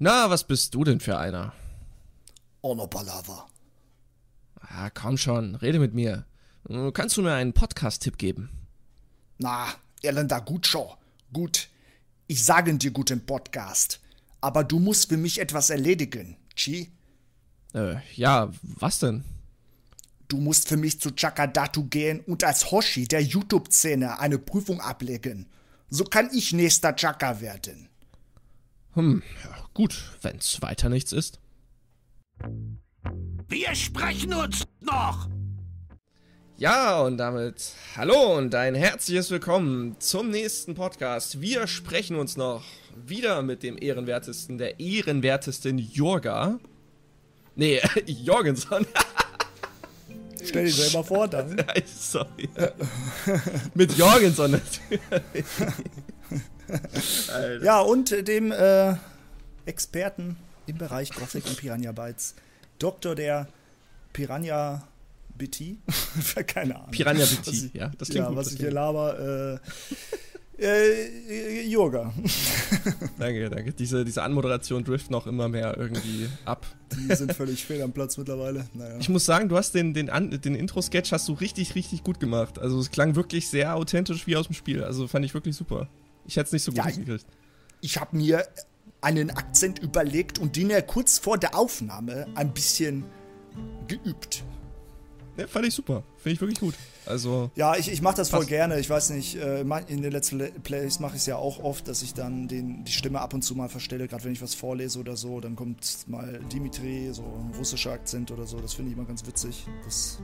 Na, was bist du denn für einer? Onopalava. Ah, komm schon, rede mit mir. Kannst du mir einen Podcast-Tipp geben? Na, Elender, gut schon. Gut. Ich sage dir guten Podcast. Aber du musst für mich etwas erledigen, Chi. Äh, ja, was denn? Du musst für mich zu Chakadatu gehen und als Hoshi der YouTube-Szene eine Prüfung ablegen. So kann ich nächster Chaka werden. Hm, ja, gut, wenn's weiter nichts ist. Wir sprechen uns noch! Ja, und damit hallo und ein herzliches Willkommen zum nächsten Podcast. Wir sprechen uns noch wieder mit dem ehrenwertesten, der ehrenwertesten Jorga. Nee, Jorgenson. Stell dir selber vor, dann. Sorry. mit Jorgenson natürlich. ja, und dem äh, Experten im Bereich Gothic und Piranha Bytes. Doktor der Piranha BT. Keine Ahnung. Piranha BT, ja. Das klingt ja, gut, was ich hier laber. Äh, äh, Yoga. danke, danke. Diese, diese Anmoderation trifft noch immer mehr irgendwie ab. Die sind völlig fehl am Platz mittlerweile. Naja. Ich muss sagen, du hast den, den, den Intro-Sketch hast du richtig, richtig gut gemacht. Also es klang wirklich sehr authentisch wie aus dem Spiel. Also fand ich wirklich super. Ich hätte es nicht so gut ja, hingekriegt. Ich, ich habe mir einen Akzent überlegt und den ja kurz vor der Aufnahme ein bisschen geübt. Ja, fand ich super. Finde ich wirklich gut. Also. Ja, ich, ich mache das voll gerne. Ich weiß nicht, äh, in den letzten Plays mache ich es ja auch oft, dass ich dann den, die Stimme ab und zu mal verstelle, gerade wenn ich was vorlese oder so. Dann kommt mal Dimitri, so ein russischer Akzent oder so. Das finde ich immer ganz witzig. Das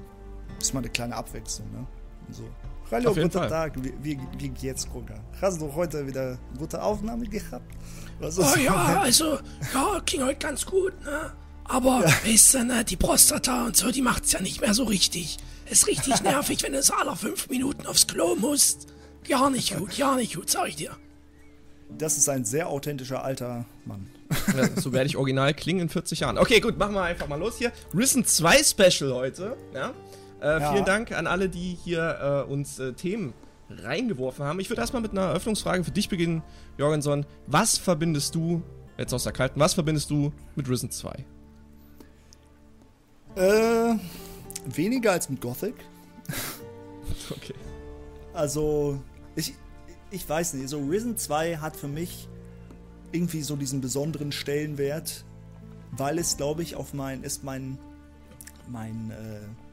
ist mal eine kleine Abwechslung, ne? So. Hallo, guten Fall. Tag. Wie, wie, geht's, Koga? Hast du heute wieder gute Aufnahme gehabt? Was oh ja, also, ja, ging heute ganz gut, ne? Aber, ja. weißt du, ne, die Prostata und so, die macht's ja nicht mehr so richtig. Ist richtig nervig, wenn du so alle fünf Minuten aufs Klo musst. Gar nicht gut, gar nicht gut, sag ich dir. Das ist ein sehr authentischer alter Mann. Ja, so werde ich original klingen in 40 Jahren. Okay, gut, machen wir einfach mal los hier. Risen 2 Special heute. Ja? Äh, ja. Vielen Dank an alle, die hier äh, uns äh, Themen reingeworfen haben. Ich würde erstmal mit einer Eröffnungsfrage für dich beginnen, Jorgenson. Was verbindest du, jetzt aus der Kalten, was verbindest du mit Risen 2? Äh, weniger als mit Gothic. okay. Also, ich, ich weiß nicht, so Risen 2 hat für mich irgendwie so diesen besonderen Stellenwert, weil es, glaube ich, auf mein, ist mein, mein, äh,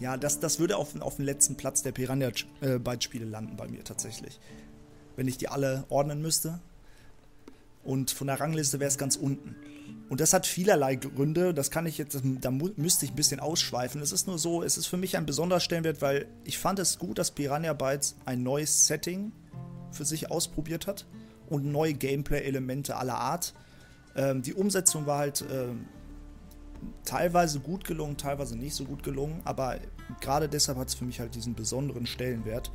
ja, das, das würde auf, auf den letzten Platz der Piranha-Byte-Spiele äh, landen bei mir tatsächlich. Wenn ich die alle ordnen müsste. Und von der Rangliste wäre es ganz unten. Und das hat vielerlei Gründe. Das kann ich jetzt, da müsste ich ein bisschen ausschweifen. Es ist nur so, es ist für mich ein besonderer Stellenwert, weil ich fand es gut, dass Piranha Bytes ein neues Setting für sich ausprobiert hat und neue Gameplay-Elemente aller Art. Ähm, die Umsetzung war halt ähm, teilweise gut gelungen, teilweise nicht so gut gelungen, aber gerade deshalb hat es für mich halt diesen besonderen Stellenwert.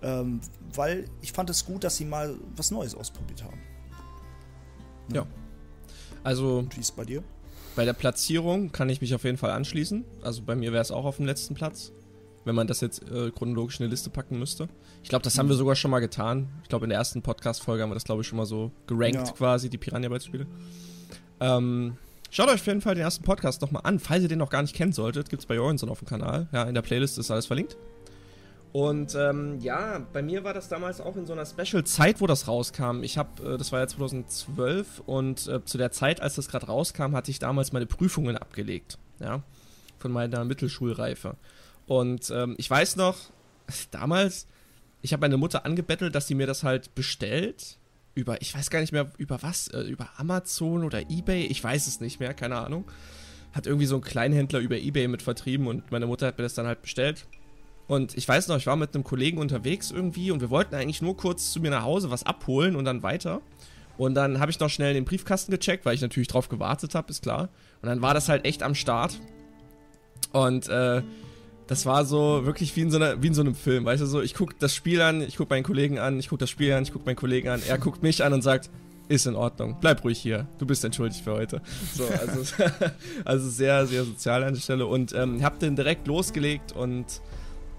Ähm, weil ich fand es gut, dass sie mal was Neues ausprobiert haben. Ja. ja. Also. Wie ist bei dir? Bei der Platzierung kann ich mich auf jeden Fall anschließen. Also bei mir wäre es auch auf dem letzten Platz. Wenn man das jetzt äh, chronologisch in eine Liste packen müsste. Ich glaube, das mhm. haben wir sogar schon mal getan. Ich glaube, in der ersten Podcast-Folge haben wir das, glaube ich, schon mal so gerankt, ja. quasi, die Piranha-Bytes-Spiele. Ähm, schaut euch auf jeden Fall den ersten Podcast nochmal an. Falls ihr den noch gar nicht kennen solltet, gibt es bei Jorgensen auf dem Kanal. Ja, in der Playlist ist alles verlinkt. Und ähm, ja, bei mir war das damals auch in so einer Special-Zeit, wo das rauskam. Ich habe, äh, das war ja 2012 und äh, zu der Zeit, als das gerade rauskam, hatte ich damals meine Prüfungen abgelegt, ja, von meiner Mittelschulreife. Und ähm, ich weiß noch, damals, ich habe meine Mutter angebettelt, dass sie mir das halt bestellt. Über, ich weiß gar nicht mehr, über was, äh, über Amazon oder Ebay, ich weiß es nicht mehr, keine Ahnung. Hat irgendwie so ein Kleinhändler über Ebay mit vertrieben und meine Mutter hat mir das dann halt bestellt. Und ich weiß noch, ich war mit einem Kollegen unterwegs irgendwie und wir wollten eigentlich nur kurz zu mir nach Hause was abholen und dann weiter. Und dann habe ich noch schnell den Briefkasten gecheckt, weil ich natürlich drauf gewartet habe, ist klar. Und dann war das halt echt am Start. Und äh, das war so wirklich wie in so, einer, wie in so einem Film, weißt du, so ich gucke das Spiel an, ich gucke meinen Kollegen an, ich gucke das Spiel an, ich gucke meinen Kollegen an, er guckt mich an und sagt, ist in Ordnung, bleib ruhig hier, du bist entschuldigt für heute. So, also, also sehr, sehr sozial an der Stelle und ähm, hab den direkt losgelegt und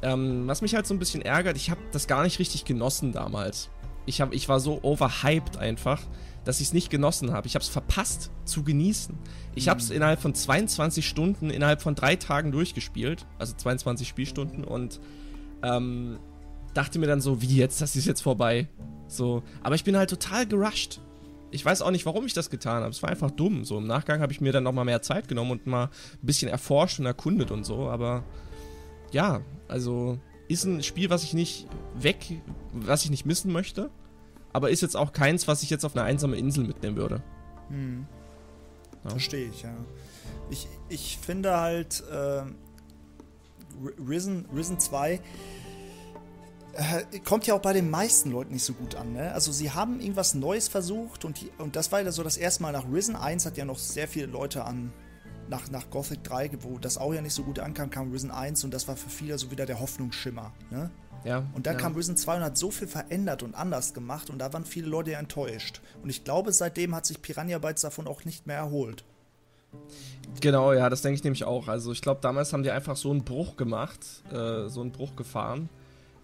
ähm, was mich halt so ein bisschen ärgert, ich habe das gar nicht richtig genossen damals. Ich, hab, ich war so overhyped einfach, dass ich es nicht genossen habe. Ich habe es verpasst zu genießen. Ich habe es innerhalb von 22 Stunden, innerhalb von drei Tagen durchgespielt, also 22 Spielstunden und ähm, dachte mir dann so, wie jetzt, das ist jetzt vorbei. So, aber ich bin halt total gerusht. Ich weiß auch nicht, warum ich das getan habe. Es war einfach dumm. So im Nachgang habe ich mir dann nochmal mehr Zeit genommen und mal ein bisschen erforscht und erkundet und so. Aber ja, also ist ein Spiel, was ich nicht weg, was ich nicht missen möchte. Aber ist jetzt auch keins, was ich jetzt auf eine einsame Insel mitnehmen würde. Hm. Ja. Verstehe ich, ja. Ich, ich finde halt äh, Risen, Risen 2 äh, kommt ja auch bei den meisten Leuten nicht so gut an. Ne? Also sie haben irgendwas Neues versucht und, die, und das war ja so das erste Mal nach Risen 1 hat ja noch sehr viele Leute an nach, nach Gothic 3, wo das auch ja nicht so gut ankam, kam Risen 1 und das war für viele so wieder der Hoffnungsschimmer. Ne? Ja, und dann ja. kam Risen 2 und hat so viel verändert und anders gemacht und da waren viele Leute ja enttäuscht. Und ich glaube, seitdem hat sich Piranha Bytes davon auch nicht mehr erholt. Genau, ja, das denke ich nämlich auch. Also ich glaube, damals haben die einfach so einen Bruch gemacht, äh, so einen Bruch gefahren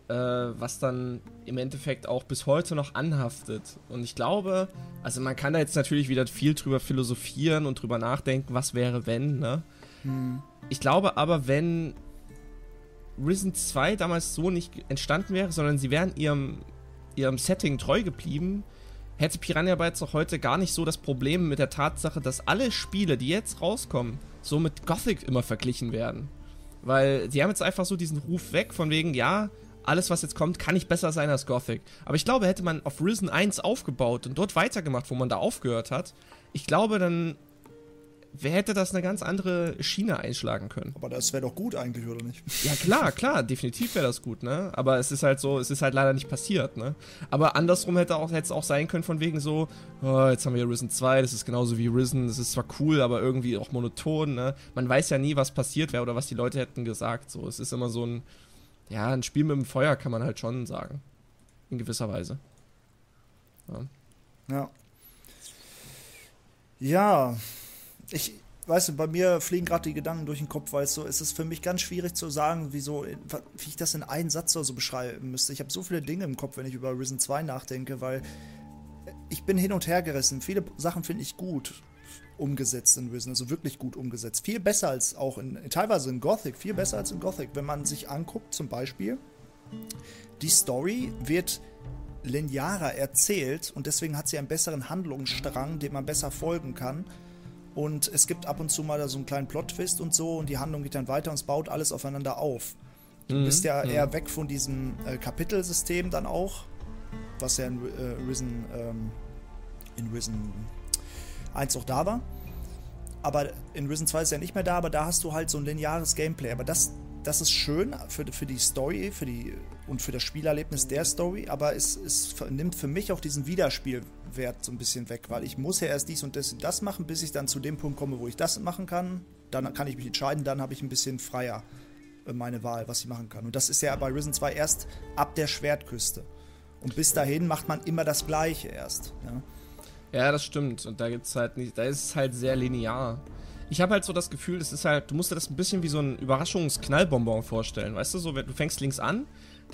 äh, was dann im Endeffekt auch bis heute noch anhaftet. Und ich glaube, also man kann da jetzt natürlich wieder viel drüber philosophieren und drüber nachdenken, was wäre, wenn, ne? Hm. Ich glaube aber, wenn Risen 2 damals so nicht entstanden wäre, sondern sie wären ihrem, ihrem Setting treu geblieben, hätte Piranha Bytes auch heute gar nicht so das Problem mit der Tatsache, dass alle Spiele, die jetzt rauskommen, so mit Gothic immer verglichen werden. Weil sie haben jetzt einfach so diesen Ruf weg von wegen, ja, alles, was jetzt kommt, kann nicht besser sein als Gothic. Aber ich glaube, hätte man auf Risen 1 aufgebaut und dort weitergemacht, wo man da aufgehört hat, ich glaube, dann wer hätte das eine ganz andere Schiene einschlagen können. Aber das wäre doch gut eigentlich, oder nicht? Ja, klar, klar, definitiv wäre das gut, ne? Aber es ist halt so, es ist halt leider nicht passiert, ne? Aber andersrum hätte auch, es auch sein können, von wegen so, oh, jetzt haben wir Risen 2, das ist genauso wie Risen, das ist zwar cool, aber irgendwie auch monoton, ne? Man weiß ja nie, was passiert wäre oder was die Leute hätten gesagt, so. Es ist immer so ein, ja, ein Spiel mit dem Feuer kann man halt schon sagen. In gewisser Weise. Ja. Ja, ja ich, weißt du, bei mir fliegen gerade die Gedanken durch den Kopf, weil es so, es ist für mich ganz schwierig zu sagen, wieso, wie ich das in einen Satz so beschreiben müsste. Ich habe so viele Dinge im Kopf, wenn ich über Risen 2 nachdenke, weil ich bin hin und her gerissen. Viele Sachen finde ich gut umgesetzt in Risen, also wirklich gut umgesetzt. Viel besser als auch in, teilweise in Gothic, viel besser als in Gothic. Wenn man sich anguckt, zum Beispiel, die Story wird linearer erzählt und deswegen hat sie einen besseren Handlungsstrang, dem man besser folgen kann. Und es gibt ab und zu mal so einen kleinen Plot-Twist und so und die Handlung geht dann weiter und es baut alles aufeinander auf. Du mhm, bist ja mhm. eher weg von diesem äh, Kapitelsystem dann auch, was ja in äh, Risen, ähm, in Risen 1 auch da war. Aber in Risen 2 ist er nicht mehr da, aber da hast du halt so ein lineares Gameplay. Aber das, das ist schön für, für die Story für die, und für das Spielerlebnis der Story, aber es, es nimmt für mich auch diesen Wiederspielwert so ein bisschen weg, weil ich muss ja erst dies und das und das machen, bis ich dann zu dem Punkt komme, wo ich das machen kann. Dann kann ich mich entscheiden, dann habe ich ein bisschen freier äh, meine Wahl, was ich machen kann. Und das ist ja bei Risen 2 erst ab der Schwertküste. Und bis dahin macht man immer das Gleiche erst. Ja? Ja, das stimmt. Und da gibt's halt nicht, da ist es halt sehr linear. Ich habe halt so das Gefühl, das ist halt, du musst dir das ein bisschen wie so ein Überraschungsknallbonbon vorstellen, weißt du? So, du fängst links an,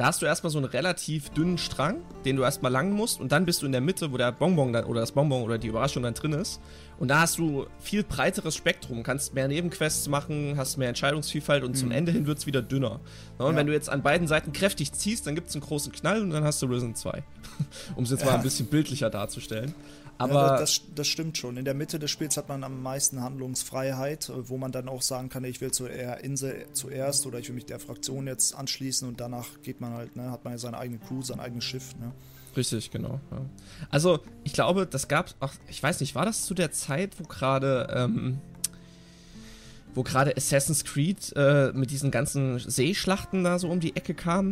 da hast du erstmal so einen relativ dünnen Strang, den du erstmal langen musst, und dann bist du in der Mitte, wo der Bonbon dann, oder das Bonbon oder die Überraschung dann drin ist. Und da hast du viel breiteres Spektrum, kannst mehr Nebenquests machen, hast mehr Entscheidungsvielfalt und mhm. zum Ende hin wird es wieder dünner. und ja. wenn du jetzt an beiden Seiten kräftig ziehst, dann gibt es einen großen Knall und dann hast du Risen 2. um es jetzt ja. mal ein bisschen bildlicher darzustellen. Aber ja, das, das, stimmt schon. In der Mitte des Spiels hat man am meisten Handlungsfreiheit, äh, wo man dann auch sagen kann, ich will zur Insel zuerst oder ich will mich der Fraktion jetzt anschließen und danach geht man halt, ne, hat man ja seine eigene Crew, sein eigenes Schiff. Ne? Richtig, genau. Ja. Also, ich glaube, das gab auch, ich weiß nicht, war das zu der Zeit, wo gerade ähm, wo gerade Assassin's Creed äh, mit diesen ganzen Seeschlachten da so um die Ecke kam?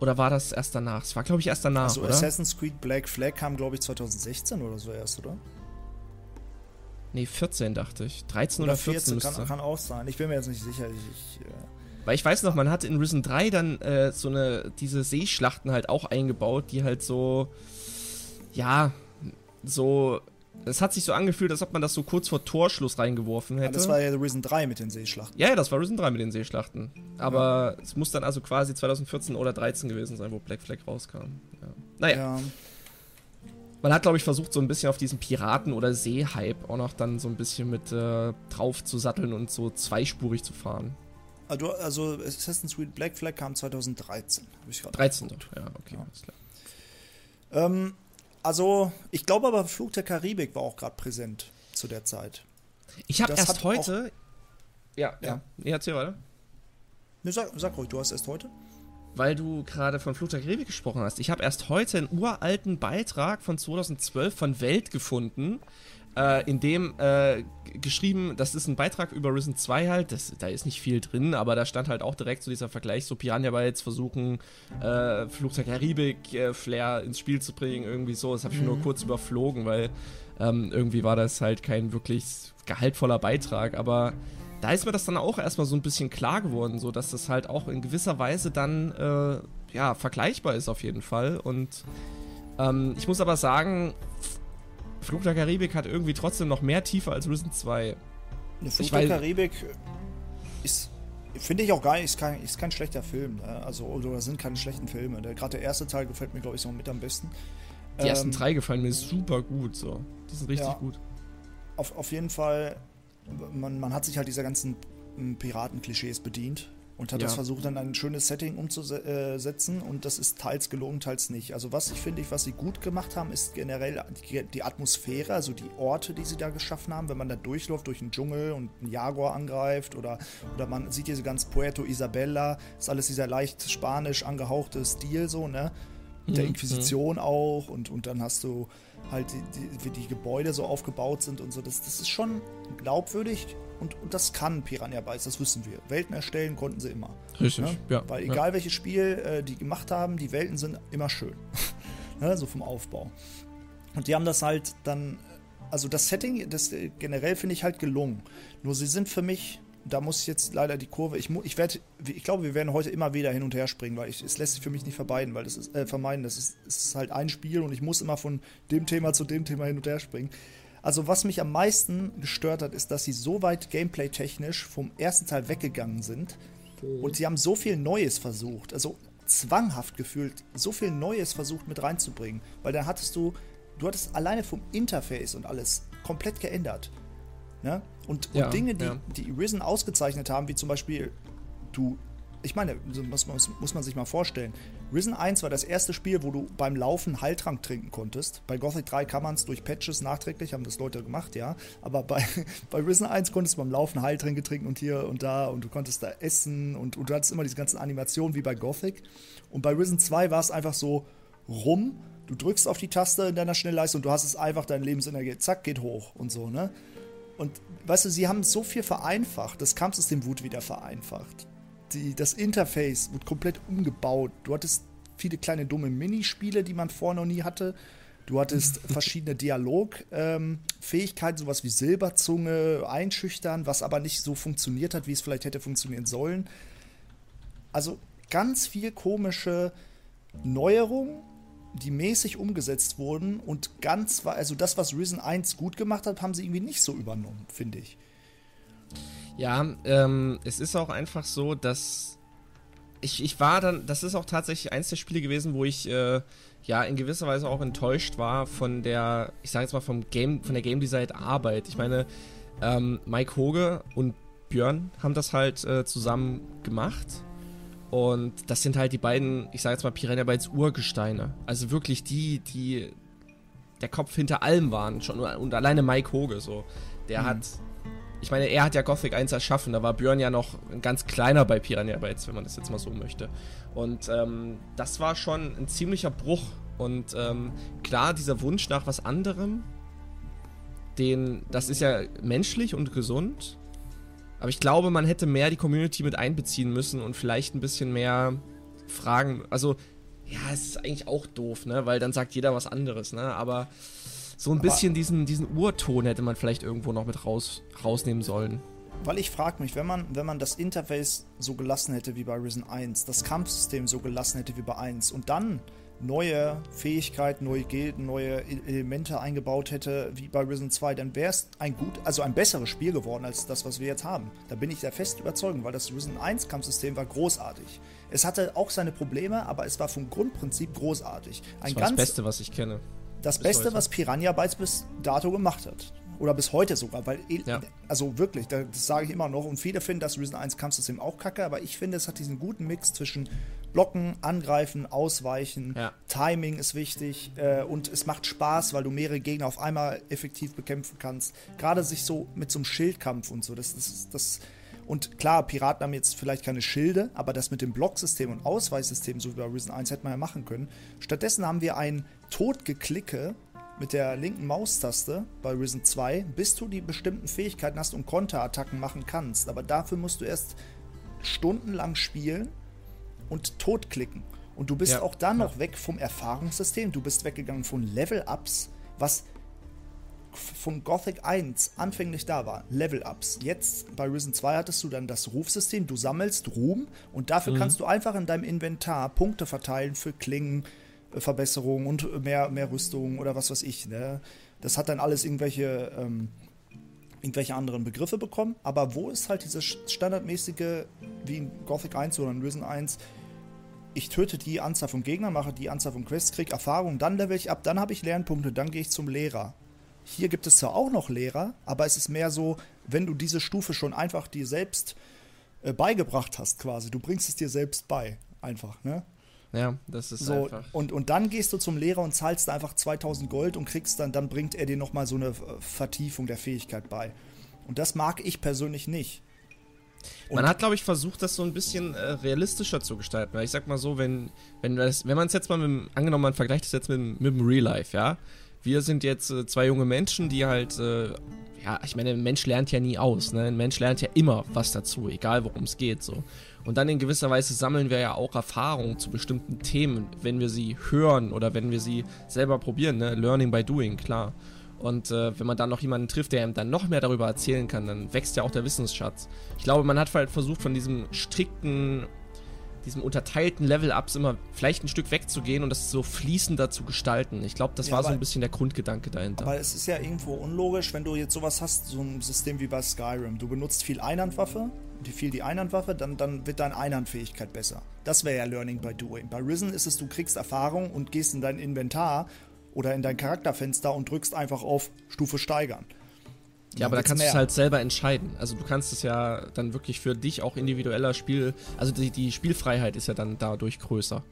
Oder war das erst danach? Es war, glaube ich, erst danach, also, oder? Assassin's Creed Black Flag kam, glaube ich, 2016 oder so erst, oder? Nee, 14 dachte ich. 13 oder, oder 14 14 kann, kann, auch sein. Ich bin mir jetzt nicht sicher. Ich, ich, äh Weil ich weiß noch, man hatte in Risen 3 dann äh, so eine, diese Seeschlachten halt auch eingebaut, die halt so, ja, so es hat sich so angefühlt, als ob man das so kurz vor Torschluss reingeworfen hätte. Ja, das war ja Risen 3 mit den Seeschlachten. Ja, ja, das war Risen 3 mit den Seeschlachten. Aber ja. es muss dann also quasi 2014 oder 2013 gewesen sein, wo Black Flag rauskam. Ja. Naja. Ja. man hat, glaube ich, versucht, so ein bisschen auf diesen Piraten- oder See-Hype auch noch dann so ein bisschen mit äh, drauf zu satteln und so zweispurig zu fahren. Also, also Assassin's Creed Black Flag kam 2013. Habe ich 13 doch, ja, okay, ja. alles klar. Ähm, also, ich glaube aber, Flug der Karibik war auch gerade präsent zu der Zeit. Ich habe erst heute. ja, ja. Nee, erzähl weiter. Ne, sag, sag ruhig, du hast erst heute? Weil du gerade von Flug der Karibik gesprochen hast. Ich habe erst heute einen uralten Beitrag von 2012 von Welt gefunden, äh, in dem äh, geschrieben, das ist ein Beitrag über Risen 2 halt, das, da ist nicht viel drin, aber da stand halt auch direkt so dieser Vergleich, so Piranha Bytes versuchen, äh, Flug der Karibik äh, Flair ins Spiel zu bringen, irgendwie so, das habe ich mhm. nur kurz überflogen, weil ähm, irgendwie war das halt kein wirklich gehaltvoller Beitrag, aber da ist mir das dann auch erstmal so ein bisschen klar geworden, so dass das halt auch in gewisser Weise dann äh, ja vergleichbar ist auf jeden Fall. Und ähm, ich muss aber sagen, Flug der Karibik hat irgendwie trotzdem noch mehr Tiefe als Risen 2. Eine Flug der Karibik ist, finde ich auch gar nicht, ist kein, ist kein schlechter Film. Ne? Also, oder sind keine schlechten Filme. Gerade der erste Teil gefällt mir, glaube ich, so mit am besten. Die ähm, ersten drei gefallen mir super gut, so. Die sind richtig ja, gut. Auf, auf jeden Fall, man, man hat sich halt dieser ganzen Piraten-Klischees bedient und hat ja. das versucht, dann ein schönes Setting umzusetzen und das ist teils gelungen, teils nicht. Also was ich finde, was sie gut gemacht haben, ist generell die, Atmosphäre, also die Orte, die sie da geschaffen haben, wenn man da durchläuft durch den Dschungel und einen Jaguar angreift oder, oder man sieht diese ganz Puerto Isabella, ist alles dieser leicht spanisch angehauchte Stil so, ne? Mit der mhm, Inquisition mhm. auch und, und dann hast du halt die, die, wie die Gebäude so aufgebaut sind und so, das, das ist schon glaubwürdig und, und das kann Piranha Bytes, das wissen wir. Welten erstellen konnten sie immer. Richtig, ne? ja. Weil egal ja. welches Spiel äh, die gemacht haben, die Welten sind immer schön. ne? So vom Aufbau. Und die haben das halt dann, also das Setting, das äh, generell finde ich halt gelungen. Nur sie sind für mich, da muss ich jetzt leider die Kurve, ich, ich werde, ich glaube, wir werden heute immer wieder hin und her springen, weil ich, es lässt sich für mich nicht vermeiden, weil das ist, äh, vermeiden, das ist, es ist halt ein Spiel und ich muss immer von dem Thema zu dem Thema hin und her springen. Also was mich am meisten gestört hat, ist, dass sie so weit gameplay-technisch vom ersten Teil weggegangen sind mhm. und sie haben so viel Neues versucht, also zwanghaft gefühlt, so viel Neues versucht mit reinzubringen, weil dann hattest du, du hattest alleine vom Interface und alles komplett geändert. Ne? Und, ja, und Dinge, die, ja. die Risen ausgezeichnet haben, wie zum Beispiel, du ich meine, muss, muss, muss man sich mal vorstellen. Risen 1 war das erste Spiel, wo du beim Laufen Heiltrank trinken konntest. Bei Gothic 3 kann man es durch Patches nachträglich, haben das Leute gemacht, ja. Aber bei, bei Risen 1 konntest du beim Laufen Heiltränke trinken und hier und da und du konntest da essen und, und du hattest immer diese ganzen Animationen wie bei Gothic. Und bei Risen 2 war es einfach so rum. Du drückst auf die Taste in deiner Schnellleiste und du hast es einfach, deine Lebensenergie, zack, geht hoch und so, ne? Und weißt du, sie haben so viel vereinfacht, das Kampfsystem wurde wieder vereinfacht die, das Interface wird komplett umgebaut. Du hattest viele kleine dumme Minispiele, die man vorher noch nie hatte. Du hattest verschiedene Dialogfähigkeiten, ähm, sowas wie Silberzunge, Einschüchtern, was aber nicht so funktioniert hat, wie es vielleicht hätte funktionieren sollen. Also ganz viel komische Neuerungen, die mäßig umgesetzt wurden und ganz, also das, was Risen 1 gut gemacht hat, haben sie irgendwie nicht so übernommen, finde ich. Ja, ähm, es ist auch einfach so, dass ich, ich war dann, das ist auch tatsächlich eins der Spiele gewesen, wo ich äh, ja in gewisser Weise auch enttäuscht war von der, ich sage jetzt mal vom Game, von der Game Design Arbeit. Ich meine, ähm, Mike Hoge und Björn haben das halt äh, zusammen gemacht. Und das sind halt die beiden, ich sage jetzt mal Piranha Bytes Urgesteine. Also wirklich die, die der Kopf hinter allem waren. Schon, und alleine Mike Hoge so. Der mhm. hat ich meine, er hat ja Gothic 1 erschaffen, da war Björn ja noch ein ganz kleiner bei Piranha Bytes, wenn man das jetzt mal so möchte. Und ähm, das war schon ein ziemlicher Bruch. Und ähm, klar, dieser Wunsch nach was anderem, den, das ist ja menschlich und gesund. Aber ich glaube, man hätte mehr die Community mit einbeziehen müssen und vielleicht ein bisschen mehr Fragen. Also, ja, es ist eigentlich auch doof, ne? Weil dann sagt jeder was anderes, ne? Aber so ein bisschen diesen, diesen Urton hätte man vielleicht irgendwo noch mit raus, rausnehmen sollen. Weil ich frage mich, wenn man, wenn man das Interface so gelassen hätte wie bei Risen 1, das Kampfsystem so gelassen hätte wie bei 1 und dann neue Fähigkeiten, neue Gilden, neue e-, Elemente eingebaut hätte wie bei Risen 2, dann wäre es ein gut, also ein besseres Spiel geworden als das, was wir jetzt haben. Da bin ich der fest überzeugt, weil das Risen 1 Kampfsystem war großartig. Es hatte auch seine Probleme, aber es war vom Grundprinzip großartig. Ein das war das Beste, was ich kenne das Beste, heute. was Piranha Bytes bis dato gemacht hat. Oder bis heute sogar, weil, ja. also wirklich, das sage ich immer noch. Und viele finden das Risen 1 Kampfsystem auch kacke, aber ich finde, es hat diesen guten Mix zwischen Blocken, Angreifen, Ausweichen, ja. Timing ist wichtig äh, und es macht Spaß, weil du mehrere Gegner auf einmal effektiv bekämpfen kannst. Gerade sich so mit so einem Schildkampf und so, das, das, das und klar, Piraten haben jetzt vielleicht keine Schilde, aber das mit dem Blocksystem und Ausweichsystem, so wie bei Risen 1, hätte man ja machen können. Stattdessen haben wir ein Totgeklicke mit der linken Maustaste bei Risen 2, bis du die bestimmten Fähigkeiten hast und Konterattacken machen kannst. Aber dafür musst du erst stundenlang spielen und totklicken. Und du bist ja, auch dann ja. noch weg vom Erfahrungssystem. Du bist weggegangen von Level-Ups, was von Gothic 1 anfänglich da war, Level-Ups. Jetzt bei Risen 2 hattest du dann das Rufsystem, du sammelst Ruhm und dafür mhm. kannst du einfach in deinem Inventar Punkte verteilen für Klingen, Verbesserungen und mehr, mehr Rüstung oder was weiß ich. Ne? Das hat dann alles irgendwelche, ähm, irgendwelche anderen Begriffe bekommen. Aber wo ist halt dieses standardmäßige, wie in Gothic 1 oder in Risen 1, ich töte die Anzahl von Gegnern, mache die Anzahl von Quests, kriege Erfahrung, dann level ich ab, dann habe ich Lernpunkte, dann gehe ich zum Lehrer. Hier gibt es zwar auch noch Lehrer, aber es ist mehr so, wenn du diese Stufe schon einfach dir selbst äh, beigebracht hast, quasi. Du bringst es dir selbst bei, einfach, ne? Ja, das ist so, einfach. Und, und dann gehst du zum Lehrer und zahlst einfach 2000 Gold und kriegst dann, dann bringt er dir nochmal so eine äh, Vertiefung der Fähigkeit bei. Und das mag ich persönlich nicht. Und man hat, glaube ich, versucht, das so ein bisschen äh, realistischer zu gestalten. Weil ich sag mal so, wenn, wenn, wenn man es jetzt mal mit dem, angenommen, man vergleicht das jetzt mit, mit dem Real Life, ja. Wir sind jetzt äh, zwei junge Menschen, die halt, äh, ja, ich meine, ein Mensch lernt ja nie aus, ne? Ein Mensch lernt ja immer was dazu, egal worum es geht, so. Und dann in gewisser Weise sammeln wir ja auch Erfahrungen zu bestimmten Themen, wenn wir sie hören oder wenn wir sie selber probieren, ne? Learning by doing, klar. Und äh, wenn man dann noch jemanden trifft, der ihm dann noch mehr darüber erzählen kann, dann wächst ja auch der Wissensschatz. Ich glaube, man hat halt versucht, von diesem strikten diesem unterteilten Level-Ups immer vielleicht ein Stück wegzugehen und das so fließender zu gestalten. Ich glaube, das ja, war so ein bisschen der Grundgedanke dahinter. Aber es ist ja irgendwo unlogisch, wenn du jetzt sowas hast, so ein System wie bei Skyrim. Du benutzt viel Einhandwaffe, viel die Einhandwaffe, dann, dann wird deine Einhandfähigkeit besser. Das wäre ja Learning by Doing. Bei Risen ist es, du kriegst Erfahrung und gehst in dein Inventar oder in dein Charakterfenster und drückst einfach auf Stufe steigern. Ja, aber da kannst du es halt selber entscheiden. Also du kannst es ja dann wirklich für dich auch individueller Spiel, also die, die Spielfreiheit ist ja dann dadurch größer.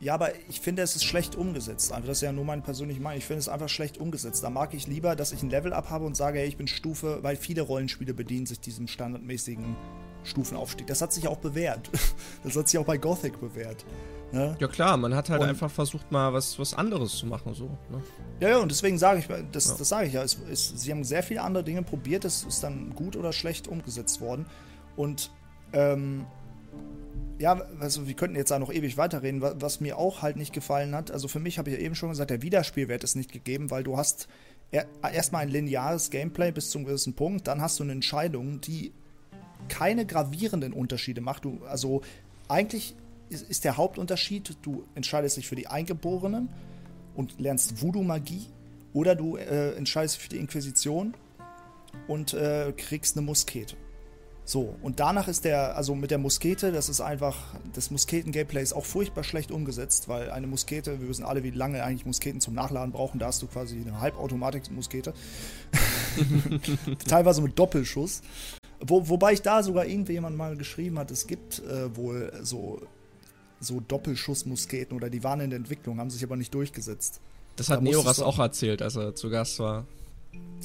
Ja, aber ich finde, es ist schlecht umgesetzt. Also das ist ja nur mein persönlicher Meinung. Ich finde es einfach schlecht umgesetzt. Da mag ich lieber, dass ich ein Level-Up habe und sage, hey, ich bin Stufe, weil viele Rollenspiele bedienen sich diesem standardmäßigen Stufenaufstieg. Das hat sich auch bewährt. Das hat sich auch bei Gothic bewährt. Ne? Ja klar, man hat halt und einfach versucht mal was, was anderes zu machen. So, ne? Ja, ja, und deswegen sage ich, das, ja. das sage ich ja, es, es, sie haben sehr viele andere Dinge probiert, das ist dann gut oder schlecht umgesetzt worden. Und ähm, ja, also wir könnten jetzt da noch ewig weiterreden, was, was mir auch halt nicht gefallen hat. Also für mich habe ich ja eben schon gesagt, der Wiederspielwert ist nicht gegeben, weil du hast er, erstmal ein lineares Gameplay bis zu einem gewissen Punkt, dann hast du eine Entscheidung, die keine gravierenden Unterschiede macht. Du, also eigentlich ist, ist der Hauptunterschied, du entscheidest dich für die Eingeborenen und lernst Voodoo-Magie oder du äh, entscheidest dich für die Inquisition und äh, kriegst eine Muskete. So, und danach ist der, also mit der Muskete, das ist einfach, das Musketen-Gameplay ist auch furchtbar schlecht umgesetzt, weil eine Muskete, wir wissen alle, wie lange eigentlich Musketen zum Nachladen brauchen, da hast du quasi eine Halbautomatik-Muskete. Teilweise mit Doppelschuss. Wo, wobei ich da sogar irgendwie jemand mal geschrieben hat, es gibt äh, wohl so so Doppelschussmusketen oder die waren in der Entwicklung, haben sich aber nicht durchgesetzt. Das hat da Neoras auch erzählt, als er zu Gast war.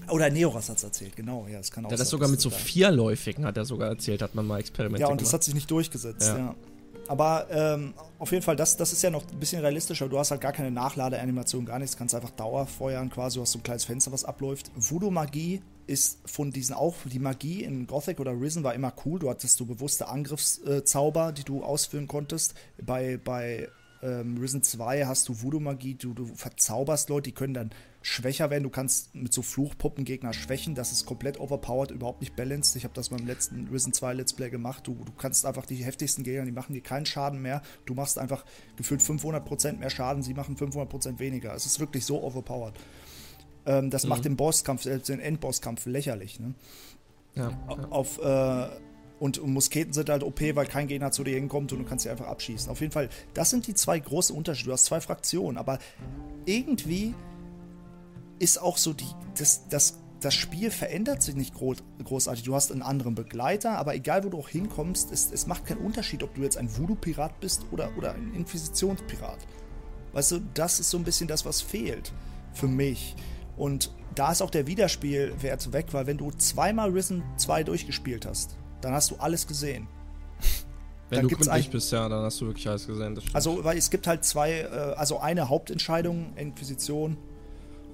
Oder Neoras hat es erzählt, genau. Ja, das kann auch Der hat das sogar mit so vierläufigen, hat er sogar erzählt, hat man mal Experimente Ja, und gemacht. das hat sich nicht durchgesetzt, ja. ja. Aber ähm, auf jeden Fall, das, das ist ja noch ein bisschen realistischer. Du hast halt gar keine Nachladeanimation, gar nichts. Du kannst einfach Dauerfeuern quasi. Du hast so ein kleines Fenster, was abläuft. Voodoo-Magie ist von diesen auch, die Magie in Gothic oder Risen war immer cool. Du hattest so bewusste Angriffszauber, die du ausführen konntest. Bei, bei ähm, Risen 2 hast du Voodoo-Magie, du, du verzauberst Leute, die können dann schwächer werden. Du kannst mit so Fluchpuppen Gegner schwächen. Das ist komplett overpowered, überhaupt nicht balanced. Ich habe das beim letzten Risen 2 Let's Play gemacht. Du, du kannst einfach die heftigsten Gegner, die machen dir keinen Schaden mehr. Du machst einfach gefühlt 500% mehr Schaden, sie machen 500% weniger. Es ist wirklich so overpowered. Ähm, das mhm. macht den Bosskampf, selbst den Endbosskampf lächerlich. Ne? Ja, ja. Auf, äh, und, und Musketen sind halt OP, weil kein Gegner zu dir hinkommt und du kannst sie einfach abschießen. Auf jeden Fall, das sind die zwei großen Unterschiede. Du hast zwei Fraktionen, aber irgendwie ist auch so die, das, das, das Spiel verändert sich nicht groß, großartig. Du hast einen anderen Begleiter, aber egal wo du auch hinkommst, es, es macht keinen Unterschied, ob du jetzt ein Voodoo-Pirat bist oder, oder ein Inquisitionspirat. Weißt du, das ist so ein bisschen das, was fehlt für mich. Und da ist auch der Wiederspielwert weg, weil wenn du zweimal Risen 2 durchgespielt hast, dann hast du alles gesehen. Wenn dann du gründlich bist, ja, dann hast du wirklich alles gesehen. Also, weil es gibt halt zwei, äh, also eine Hauptentscheidung, Inquisition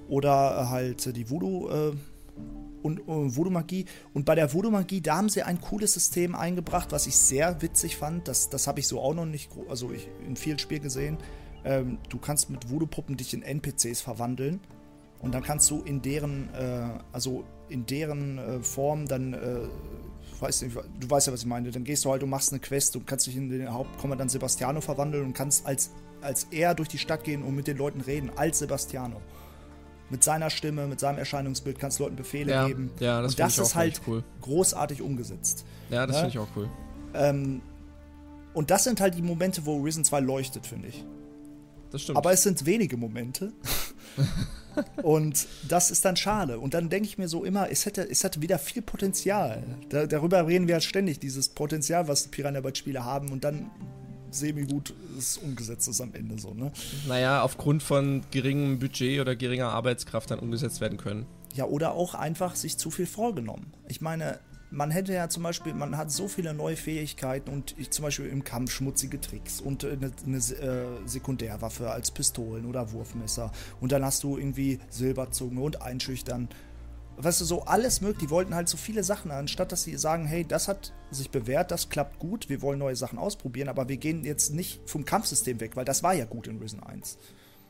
oder halt die Voodoo- äh, und äh, Voodoo-Magie. Und bei der Voodoo-Magie, da haben sie ein cooles System eingebracht, was ich sehr witzig fand. Das, das habe ich so auch noch nicht, also ich, in vielen Spielen gesehen. Ähm, du kannst mit Voodoo-Puppen dich in NPCs verwandeln. Und dann kannst du in deren, äh, also in deren äh, Form dann, äh, weiß nicht, du weißt ja, was ich meine. Dann gehst du halt und machst eine Quest und kannst dich in den Hauptkommandant Sebastiano verwandeln und kannst als, als er durch die Stadt gehen und mit den Leuten reden, als Sebastiano. Mit seiner Stimme, mit seinem Erscheinungsbild kannst du Leuten Befehle ja, geben. Ja, das, und das ist halt cool. großartig umgesetzt. Ja, das? Ne? finde ich auch cool. Ähm, und das sind halt die Momente, wo Risen 2 leuchtet, finde ich. Das stimmt. Aber es sind wenige Momente. und das ist dann schade. Und dann denke ich mir so immer, es hätte, es hätte wieder viel Potenzial. Da, darüber reden wir halt ständig, dieses Potenzial, was Piranha Bytes Spiele haben. Und dann semi-gut es umgesetzt ist am Ende so, ne? Naja, aufgrund von geringem Budget oder geringer Arbeitskraft dann umgesetzt werden können. Ja, oder auch einfach sich zu viel vorgenommen. Ich meine, man hätte ja zum Beispiel, man hat so viele neue Fähigkeiten und ich zum Beispiel im Kampf schmutzige Tricks und eine, eine äh, Sekundärwaffe als Pistolen oder Wurfmesser und dann hast du irgendwie Silberzunge und Einschüchtern. Weißt du, so alles möglich. Die wollten halt so viele Sachen, anstatt dass sie sagen, hey, das hat sich bewährt, das klappt gut, wir wollen neue Sachen ausprobieren, aber wir gehen jetzt nicht vom Kampfsystem weg, weil das war ja gut in Risen 1.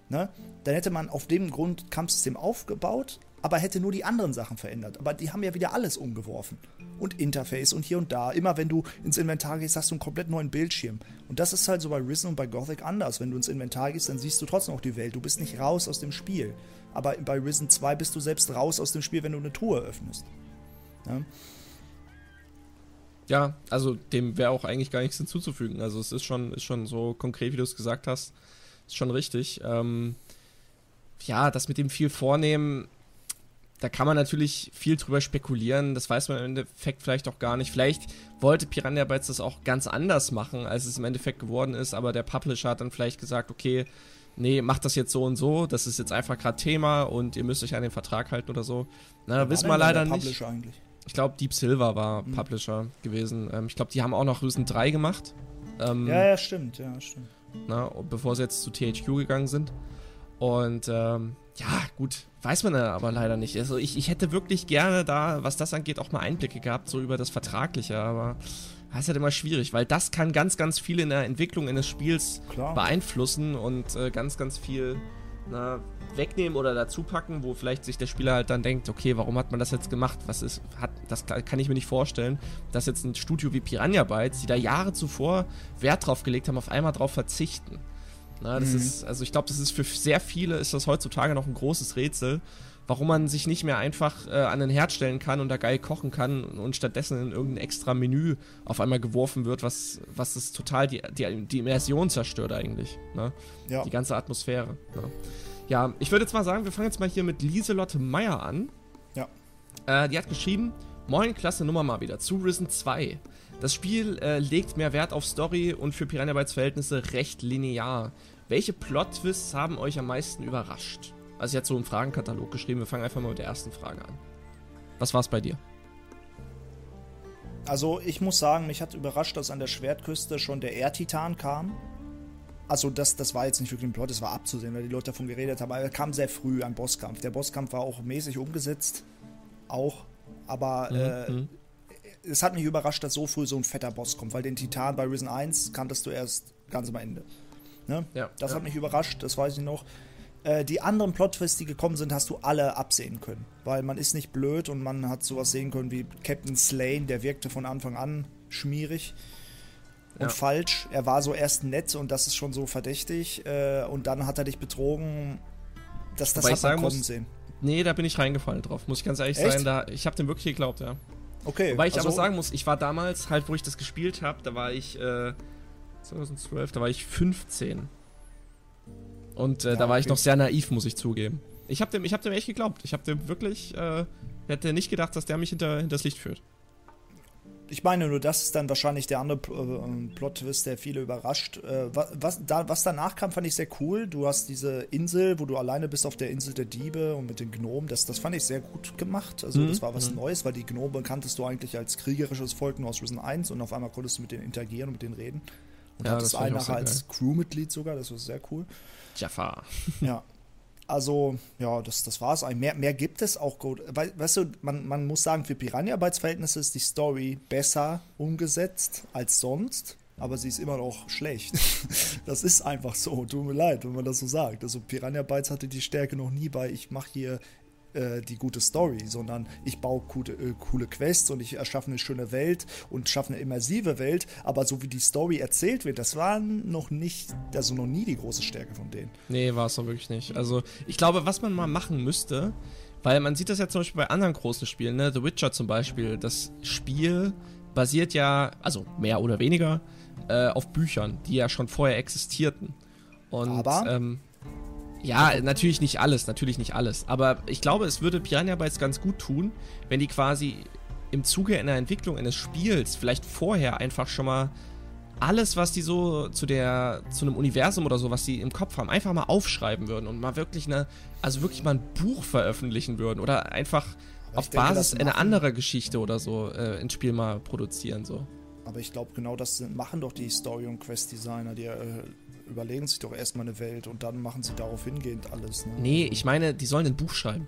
Ne? Dann hätte man auf dem Grund Kampfsystem aufgebaut, aber hätte nur die anderen Sachen verändert. Aber die haben ja wieder alles umgeworfen. Und Interface und hier und da. Immer wenn du ins Inventar gehst, hast du einen komplett neuen Bildschirm. Und das ist halt so bei Risen und bei Gothic anders. Wenn du ins Inventar gehst, dann siehst du trotzdem auch die Welt. Du bist nicht raus aus dem Spiel. Aber bei Risen 2 bist du selbst raus aus dem Spiel, wenn du eine Truhe öffnest. Ja, ja also dem wäre auch eigentlich gar nichts hinzuzufügen. Also es ist schon, ist schon so konkret, wie du es gesagt hast. Ist schon richtig. Ähm, ja, das mit dem viel Vornehmen da kann man natürlich viel drüber spekulieren. Das weiß man im Endeffekt vielleicht auch gar nicht. Vielleicht wollte Piranha Bytes das auch ganz anders machen, als es im Endeffekt geworden ist. Aber der Publisher hat dann vielleicht gesagt, okay, nee, macht das jetzt so und so. Das ist jetzt einfach gerade Thema und ihr müsst euch an den Vertrag halten oder so. Na, ja, wissen wir leider nicht. Eigentlich? Ich glaube, Deep Silver war mhm. Publisher gewesen. Ähm, ich glaube, die haben auch noch Rüsen 3 gemacht. Ähm, ja, ja, stimmt, ja, stimmt. Na, bevor sie jetzt zu THQ gegangen sind. Und ähm, ja, gut, weiß man aber leider nicht. Also ich, ich hätte wirklich gerne da, was das angeht, auch mal Einblicke gehabt, so über das Vertragliche, aber das ist halt immer schwierig, weil das kann ganz, ganz viel in der Entwicklung eines Spiels Klar. beeinflussen und äh, ganz, ganz viel na, wegnehmen oder dazu packen, wo vielleicht sich der Spieler halt dann denkt, okay, warum hat man das jetzt gemacht? Was ist, hat, das kann ich mir nicht vorstellen, dass jetzt ein Studio wie Piranha Bytes, die da Jahre zuvor Wert drauf gelegt haben, auf einmal drauf verzichten. Na, das mhm. ist, also ich glaube, das ist für sehr viele ist das heutzutage noch ein großes Rätsel, warum man sich nicht mehr einfach äh, an den Herd stellen kann und da geil kochen kann und stattdessen in irgendein extra Menü auf einmal geworfen wird, was, was das total die, die, die Immersion zerstört eigentlich. Ne? Ja. Die ganze Atmosphäre. Ne? Ja, ich würde jetzt mal sagen, wir fangen jetzt mal hier mit Lieselotte Meyer an. Ja. Äh, die hat geschrieben, Moin, klasse Nummer mal wieder, zu Risen 2. Das Spiel äh, legt mehr Wert auf Story und für Piranha Bytes Verhältnisse recht linear. Welche Plot-Twists haben euch am meisten überrascht? Also ich hatte so einen Fragenkatalog geschrieben, wir fangen einfach mal mit der ersten Frage an. Was war es bei dir? Also ich muss sagen, mich hat überrascht, dass an der Schwertküste schon der Erdtitan kam. Also das, das war jetzt nicht wirklich ein Plot, das war abzusehen, weil die Leute davon geredet haben. Aber er kam sehr früh, ein Bosskampf. Der Bosskampf war auch mäßig umgesetzt. Auch. Aber mhm. äh, mhm es hat mich überrascht, dass so früh so ein fetter Boss kommt, weil den Titan bei Risen 1 kanntest du erst ganz am Ende. Ne? Ja, das ja. hat mich überrascht, das weiß ich noch. Äh, die anderen Plot-Twists, die gekommen sind, hast du alle absehen können. Weil man ist nicht blöd und man hat sowas sehen können wie Captain Slane, der wirkte von Anfang an schmierig und ja. falsch. Er war so erst nett und das ist schon so verdächtig. Äh, und dann hat er dich betrogen. Das, das hat man kommen muss, sehen. Nee, da bin ich reingefallen drauf, muss ich ganz ehrlich Echt? sein. Da, ich habe dem wirklich geglaubt, ja. Okay. Wobei ich also, aber sagen muss, ich war damals, halt, wo ich das gespielt habe, da war ich, äh, 2012, da war ich 15. Und äh, ja, da war okay. ich noch sehr naiv, muss ich zugeben. Ich habe dem, hab dem echt geglaubt. Ich habe dem wirklich, äh, hätte nicht gedacht, dass der mich hinter, hinters Licht führt. Ich meine nur, das ist dann wahrscheinlich der andere äh, Plot-Twist, der viele überrascht. Äh, was, da, was danach kam, fand ich sehr cool. Du hast diese Insel, wo du alleine bist auf der Insel der Diebe und mit den Gnomen. Das, das fand ich sehr gut gemacht. Also, mhm. das war was mhm. Neues, weil die Gnomen kanntest du eigentlich als kriegerisches Volk nur aus Risen 1 und auf einmal konntest du mit denen interagieren und mit denen reden. Und ja, hattest einen nachher als Crewmitglied sogar. Das war sehr cool. Jafar. Ja. Also, ja, das, das war es eigentlich. Mehr, mehr gibt es auch gut. Weißt du, man, man muss sagen, für Piranha-Arbeitsverhältnisse ist die Story besser umgesetzt als sonst, aber sie ist immer noch schlecht. das ist einfach so. Tut mir leid, wenn man das so sagt. Also, Piranha Bytes hatte die Stärke noch nie bei, ich mache hier äh, die gute Story, sondern ich baue gute, äh, coole Quests und ich erschaffe eine schöne Welt und schaffe eine immersive Welt. Aber so wie die Story erzählt wird, das war noch nicht, also noch nie die große Stärke von denen. Nee, war es doch wirklich nicht. Also ich glaube, was man mal machen müsste, weil man sieht das ja zum Beispiel bei anderen großen Spielen, ne? The Witcher zum Beispiel, das Spiel basiert ja, also mehr oder weniger, äh, auf Büchern, die ja schon vorher existierten. Und Aber ähm, ja, natürlich nicht alles, natürlich nicht alles. Aber ich glaube, es würde Piranha Bytes ganz gut tun, wenn die quasi im Zuge einer Entwicklung eines Spiels vielleicht vorher einfach schon mal alles, was die so zu der, zu einem Universum oder so, was sie im Kopf haben, einfach mal aufschreiben würden und mal wirklich eine, also wirklich mal ein Buch veröffentlichen würden oder einfach auf denke, Basis einer anderen Geschichte oder so äh, ein Spiel mal produzieren, so. Aber ich glaube, genau das machen doch die Story- und Quest-Designer, die äh, überlegen sich doch erstmal eine Welt und dann machen sie darauf hingehend alles. Ne? Nee, ich meine, die sollen ein Buch schreiben.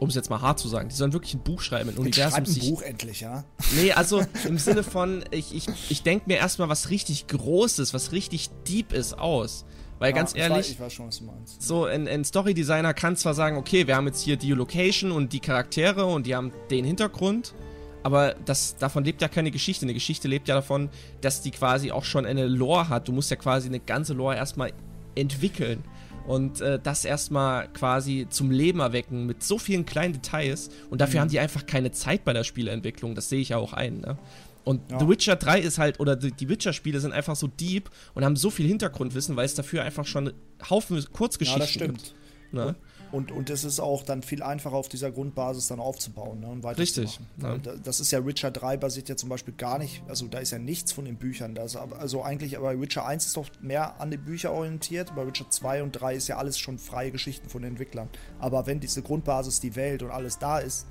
Um es jetzt mal hart zu sagen. Die sollen wirklich ein Buch schreiben. Ein Universum. ein sich... Buch endlich, ja? Nee, also im Sinne von, ich, ich, ich denke mir erstmal was richtig Großes, was richtig deep ist aus. Weil ja, ganz ehrlich, ich weiß, ich weiß schon, was du meinst. so ein, ein Story-Designer kann zwar sagen, okay, wir haben jetzt hier die Location und die Charaktere und die haben den Hintergrund, aber das, davon lebt ja keine Geschichte. Eine Geschichte lebt ja davon, dass die quasi auch schon eine Lore hat. Du musst ja quasi eine ganze Lore erstmal entwickeln und äh, das erstmal quasi zum Leben erwecken mit so vielen kleinen Details. Und dafür mhm. haben die einfach keine Zeit bei der Spieleentwicklung. Das sehe ich ja auch ein. Ne? Und ja. The Witcher 3 ist halt, oder die Witcher-Spiele sind einfach so deep und haben so viel Hintergrundwissen, weil es dafür einfach schon Haufen Kurzgeschichten ja, das stimmt. gibt. Ne? Und, und es ist auch dann viel einfacher auf dieser Grundbasis dann aufzubauen ne, und Richtig. Ja. Das ist ja Witcher 3 basiert ja zum Beispiel gar nicht, also da ist ja nichts von den Büchern. Das, also eigentlich, aber Witcher 1 ist doch mehr an die Bücher orientiert, bei Witcher 2 und 3 ist ja alles schon freie Geschichten von den Entwicklern. Aber wenn diese Grundbasis, die Welt und alles da ist,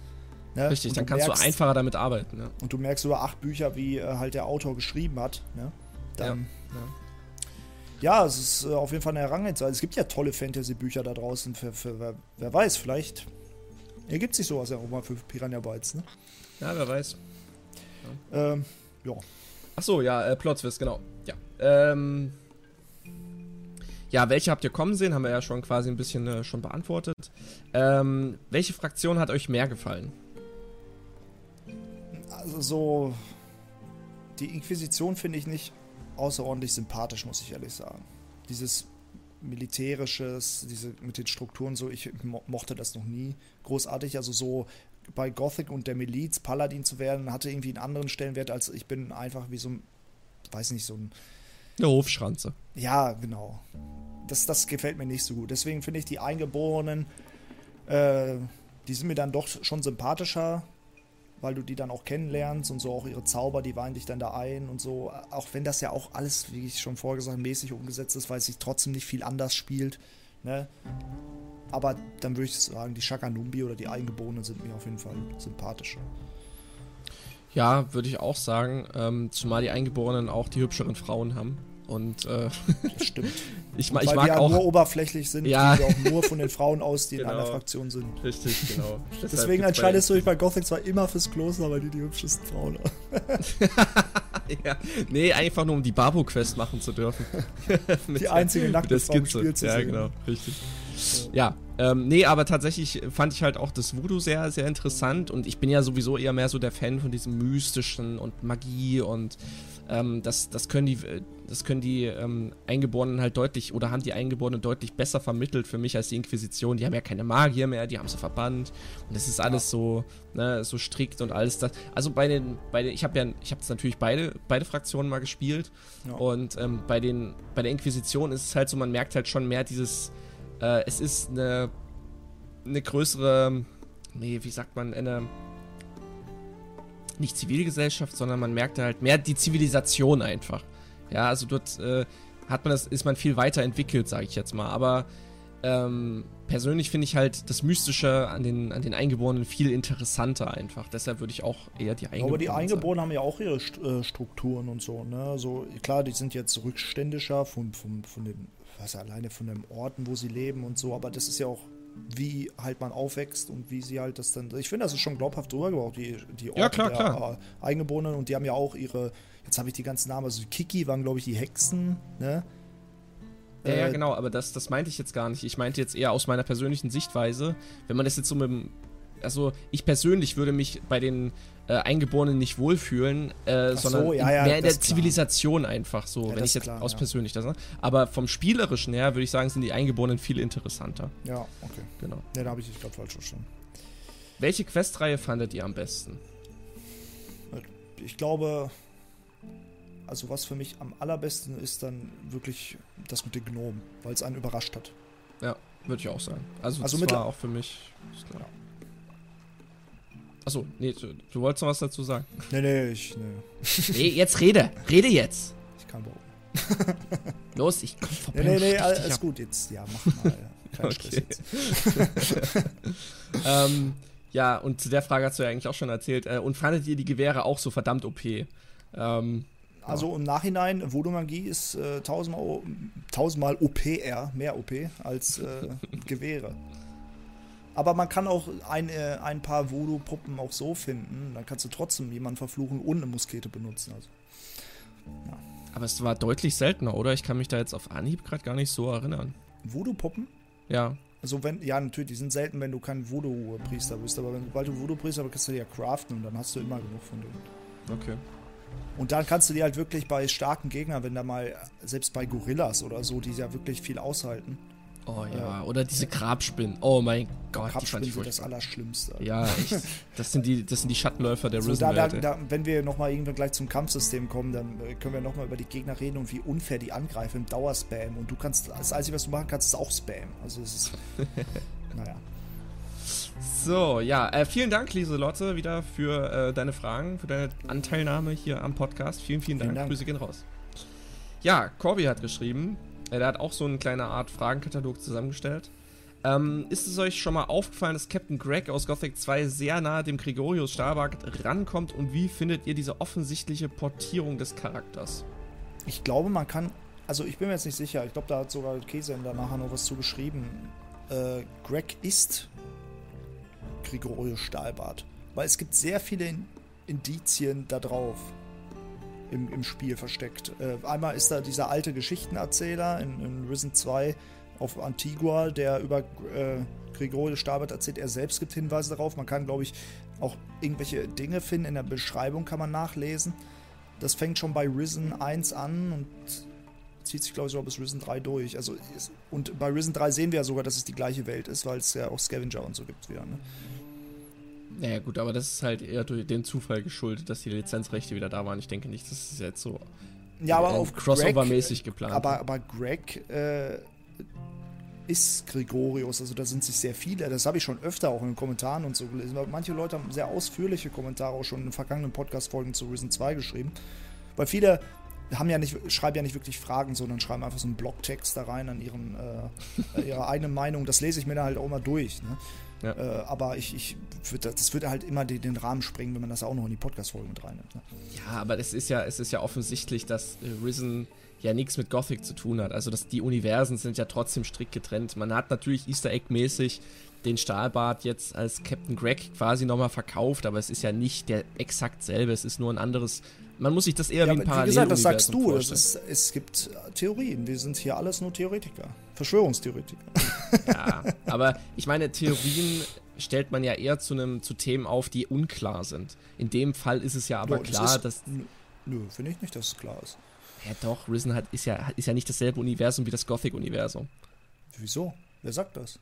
Ne? Richtig, dann kannst merkst, du einfacher damit arbeiten. Ne? Und du merkst über acht Bücher, wie äh, halt der Autor geschrieben hat. Ne? Dann, ja, ja ja, es ist äh, auf jeden Fall eine Herangehensweise. Es gibt ja tolle Fantasy-Bücher da draußen. Für, für wer, wer, weiß, vielleicht ergibt sich sowas ja auch mal für Piranha Bytes, ne? Ja, wer weiß. Ja. Ähm, ja. Achso, ja, äh, Plotzwist, genau. Ja. Ähm. Ja, welche habt ihr kommen sehen? Haben wir ja schon quasi ein bisschen äh, schon beantwortet. Ähm, welche Fraktion hat euch mehr gefallen? Also so. Die Inquisition finde ich nicht außerordentlich sympathisch, muss ich ehrlich sagen. Dieses militärisches, diese mit den Strukturen so, ich mo mochte das noch nie großartig. Also so bei Gothic und der Miliz Paladin zu werden, hatte irgendwie einen anderen Stellenwert, als ich bin einfach wie so ein, weiß nicht, so ein. Eine Hofschranze. Ja, genau. Das, das gefällt mir nicht so gut. Deswegen finde ich die Eingeborenen, äh, die sind mir dann doch schon sympathischer weil du die dann auch kennenlernst und so auch ihre Zauber, die weihen dich dann da ein und so. Auch wenn das ja auch alles, wie ich schon vorher gesagt mäßig umgesetzt ist, weil es sich trotzdem nicht viel anders spielt. Ne? Aber dann würde ich sagen, die Shakanumbi oder die Eingeborenen sind mir auf jeden Fall sympathischer. Ja, würde ich auch sagen. Ähm, zumal die Eingeborenen auch die hübscheren Frauen haben. Und äh, das stimmt. ich, und ich mag wir auch nur oberflächlich sind, ja. wir auch nur von den Frauen aus, die genau. in einer Fraktion sind. Richtig, genau. Deswegen entscheidest du dich bei Gothic zwar immer fürs Kloster, weil die die hübschesten Frauen haben. ja, nee, einfach nur um die Barbo-Quest machen zu dürfen. die einzige nackte Frau im Spiel zu ja, sehen. Ja, genau, richtig. Ja, ähm, nee, aber tatsächlich fand ich halt auch das Voodoo sehr, sehr interessant und ich bin ja sowieso eher mehr so der Fan von diesem Mystischen und Magie und ähm, das, das können die, das können die ähm, Eingeborenen halt deutlich oder haben die Eingeborenen deutlich besser vermittelt für mich als die Inquisition. Die haben ja keine Magier mehr, die haben sie verbannt und das ist alles so, ne, so strikt und alles das. Also bei den, bei den ich habe ja, ich habe natürlich beide, beide Fraktionen mal gespielt ja. und ähm, bei den, bei der Inquisition ist es halt so, man merkt halt schon mehr dieses, äh, es ist eine eine größere, nee, wie sagt man, eine nicht Zivilgesellschaft, sondern man merkt halt mehr die Zivilisation einfach. Ja, also dort äh, hat man das, ist man viel weiter entwickelt, sage ich jetzt mal. Aber ähm, persönlich finde ich halt das Mystische an den, an den Eingeborenen viel interessanter einfach. Deshalb würde ich auch eher die Eingeborenen. Aber die Eingeborenen sagen. haben ja auch ihre äh, Strukturen und so. Ne? Also klar, die sind jetzt rückständischer von, von, von dem, was alleine von den Orten, wo sie leben und so. Aber das ist ja auch wie halt man aufwächst und wie sie halt das dann. Ich finde, das ist schon glaubhaft drüber gebaut, die, die Orte ja, klar, der klar. Eingeborenen und die haben ja auch ihre, jetzt habe ich die ganzen Namen, also Kiki waren, glaube ich, die Hexen, ne? Ja, ja, äh, genau, aber das, das meinte ich jetzt gar nicht. Ich meinte jetzt eher aus meiner persönlichen Sichtweise. Wenn man das jetzt so mit dem. Also, ich persönlich würde mich bei den äh, Eingeborenen nicht wohlfühlen, äh, so, sondern ja, ja, mehr in der Zivilisation einfach so, ja, wenn ich jetzt klar, aus persönlich das. Ne? Aber vom Spielerischen her würde ich sagen, sind die Eingeborenen viel interessanter. Ja, okay. Genau. Ne, da habe ich dich gerade falsch verstanden. Welche Questreihe fandet ihr am besten? Ich glaube, also was für mich am allerbesten ist dann wirklich das mit den Gnomen, weil es einen überrascht hat. Ja, würde ich auch sagen. Also, also das war auch für mich. Ja. Achso, nee, du, du, wolltest noch was dazu sagen? Nee, nee, ich. Nee. nee, jetzt rede. Rede jetzt. Ich kann behaupten. Los, ich komm vorbei. Nee, nee, nee, alles gut jetzt. Ja, mach mal. Kein okay. Stress ähm, ja, und zu der Frage hast du ja eigentlich auch schon erzählt. Äh, und fandet ihr die Gewehre auch so verdammt OP? Ähm, also im Nachhinein, Voodoo-Magie ist äh, tausendmal, tausendmal OPR, mehr OP als äh, Gewehre. Aber man kann auch ein, äh, ein paar Voodoo-Puppen auch so finden. Dann kannst du trotzdem jemanden verfluchen und eine Muskete benutzen. Also, ja. Aber es war deutlich seltener, oder? Ich kann mich da jetzt auf Anhieb gerade gar nicht so erinnern. Voodoo-Puppen? Ja. Also wenn, ja, natürlich, die sind selten, wenn du kein Voodoo-Priester bist. Aber wenn, sobald du Voodoo-Priester bist, kannst du die ja craften und dann hast du immer genug von denen. Okay. Und dann kannst du dir halt wirklich bei starken Gegnern, wenn da mal, selbst bei Gorillas oder so, die ja wirklich viel aushalten. Oh ja, äh, oder diese Grabspinnen. Oh mein Gott, Grabspinnen sind das Allerschlimmste. Ja, echt. Das sind die, das sind die Schattenläufer der so, da, da, da, Wenn wir nochmal irgendwann gleich zum Kampfsystem kommen, dann äh, können wir nochmal über die Gegner reden und wie unfair die angreifen im Dauerspam. Und du kannst, das Einzige, was du machen kannst, ist auch Spam. Also es ist, naja. So, ja, äh, vielen Dank, Lieselotte, wieder für äh, deine Fragen, für deine Anteilnahme hier am Podcast. Vielen, vielen Dank. Vielen Dank. Grüße gehen raus. Ja, Corby hat geschrieben, äh, der hat auch so eine kleine Art Fragenkatalog zusammengestellt. Ähm, ist es euch schon mal aufgefallen, dass Captain Greg aus Gothic 2 sehr nahe dem Gregorius Starbuck rankommt und wie findet ihr diese offensichtliche Portierung des Charakters? Ich glaube, man kann, also ich bin mir jetzt nicht sicher, ich glaube, da hat sogar Käsender nachher noch was zu geschrieben. Äh, Greg ist Gregorius Stahlbart. Weil es gibt sehr viele Indizien da drauf im, im Spiel versteckt. Äh, einmal ist da dieser alte Geschichtenerzähler in, in Risen 2 auf Antigua, der über äh, Gregorius Stahlbart erzählt. Er selbst gibt Hinweise darauf. Man kann, glaube ich, auch irgendwelche Dinge finden. In der Beschreibung kann man nachlesen. Das fängt schon bei Risen 1 an und zieht sich, glaube ich, sogar bis Risen 3 durch. Also, und bei Risen 3 sehen wir ja sogar, dass es die gleiche Welt ist, weil es ja auch Scavenger und so gibt wieder. Ne? Naja, gut, aber das ist halt eher durch den Zufall geschuldet, dass die Lizenzrechte wieder da waren. Ich denke nicht, dass es jetzt so ja, aber auf Crossover-mäßig geplant aber, aber Greg äh, ist Gregorius, also da sind sich sehr viele, das habe ich schon öfter auch in den Kommentaren und so gelesen. Manche Leute haben sehr ausführliche Kommentare auch schon in den vergangenen Podcast-Folgen zu Risen 2 geschrieben. Weil viele haben ja nicht, schreiben ja nicht wirklich Fragen, sondern schreiben einfach so einen Blogtext da rein an ihren, äh, ihre eigene Meinung. Das lese ich mir dann halt auch mal durch. Ne? Ja. Äh, aber ich, ich würd, das würde halt immer den, den, Rahmen sprengen, wenn man das auch noch in die Podcast-Folge mit reinnimmt. Ne? Ja, aber es ist ja, es ist ja offensichtlich, dass äh, Risen ja nichts mit Gothic zu tun hat. Also dass die Universen sind ja trotzdem strikt getrennt. Man hat natürlich Easter Egg-mäßig den Stahlbart jetzt als Captain Greg quasi nochmal verkauft, aber es ist ja nicht der exakt selbe, es ist nur ein anderes man muss sich das eher ja, wie ein Parallel Wie gesagt, das sagst du. Es, ist, es gibt Theorien. Wir sind hier alles nur Theoretiker. Verschwörungstheoretiker. Ja, aber ich meine, Theorien stellt man ja eher zu, einem, zu Themen auf, die unklar sind. In dem Fall ist es ja aber no, klar, ist, dass. Nö, finde ich nicht, dass es klar ist. Ja, doch, Risen hat, ist, ja, ist ja nicht dasselbe Universum wie das Gothic-Universum. Wieso? Wer sagt das?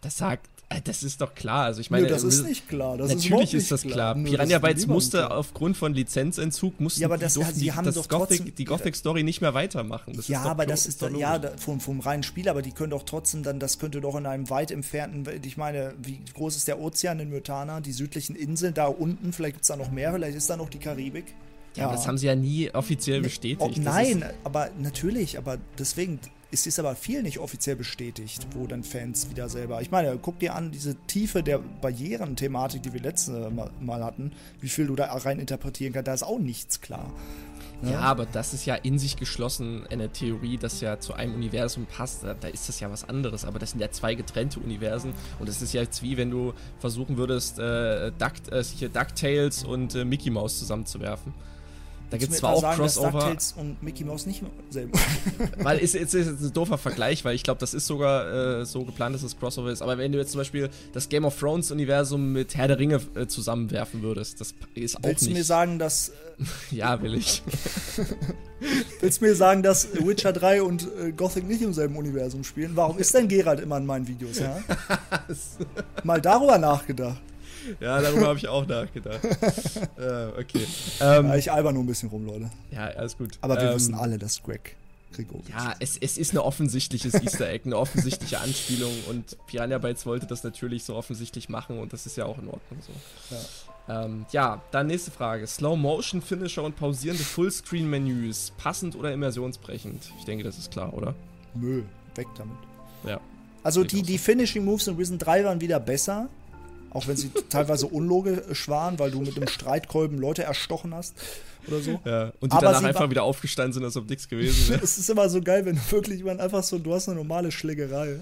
Das sagt, das ist doch klar. Also ich meine, Nö, das ist nicht klar. Das natürlich ist, ist das klar. Nö, Piranha ist Bytes musste klar. aufgrund von Lizenzentzug mussten Ja, aber das- die, die, haben das doch Gothic, trotzdem- die Gothic Story nicht mehr weitermachen. Das ja, ist doch aber klar, das ist doch, doch ja, da, vom, vom reinen Spiel, aber die können doch trotzdem dann, das könnte doch in einem weit entfernten, ich meine, wie groß ist der Ozean in Mythana, die südlichen Inseln da unten, vielleicht gibt es da noch mehr, vielleicht ist da noch die Karibik. ja, aber das haben sie ja nie offiziell Nee, bestätigt. Oh, nein, Ist, aber natürlich, aber deswegen ist es aber viel nicht offiziell bestätigt, wo dann Fans wieder selber. Ich meine, guck dir an, diese Tiefe der Barrieren-Thematik, die wir letzte Mal, hatten, wie viel du da rein interpretieren kannst, da ist auch nichts klar. ja, aber das ist ja in sich geschlossen eine Theorie, das ja zu einem Universum passt. Da, da ist das ja was anderes. Aber das sind ja zwei getrennte Universen. Und es ist ja jetzt wie, wenn du versuchen würdest, äh, Duck, äh, DuckTales und äh, Mickey Mouse zusammenzuwerfen. Da gibt es Willst du zwar auch sagen, dass Crossover. DuckTales und Mickey Mouse nicht selber. Weil es, es ist jetzt ein doofer Vergleich, weil ich glaube, das ist sogar äh, so geplant, dass es Crossover ist. Aber wenn du jetzt zum Beispiel das Game of Thrones Universum mit Herr der Ringe äh, zusammenwerfen würdest, das ist auch Willst du nicht. mir sagen, dass äh, ja, will ich. willst du mir sagen, dass Witcher 3 und äh, Gothic nicht im selben Universum spielen? Warum ist denn Geralt immer in meinen Videos, ja? Mal darüber nachgedacht. Ja, darüber habe ich auch nachgedacht. äh, okay. Ähm, ich alber nur ein bisschen rum, Leute. ja, alles gut. Aber wir ähm, wissen alle, dass Greg Grigorich Ja, es, es ist eine offensichtliches Easter Egg, eine offensichtliche Anspielung und Piranha Bytes wollte das natürlich so offensichtlich machen und das ist ja auch in Ordnung so. Ja, ähm, ja dann nächste Frage. Slow Motion Finisher und pausierende Fullscreen Menüs, passend oder immersionsbrechend? Ich denke, das ist klar, oder? Nö, weg damit. Ja. Also die, die Finishing Moves in Risen 3 waren wieder besser. Auch wenn sie teilweise unlogisch waren, weil du mit einem Streitkolben Leute erstochen hast oder so. Ja, und die Aber danach einfach war- wieder aufgestanden sind, als ob nichts gewesen wäre. Es ist immer so geil, wenn du wirklich man einfach so, du hast eine normale Schlägerei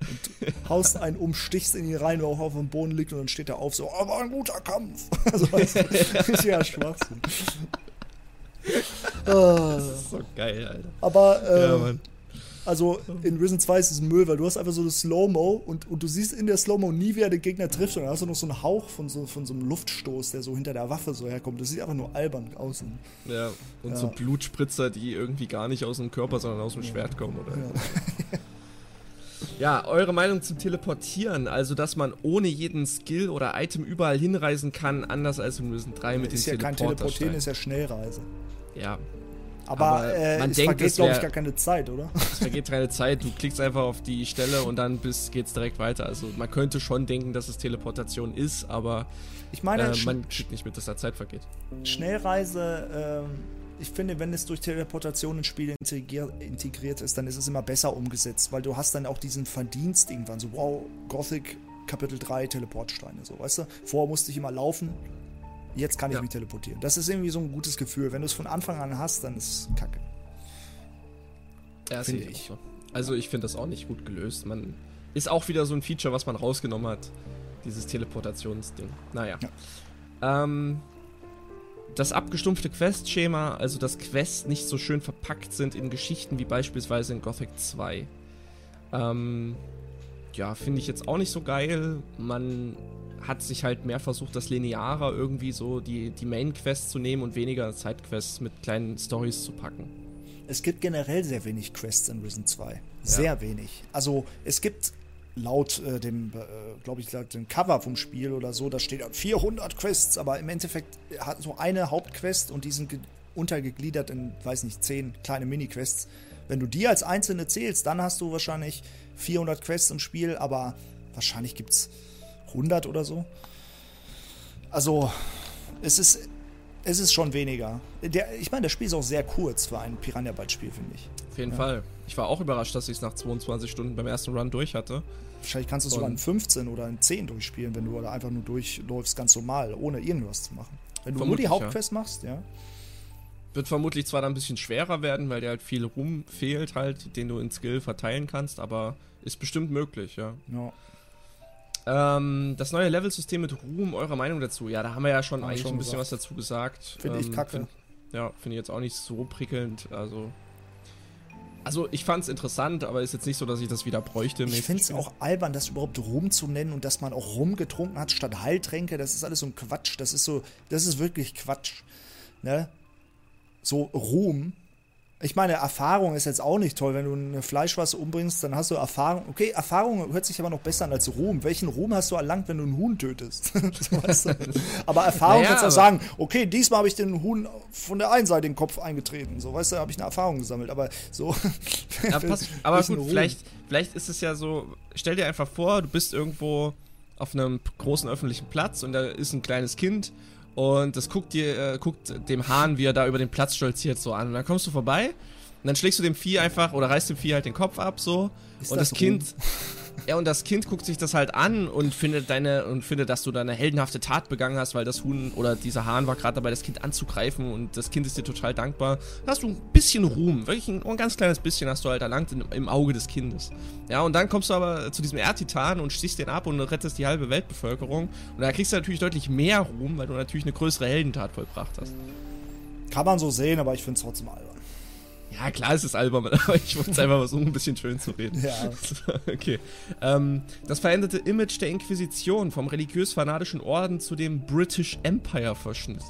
und haust einen um, stichst in ihn rein, der auch auf dem Boden liegt und dann steht er auf so, aber ein guter Kampf. Also weißt du, richtiger Schwachsinn. Das ist so geil, Alter. aber Ja, ähm, Mann. Also in Risen 2 ist es Müll, weil du hast einfach so das Slow-Mo und, und du siehst in der Slow-Mo nie, wer den Gegner trifft. Und dann hast du noch so einen Hauch von so, von so einem Luftstoß, der so hinter der Waffe so herkommt. Das sieht einfach nur albern aus. Ja, und Ja. so Blutspritzer, die irgendwie gar nicht aus dem Körper, sondern aus dem Schwert kommen, oder? Ja. Ja, eure Meinung zum Teleportieren, also dass man ohne jeden Skill oder Item überall hinreisen kann, anders als in Risen 3 mit ist den ja kein Teleportieren, ist ja Schnellreise. Ja, Aber, Aber äh, man es denkt, vergeht, es glaube ich, gar keine Zeit, oder? es vergeht keine Zeit, du klickst einfach auf die Stelle und dann bis, geht's direkt weiter. Also man könnte schon denken, dass es Teleportation ist, aber Ich meine, äh, man kriegt nicht mit, dass da Zeit vergeht. Schnellreise, ähm, ich finde, wenn es durch Teleportation ins Spiel integrier integriert ist, dann ist es immer besser umgesetzt, weil du hast dann auch diesen Verdienst irgendwann, so wow, Gothic Kapitel 3 Teleportsteine, so, weißt du? Vorher musste ich immer laufen, jetzt kann ich Ja. mich teleportieren. Das ist irgendwie so ein gutes Gefühl. Wenn du es von Anfang an hast, dann ist es kacke. Ja, Finde ich. so. Also ich finde das auch nicht gut gelöst. Man ist auch wieder so ein Feature, was man rausgenommen hat. Dieses Teleportationsding. Naja. Ähm, das abgestumpfte Quest-Schema, also dass Quests nicht so schön verpackt sind in Geschichten wie beispielsweise in Gothic 2. Ähm, ja, finde ich jetzt auch nicht so geil. Man hat sich halt mehr versucht, das linearer irgendwie so die, die Main-Quests zu nehmen und weniger Side-Quests mit kleinen Stories zu packen. Es gibt generell sehr wenig Quests in Risen 2. Sehr wenig. Also es gibt laut äh, dem, äh, glaube ich, laut dem Cover vom Spiel oder so, da steht dann 400 Quests, aber im Endeffekt hat so eine Hauptquest und die sind ge- untergegliedert in, weiß nicht, 10 kleine Mini-Quests. Wenn du die als einzelne zählst, dann hast du wahrscheinlich 400 Quests im Spiel, aber wahrscheinlich gibt es 100 oder so. Also, es ist, es ist schon weniger. Der, ich meine, das Spiel ist auch sehr kurz für ein Piranha Bytes Spiel, finde ich. Auf jeden Fall. Ich war auch überrascht, dass ich es nach 22 Stunden beim ersten Run durch hatte. Wahrscheinlich kannst du es sogar in Und- 15 oder in 10 durchspielen, wenn du da einfach nur durchläufst, ganz normal, ohne irgendwas zu machen. Wenn du nur die ja. Hauptquest machst, ja. Wird vermutlich zwar dann ein bisschen schwerer werden, weil dir halt viel Ruhm fehlt halt, den du in Skill verteilen kannst, aber ist bestimmt möglich, ja. ja. Ähm, das neue Level-System mit Ruhm, eure Meinung dazu? Ja, da haben wir ja schon Haben eigentlich schon ein bisschen gesagt. was dazu gesagt. Finde ich Ähm, kacke. Find, ja, finde ich jetzt auch nicht so prickelnd, also... Also, ich fand es interessant, aber ist jetzt nicht so, dass ich das wieder bräuchte. Ich finde es auch albern, das überhaupt Rum zu nennen und dass man auch Rum getrunken hat statt Heiltränke. Das ist alles so ein Quatsch. Das ist so, das ist wirklich Quatsch. Ne? So Ruhm ich meine, Erfahrung ist jetzt auch nicht toll. Wenn du eine Fleischwasse umbringst, dann hast du Erfahrung. Okay, Erfahrung hört sich aber noch besser an als Ruhm. Welchen Ruhm hast du erlangt, wenn du einen Huhn tötest? weißt du? Aber Erfahrung naja, kannst du auch sagen, okay, diesmal habe ich den Huhn von der einen Seite den Kopf eingetreten. So, weißt du, habe ich eine Erfahrung gesammelt. Aber so. Ja, pass, aber gut, vielleicht, vielleicht ist es ja so, stell dir einfach vor, du bist irgendwo auf einem großen öffentlichen Platz und da ist ein kleines Kind und das guckt dir, äh, guckt dem Hahn, wie er da über den Platz stolziert, so an. Und dann kommst du vorbei und dann schlägst du dem Vieh einfach oder reißt dem Vieh halt den Kopf ab, so. Ist und das, das Kind. Ja, und das Kind guckt sich das halt an und findet deine und findet, dass du da eine heldenhafte Tat begangen hast, weil das Huhn oder dieser Hahn war gerade dabei, das Kind anzugreifen und das Kind ist dir total dankbar. Da hast du ein bisschen Ruhm, wirklich ein, ein ganz kleines bisschen hast du halt erlangt in, im Auge des Kindes. Ja, und dann kommst du aber zu diesem Erdtitan und stichst den ab und rettest die halbe Weltbevölkerung. Und da kriegst du natürlich deutlich mehr Ruhm, weil du natürlich eine größere Heldentat vollbracht hast. Kann man so sehen, aber ich finde es trotzdem albern. Ja, klar, es ist albern, aber ich wollte es einfach versuchen, ein bisschen schön zu reden. Ja. okay. Ähm, das veränderte Image der Inquisition vom religiös-fanatischen Orden zu dem British Empire verschnitt.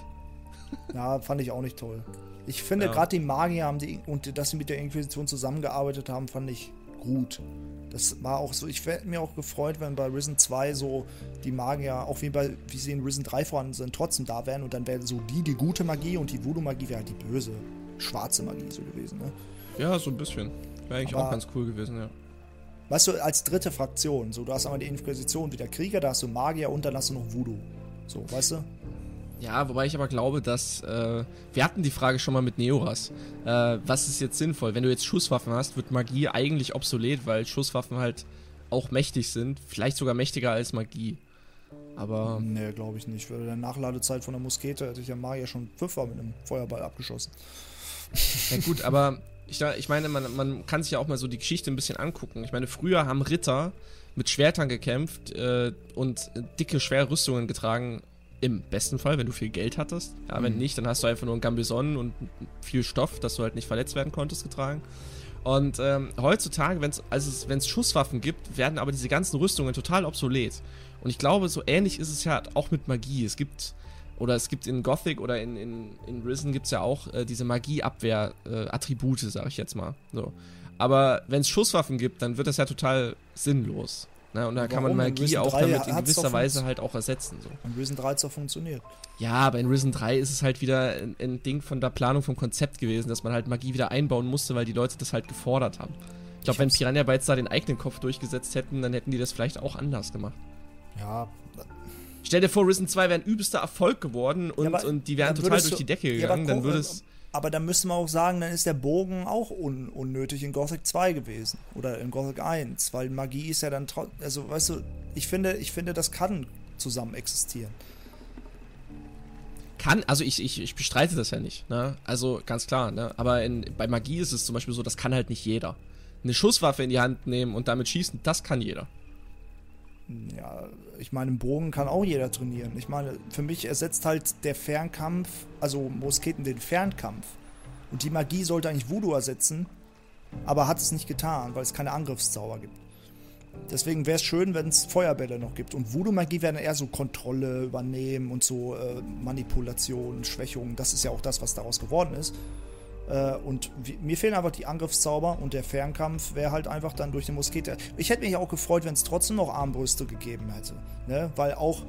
Ja, fand ich auch nicht toll. Ich finde ja. gerade die Magier haben die, und dass sie mit der Inquisition zusammengearbeitet haben, fand ich gut. Das war auch so, ich hätte mir auch gefreut, wenn bei Risen 2 so die Magier, auch wie, bei, wie sie in Risen 3 vorhanden sind, trotzdem da wären und dann wäre so die die gute Magie und die Voodoo-Magie wäre halt die böse schwarze Magie so gewesen, ne? Ja, so ein bisschen. Wäre eigentlich Aber, auch ganz cool gewesen, ja. Weißt du, als dritte Fraktion, so, du hast einmal die Inquisition, wieder Krieger, da hast du Magier und dann hast du noch Voodoo. So, weißt du? Ja, wobei ich aber glaube, dass äh, wir hatten die Frage schon mal mit Neoras. Äh, was ist jetzt sinnvoll? Wenn du jetzt Schusswaffen hast, wird Magie eigentlich obsolet, weil Schusswaffen halt auch mächtig sind, vielleicht sogar mächtiger als Magie. Aber. Nee, glaube ich nicht. Für der Nachladezeit von der Muskete hätte ich ja Magier schon fünfmal mit einem Feuerball abgeschossen. Ja gut, aber ich, ich meine, man, man kann sich ja auch mal so die Geschichte ein bisschen angucken. Ich meine, früher haben Ritter mit Schwertern gekämpft äh, und dicke, schwere Rüstungen getragen. Im besten Fall, wenn du viel Geld hattest. Ja, wenn mhm. nicht, dann hast du einfach nur ein Gambison und viel Stoff, dass du halt nicht verletzt werden konntest, getragen. Und ähm, heutzutage, wenn es also wenn's Schusswaffen gibt, werden aber diese ganzen Rüstungen total obsolet. Und ich glaube, so ähnlich ist es ja auch mit Magie. Es gibt oder es gibt in Gothic oder in, in, in Risen gibt es ja auch äh, diese Magieabwehr-Attribute, äh, sag ich jetzt mal. So. Aber wenn es Schusswaffen gibt, dann wird das ja total sinnlos. Ne? Und da kann man Magie auch damit in gewisser Weise halt auch ersetzen. So. In Risen 3 hat es auch funktioniert. Ja, aber in Risen 3 ist es halt wieder ein, ein, Ding von der Planung vom Konzept gewesen, dass man halt Magie wieder einbauen musste, weil die Leute das halt gefordert haben. Ich glaube, wenn Piranha Bytes da den eigenen Kopf durchgesetzt hätten, dann hätten die das vielleicht auch anders gemacht. Ja, Stell dir vor, Risen 2 wäre ein übelster Erfolg geworden und, ja, und die wären total durch die Decke gegangen. Ja, dann würde es. Aber dann müsste man auch sagen, dann ist der Bogen auch un unnötig in Gothic 2 gewesen. Oder in Gothic 1. Weil Magie ist ja dann trotzdem. Also, weißt du, ich finde, ich finde, das kann zusammen existieren. Kann, also ich, ich, ich bestreite das ja nicht, ne? Also ganz klar, ne? Aber in, bei Magie ist es zum Beispiel so, das kann halt nicht jeder. Eine Schusswaffe in die Hand nehmen und damit schießen, das kann jeder. Ja, ich meine, im Bogen kann auch jeder trainieren. Ich meine, für mich ersetzt halt der Fernkampf, also Musketen den Fernkampf. Und die Magie sollte eigentlich Voodoo ersetzen, aber hat es nicht getan, weil es keine Angriffszauber gibt. Deswegen wäre es schön, wenn es Feuerbälle noch gibt. Und Voodoo-Magie wäre eher so Kontrolle übernehmen und so äh, Manipulation, Schwächung. Das ist ja auch das, was daraus geworden ist. Äh, und mir fehlen einfach die Angriffszauber und der Fernkampf wäre halt einfach dann durch den Muskete. Ich hätte mich auch gefreut, wenn es trotzdem noch Armbrüste gegeben hätte. Ne? Weil auch,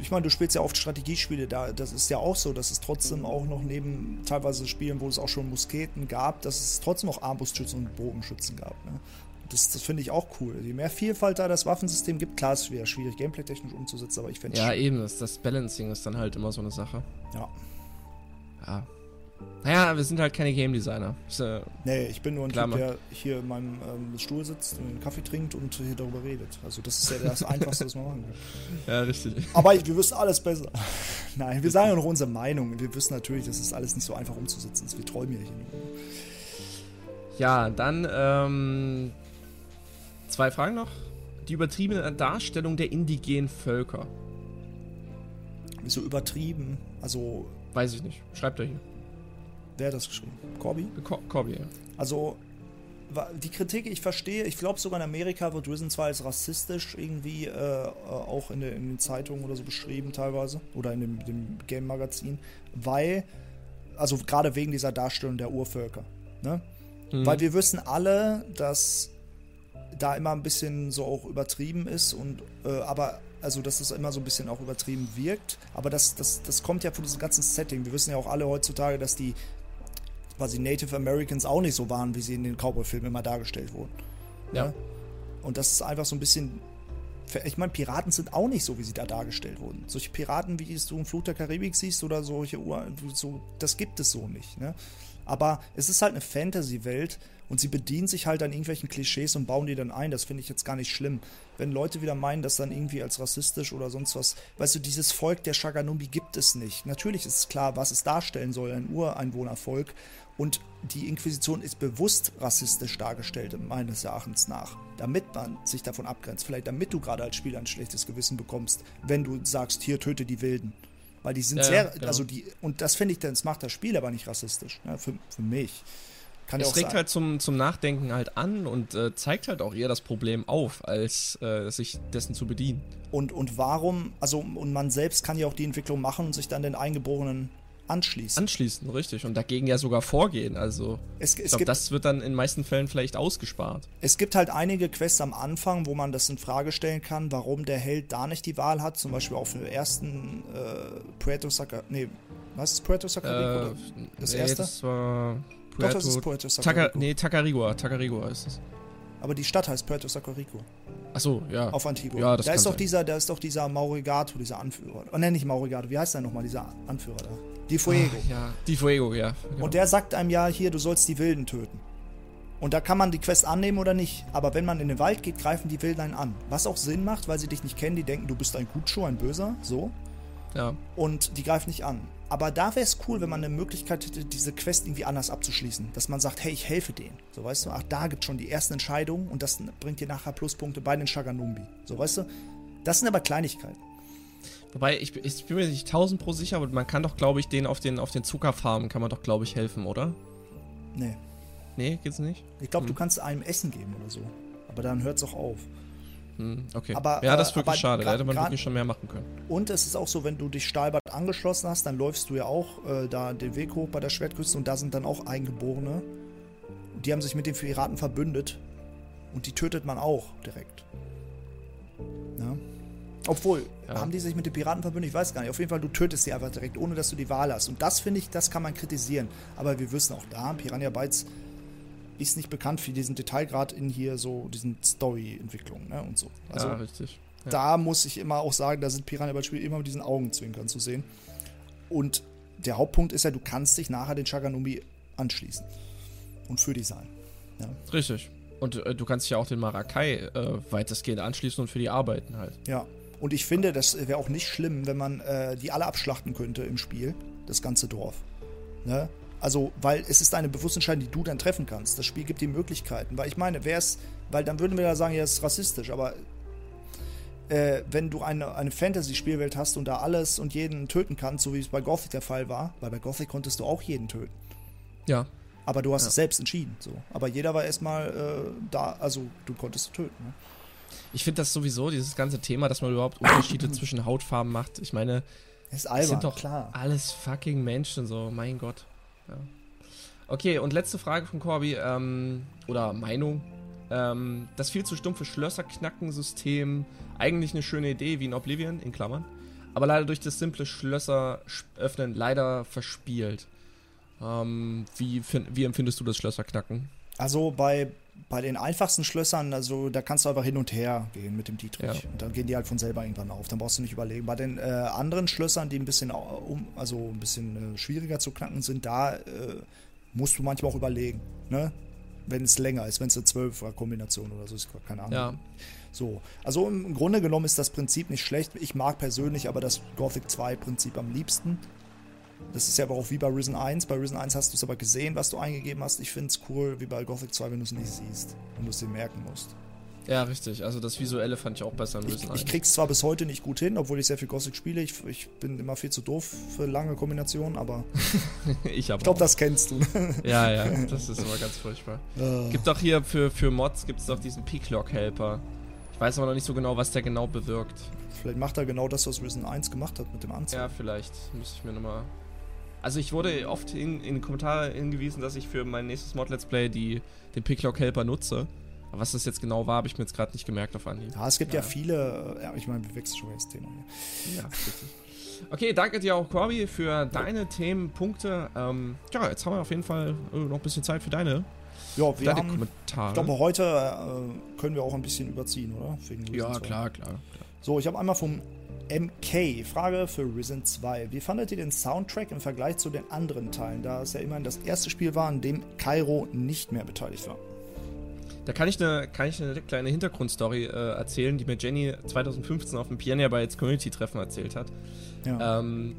ich meine, du spielst ja oft Strategiespiele, da, das ist ja auch so, dass es trotzdem auch noch neben teilweise Spielen, wo es auch schon Musketen gab, dass es trotzdem noch Armbrustschützen und Bogenschützen gab. Ne? Das, das finde ich auch cool. Je mehr Vielfalt da das Waffensystem gibt, klar, ist es wieder schwierig, gameplay-technisch umzusetzen, aber ich finde Ja, eben, das, das Balancing ist dann halt immer so eine Sache. Ja. Ja, naja, wir sind halt keine Game Designer. Äh, nee, ich bin nur ein Typ, der hier in meinem ähm, Stuhl sitzt, einen Kaffee trinkt und hier darüber redet. Also das ist ja das Einfachste, was man machen kann. Ja, richtig. Aber ich, wir wissen alles besser. Nein, wir sagen ja noch unsere Meinung. Wir wissen natürlich, dass es alles nicht so einfach umzusetzen ist. Wir träumen ja hier nur. Ja, dann ähm, zwei Fragen noch. Die übertriebene Darstellung der indigenen Völker. Wieso übertrieben? Also. Weiß ich nicht. Schreibt er hier. Wer hat das geschrieben? Corby? Cor Corby, ja. Also, die Kritik, ich verstehe, ich glaube sogar in Amerika wird Risen zwar als rassistisch irgendwie äh, auch in, de, in, den Zeitungen oder so beschrieben teilweise oder in dem, dem Game-Magazin, weil, also gerade wegen dieser Darstellung der Urvölker. Ne? Mhm. Weil wir wissen alle, dass da immer ein bisschen so auch übertrieben ist und äh, aber also dass es immer so ein bisschen auch übertrieben wirkt. Aber das, das, das kommt ja von diesem ganzen Setting. Wir wissen ja auch alle heutzutage, dass die quasi Native Americans auch nicht so waren, wie sie in den Cowboy-Filmen immer dargestellt wurden. Ja. ja. Und das ist einfach so ein bisschen. Ich meine, Piraten sind auch nicht so, wie sie da dargestellt wurden. Solche Piraten, wie du in Flut der Karibik siehst oder solche Ur so, das gibt es so nicht. Ne? Aber es ist halt eine Fantasy-Welt und sie bedienen sich halt an irgendwelchen Klischees und bauen die dann ein. Das finde ich jetzt gar nicht schlimm. Wenn Leute wieder meinen, das dann irgendwie als rassistisch oder sonst was, weißt du, dieses Volk der Shaganumbi gibt es nicht. Natürlich ist es klar, was es darstellen soll, ein Ureinwohnervolk. Und die Inquisition ist bewusst rassistisch dargestellt, meines Erachtens nach. Damit man sich davon abgrenzt. Vielleicht damit du gerade als Spieler ein schlechtes Gewissen bekommst, wenn du sagst, hier töte die Wilden. Weil die sind ja, sehr, genau. also die, und das finde ich, das macht das Spiel aber nicht rassistisch, ne, für, für mich. Kann es regt halt zum, zum Nachdenken halt an und äh, zeigt halt auch eher das Problem auf, als äh, sich dessen zu bedienen. Und, und warum, also, und man selbst kann ja auch die Entwicklung machen und sich dann den Eingeborenen anschließen. Anschließen, richtig. Und dagegen ja sogar vorgehen. Also, es, ich glaube, das wird dann in den meisten Fällen vielleicht ausgespart. Es gibt halt einige Quests am Anfang, wo man das in Frage stellen kann, warum der Held da nicht die Wahl hat. Zum Beispiel auf dem ersten äh, Puerto Saca. Nee, was ist Puerto Sacarico? Äh, das erste? Das war Puerto, Doch, das ist Puerto Sacarico. Taka, nee, Tacarigua. Tacarigua ist es. Aber die Stadt heißt Puerto Sacarico. Achso, ja. Auf Antigua. Ja, das da ist doch sein. dieser, da ist doch dieser Maurigato, dieser Anführer. Oh, nenn nicht Maurigato, wie heißt der nochmal, dieser Anführer da? Di Fuego. Ach, ja, Di Fuego, ja. Genau. Und der sagt einem ja hier, du sollst die Wilden töten. Und da kann man die Quest annehmen oder nicht. Aber wenn man in den Wald geht, greifen die Wilden einen an. Was auch Sinn macht, weil sie dich nicht kennen, die denken, du bist ein Gutschuh, ein Böser, so. Ja. Und die greifen nicht an. Aber da wäre es cool, wenn man eine Möglichkeit hätte, diese Quest irgendwie anders abzuschließen. Dass man sagt, hey, ich helfe denen. So, weißt du, ach, da gibt es schon die ersten Entscheidungen und das bringt dir nachher Pluspunkte bei den Shaganumbi. So, weißt du, das sind aber Kleinigkeiten. Wobei, ich, ich, bin mir nicht tausend pro sicher, aber man kann doch, glaube ich, denen auf den, auf den Zuckerfarmen kann man doch, glaube ich, helfen, oder? Nee. Nee, geht's nicht? Ich glaube, hm. du kannst einem Essen geben oder so. Aber dann hört es auch auf. Hm, okay. Aber, ja, das ist wirklich schade. Da hätte man wirklich schon mehr machen können. Und es ist auch so, wenn du dich Stahlbad angeschlossen hast, dann läufst du ja auch äh, da den Weg hoch bei der Schwertküste und da sind dann auch Eingeborene. Die haben sich mit den Piraten verbündet. Und die tötet man auch direkt. Ja. Obwohl, ja. haben die sich mit den Piraten verbündet? Ich weiß gar nicht. Auf jeden Fall, du tötest sie einfach direkt, ohne dass du die Wahl hast. Und das finde ich, das kann man kritisieren. Aber wir wissen auch da, Piranha Bytes ist nicht bekannt für diesen Detailgrad in hier so diesen Story-Entwicklungen ne, und so. Also, ja, richtig. Ja. Da muss ich immer auch sagen, da sind Piranha Bytes Spiele immer mit diesen Augenzwinkern zu sehen. Und der Hauptpunkt ist ja, du kannst dich nachher den Shaganumi anschließen. Und für die sein. Ja. Richtig. Und äh, du kannst dich ja auch den Marakai äh, weitestgehend anschließen und für die arbeiten halt. Ja, und ich finde, das wäre auch nicht schlimm, wenn man äh, die alle abschlachten könnte im Spiel, das ganze Dorf. Ne? Also, weil es ist eine bewusste Entscheidung, die du dann treffen kannst. Das Spiel gibt dir Möglichkeiten. Weil ich meine, wäre es, weil dann würden wir ja sagen, ja, es ist rassistisch, aber äh, wenn du eine, eine Fantasy-Spielwelt hast und da alles und jeden töten kannst, so wie es bei Gothic der Fall war, weil bei Gothic konntest du auch jeden töten. Ja. Aber du hast ja. es selbst entschieden. So. Aber jeder war erstmal äh, da, also du konntest töten. Ne? Ich finde das sowieso, dieses ganze Thema, dass man überhaupt Unterschiede zwischen Hautfarben macht. Ich meine, das ist albern, sind doch klar. alles fucking Menschen, so, mein Gott. Ja. Okay, und letzte Frage von Corby, ähm, oder Meinung. Ähm, das viel zu stumpfe Schlösserknacken-System, eigentlich eine schöne Idee wie in Oblivion, in Klammern, aber leider durch das simple Schlösser öffnen leider verspielt. Ähm, wie, wie empfindest du das Schlösserknacken? Also bei bei den einfachsten Schlössern, also da kannst du einfach hin und her gehen mit dem Dietrich. Ja. Und dann gehen die halt von selber irgendwann auf. Dann brauchst du nicht überlegen. Bei den äh, anderen Schlössern, die ein bisschen, um, also ein bisschen äh, schwieriger zu knacken sind, da äh, musst du manchmal auch überlegen. Ne? Wenn es länger ist, wenn es eine 12er-Kombination oder so ist, keine Ahnung. Ja. So, also im Grunde genommen ist das Prinzip nicht schlecht. Ich mag persönlich aber das Gothic 2-Prinzip am liebsten. Das ist ja aber auch wie bei Risen 1. Bei Risen 1 hast du es aber gesehen, was du eingegeben hast. Ich finde es cool, wie bei Gothic 2, wenn du es nicht siehst und du es dir merken musst. Ja, richtig. Also das Visuelle fand ich auch besser in Risen ich, 1. Ich krieg's zwar bis heute nicht gut hin, obwohl ich sehr viel Gothic spiele. Ich, ich bin immer viel zu doof für lange Kombinationen, aber ich, ich glaube, das kennst du. ja, ja, das ist immer ganz furchtbar. Uh. Gibt auch hier für, für Mods gibt es doch diesen Peacock-Helper. Ich weiß aber noch nicht so genau, was der genau bewirkt. Vielleicht macht er genau das, was Risen 1 gemacht hat mit dem Anzug. Ja, vielleicht. Müsste ich mir nochmal Also ich wurde oft in, in den Kommentaren hingewiesen, dass ich für mein nächstes Mod Let's Play die, den Picklock Helper nutze. Aber was das jetzt genau war, habe ich mir jetzt gerade nicht gemerkt auf Anhieb. Ja, es gibt ja, ja viele, äh, ja, ich meine, wir wechseln schon das Thema hier. Ja, richtig. Okay, danke dir auch, Corby, für deine Themenpunkte. Ähm, ja, jetzt haben wir auf jeden Fall äh, noch ein bisschen Zeit für deine, ja, wir deine haben, Kommentare. Ich glaube, heute äh, können wir auch ein bisschen überziehen, oder? ja, klar, klar, klar. So, ich habe einmal vom MK. Frage für Risen 2. Wie fandet ihr den Soundtrack im Vergleich zu den anderen Teilen, da es ja immerhin das erste Spiel war, an dem Cairo nicht mehr beteiligt war? Da kann ich eine, kann ich eine kleine Hintergrundstory äh, erzählen, die mir Jenny 2015 auf dem Piania Bytes Community-Treffen erzählt hat. Ja. Ähm,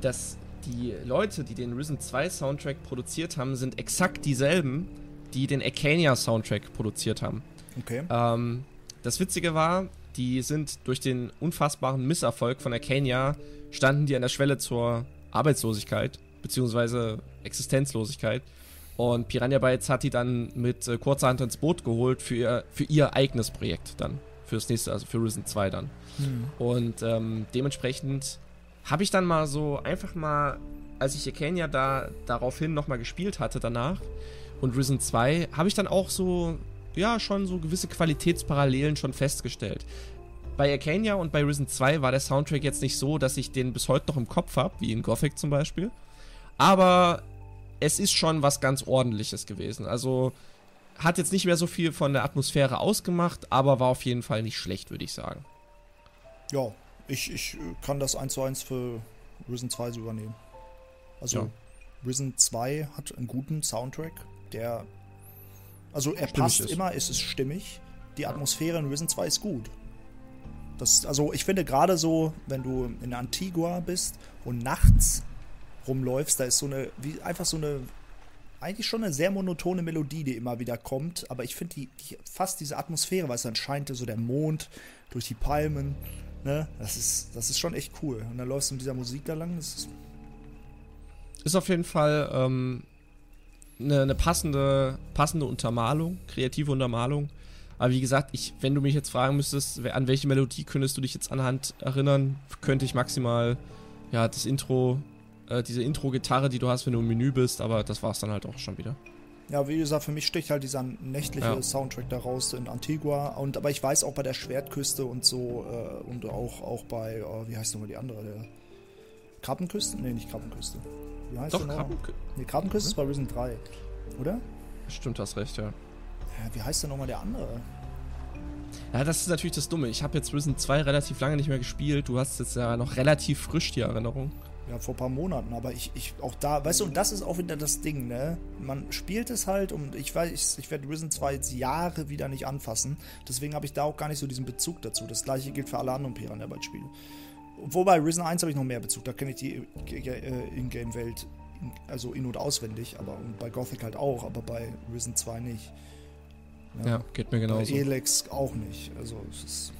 dass die Leute, die den Risen 2 Soundtrack produziert haben, sind exakt dieselben, die den Arcania Soundtrack produziert haben. Okay. Ähm, das Witzige war, die sind durch den unfassbaren Misserfolg von Arcania standen die an der Schwelle zur Arbeitslosigkeit, beziehungsweise Existenzlosigkeit. Und Piranha Bytes hat die dann mit äh, kurzer Hand ins Boot geholt für ihr, für ihr eigenes Projekt dann. Fürs nächste, also für Risen 2 dann. Mhm. Und ähm, dementsprechend habe ich dann mal so einfach mal, als ich Arcania da daraufhin nochmal gespielt hatte danach und Risen 2, habe ich dann auch so ja, schon so gewisse Qualitätsparallelen schon festgestellt. Bei Arcania und bei Risen 2 war der Soundtrack jetzt nicht so, dass ich den bis heute noch im Kopf habe, wie in Gothic zum Beispiel. Aber es ist schon was ganz ordentliches gewesen. Also hat jetzt nicht mehr so viel von der Atmosphäre ausgemacht, aber war auf jeden Fall nicht schlecht, würde ich sagen. Ja, ich, ich kann das 1 zu 1 für Risen 2 so übernehmen. Also ja. Risen 2 hat einen guten Soundtrack, der also er passt ist. immer, es ist stimmig. Die Atmosphäre in Risen 2 ist gut. Das, also ich finde gerade so, wenn du in Antigua bist und nachts rumläufst, da ist so eine, wie einfach so eine, eigentlich schon eine sehr monotone Melodie, die immer wieder kommt, aber ich finde die, die, fast diese Atmosphäre, weil es dann scheint so der Mond durch die Palmen, ne, das ist, das ist schon echt cool. Und dann läufst du mit dieser Musik da lang, das ist, ist auf jeden Fall ähm, eine, eine passende, passende Untermalung, kreative Untermalung. Aber wie gesagt, ich, wenn du mich jetzt fragen müsstest, an welche Melodie könntest du dich jetzt anhand erinnern, könnte ich maximal ja das Intro, äh, diese Intro-Gitarre, die du hast, wenn du im Menü bist, aber das war es dann halt auch schon wieder. Ja, wie gesagt, für mich sticht halt dieser nächtliche ja. Soundtrack da raus in Antigua. Und aber ich weiß auch bei der Schwertküste und so äh, und auch, auch bei, oh, wie heißt nochmal die andere? Der Krabbenküste? Nee, nicht Krabbenküste. Wie heißt Doch, Krabbenküste. Nee, Krabbenküste hm? ist bei Risen 3. Oder? Stimmt, hast recht, ja. wie heißt denn nochmal der andere? Ja, das ist natürlich das Dumme. Ich habe jetzt Risen 2 relativ lange nicht mehr gespielt. Du hast jetzt ja noch relativ frisch die Erinnerung. Ja, vor ein paar Monaten, aber ich, ich auch da, weißt du, und das ist auch wieder das Ding, ne? Man spielt es halt und ich weiß, ich, werde Risen 2 jetzt Jahre wieder nicht anfassen. Deswegen habe ich da auch gar nicht so diesen Bezug dazu. Das gleiche gilt für alle anderen Piranha Bytes Spiele. Wobei Risen 1 habe ich noch mehr Bezug, da kenne ich die äh, Ingame-Welt also in- und auswendig, aber und bei Gothic halt auch, aber bei Risen 2 nicht. Ja, ja geht mir genauso. Bei Elex auch nicht. Also es ist.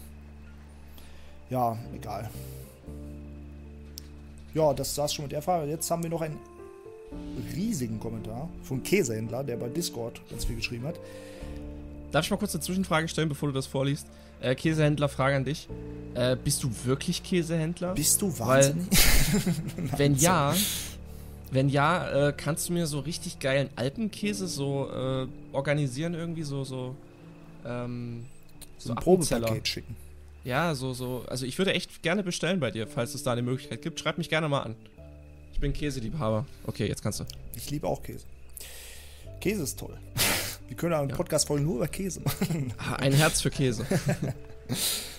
Ja, egal. Ja, das war's schon mit der Frage. Jetzt haben wir noch einen riesigen Kommentar von Käsehändler, der bei Discord ganz viel geschrieben hat. Darf ich mal kurz eine Zwischenfrage stellen, bevor du das vorliest? Äh, Käsehändler, Frage an dich. Äh, bist du wirklich Käsehändler? Bist du wahnsinnig? Weil, wenn ja, wenn ja, äh, kannst du mir so richtig geilen Alpenkäse so äh, organisieren irgendwie so so ähm, so, ein Probepaket schicken. Ja, so so. Also ich würde echt gerne bestellen bei dir, falls es da eine Möglichkeit gibt. Schreib mich gerne mal an. Ich bin Käseliebhaber. Okay, jetzt kannst du. Ich liebe auch Käse. Käse ist toll. Wir können einen ja. Podcast voll nur über Käse machen. Ah, ein Herz für Käse.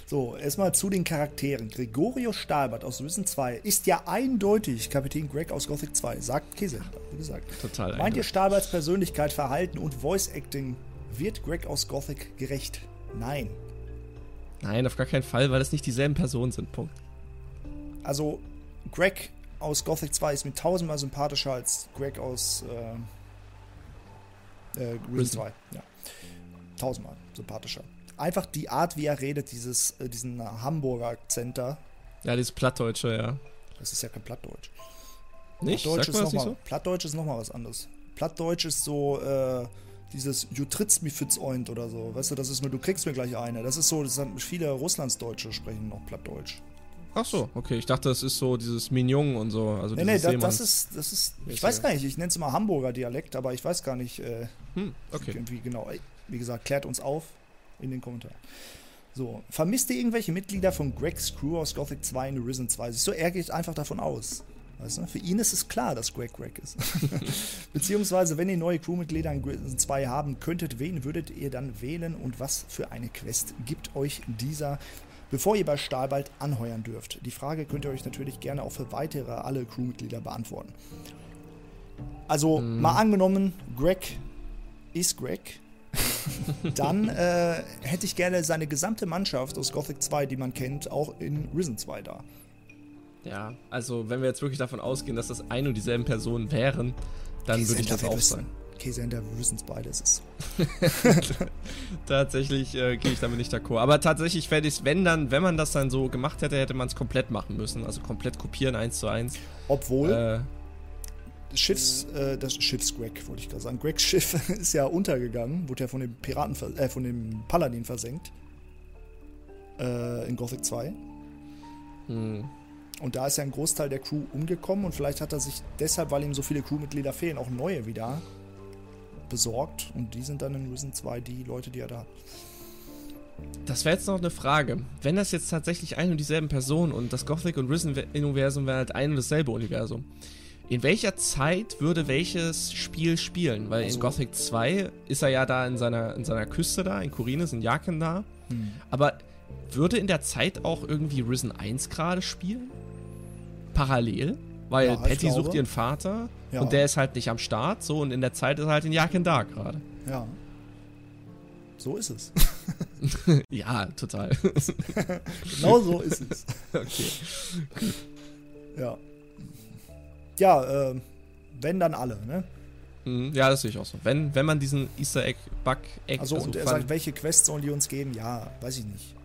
So, erstmal zu den Charakteren. Gregorio Stahlbart aus Risen 2 ist ja eindeutig Kapitän Greg aus Gothic 2, sagt Käse, wie gesagt. Total. Meint ihr Stahlbarts Persönlichkeit, Verhalten und Voice Acting wird Greg aus Gothic gerecht? Nein. Nein, auf gar keinen Fall, weil es nicht dieselben Personen sind. Punkt. Also, Greg aus Gothic 2 ist mir tausendmal sympathischer als Greg aus äh, äh, Risen 2. Ja. Tausendmal sympathischer einfach die Art, wie er redet, dieses, äh, diesen Hamburger Akzent da. Ja, dieses Plattdeutsche, ja. Das ist ja kein Plattdeutsch. Nicht? Plattdeutsch, ist noch mal, so? Plattdeutsch ist nochmal was anderes. Plattdeutsch ist so, äh, dieses You trittst mir fitz oint oder so. Weißt du, das ist nur, du kriegst mir gleich eine. Das ist so, das haben viele Russlandsdeutsche sprechen noch Plattdeutsch. Ach so, okay. Ich dachte, das ist so dieses Mignon und so. Also nee, nee, dieses das, ist, das ist, ich weiß gar nicht, ich nenne es immer Hamburger Dialekt, aber ich weiß gar nicht, äh, Hm, okay. irgendwie genau. Wie gesagt, klärt uns auf in den Kommentaren. So, vermisst ihr irgendwelche Mitglieder von Greg's Crew aus Gothic 2 in Risen 2? So, er geht einfach davon aus. Weißt du? Für ihn ist es klar, dass Greg Greg ist. Beziehungsweise, wenn ihr neue Crewmitglieder in Risen 2 haben könntet, wen würdet ihr dann wählen und was für eine Quest gibt euch dieser, bevor ihr bei Stahlbald anheuern dürft? Die Frage könnt ihr euch natürlich gerne auch für weitere alle Crewmitglieder beantworten. Also, mal angenommen, Greg ist Greg. Dann äh, hätte ich gerne seine gesamte Mannschaft aus Gothic 2, die man kennt, auch in Risen 2 da. Ja, also wenn wir jetzt wirklich davon ausgehen, dass das ein und dieselben Personen wären, dann würde ich das auch sagen. K-Sender, wir wissen es beide, es ist Tatsächlich äh, gehe ich damit nicht d'accord. Aber tatsächlich fände ich wenn dann, wenn man das dann so gemacht hätte, hätte man es komplett machen müssen. Also komplett kopieren, eins zu eins. Obwohl, Äh, das Schiffs, äh, das Schiffs Greg, wollte ich gerade sagen. Gregs Schiff ist ja untergegangen, wurde ja von dem Piraten, äh, von dem Paladin versenkt. Äh, in Gothic 2. hm, Und da ist ja ein Großteil der Crew umgekommen und vielleicht hat er sich deshalb, weil ihm so viele Crewmitglieder fehlen, auch neue wieder besorgt. Und die sind dann in Risen 2 die Leute, die er da hat. das wäre jetzt noch eine Frage. Wenn das jetzt tatsächlich ein und dieselben Personen und das Gothic und Risen-Universum wäre halt ein und dasselbe Universum. In welcher Zeit würde welches Spiel spielen? Weil Also- in Gothic 2 ist er ja da in seiner, in seiner Küste da, in Korines, in Jaken da. Hm. Aber würde in der Zeit auch irgendwie Risen 1 gerade spielen? Parallel? Weil Ja, Patty glaube. sucht ihren Vater Ja. und der ist halt nicht am Start, so und in der Zeit ist er halt in Jaken da gerade. Ja. So ist es. ja, total. genau so ist es. okay. Ja. Ja, äh, wenn dann alle, ne? Mhm, Ja, das sehe ich auch so. Wenn, wenn man diesen Easter Egg, Bug Egg, Also, und er sagt, welche Quest sollen die uns geben? Ja, weiß ich nicht.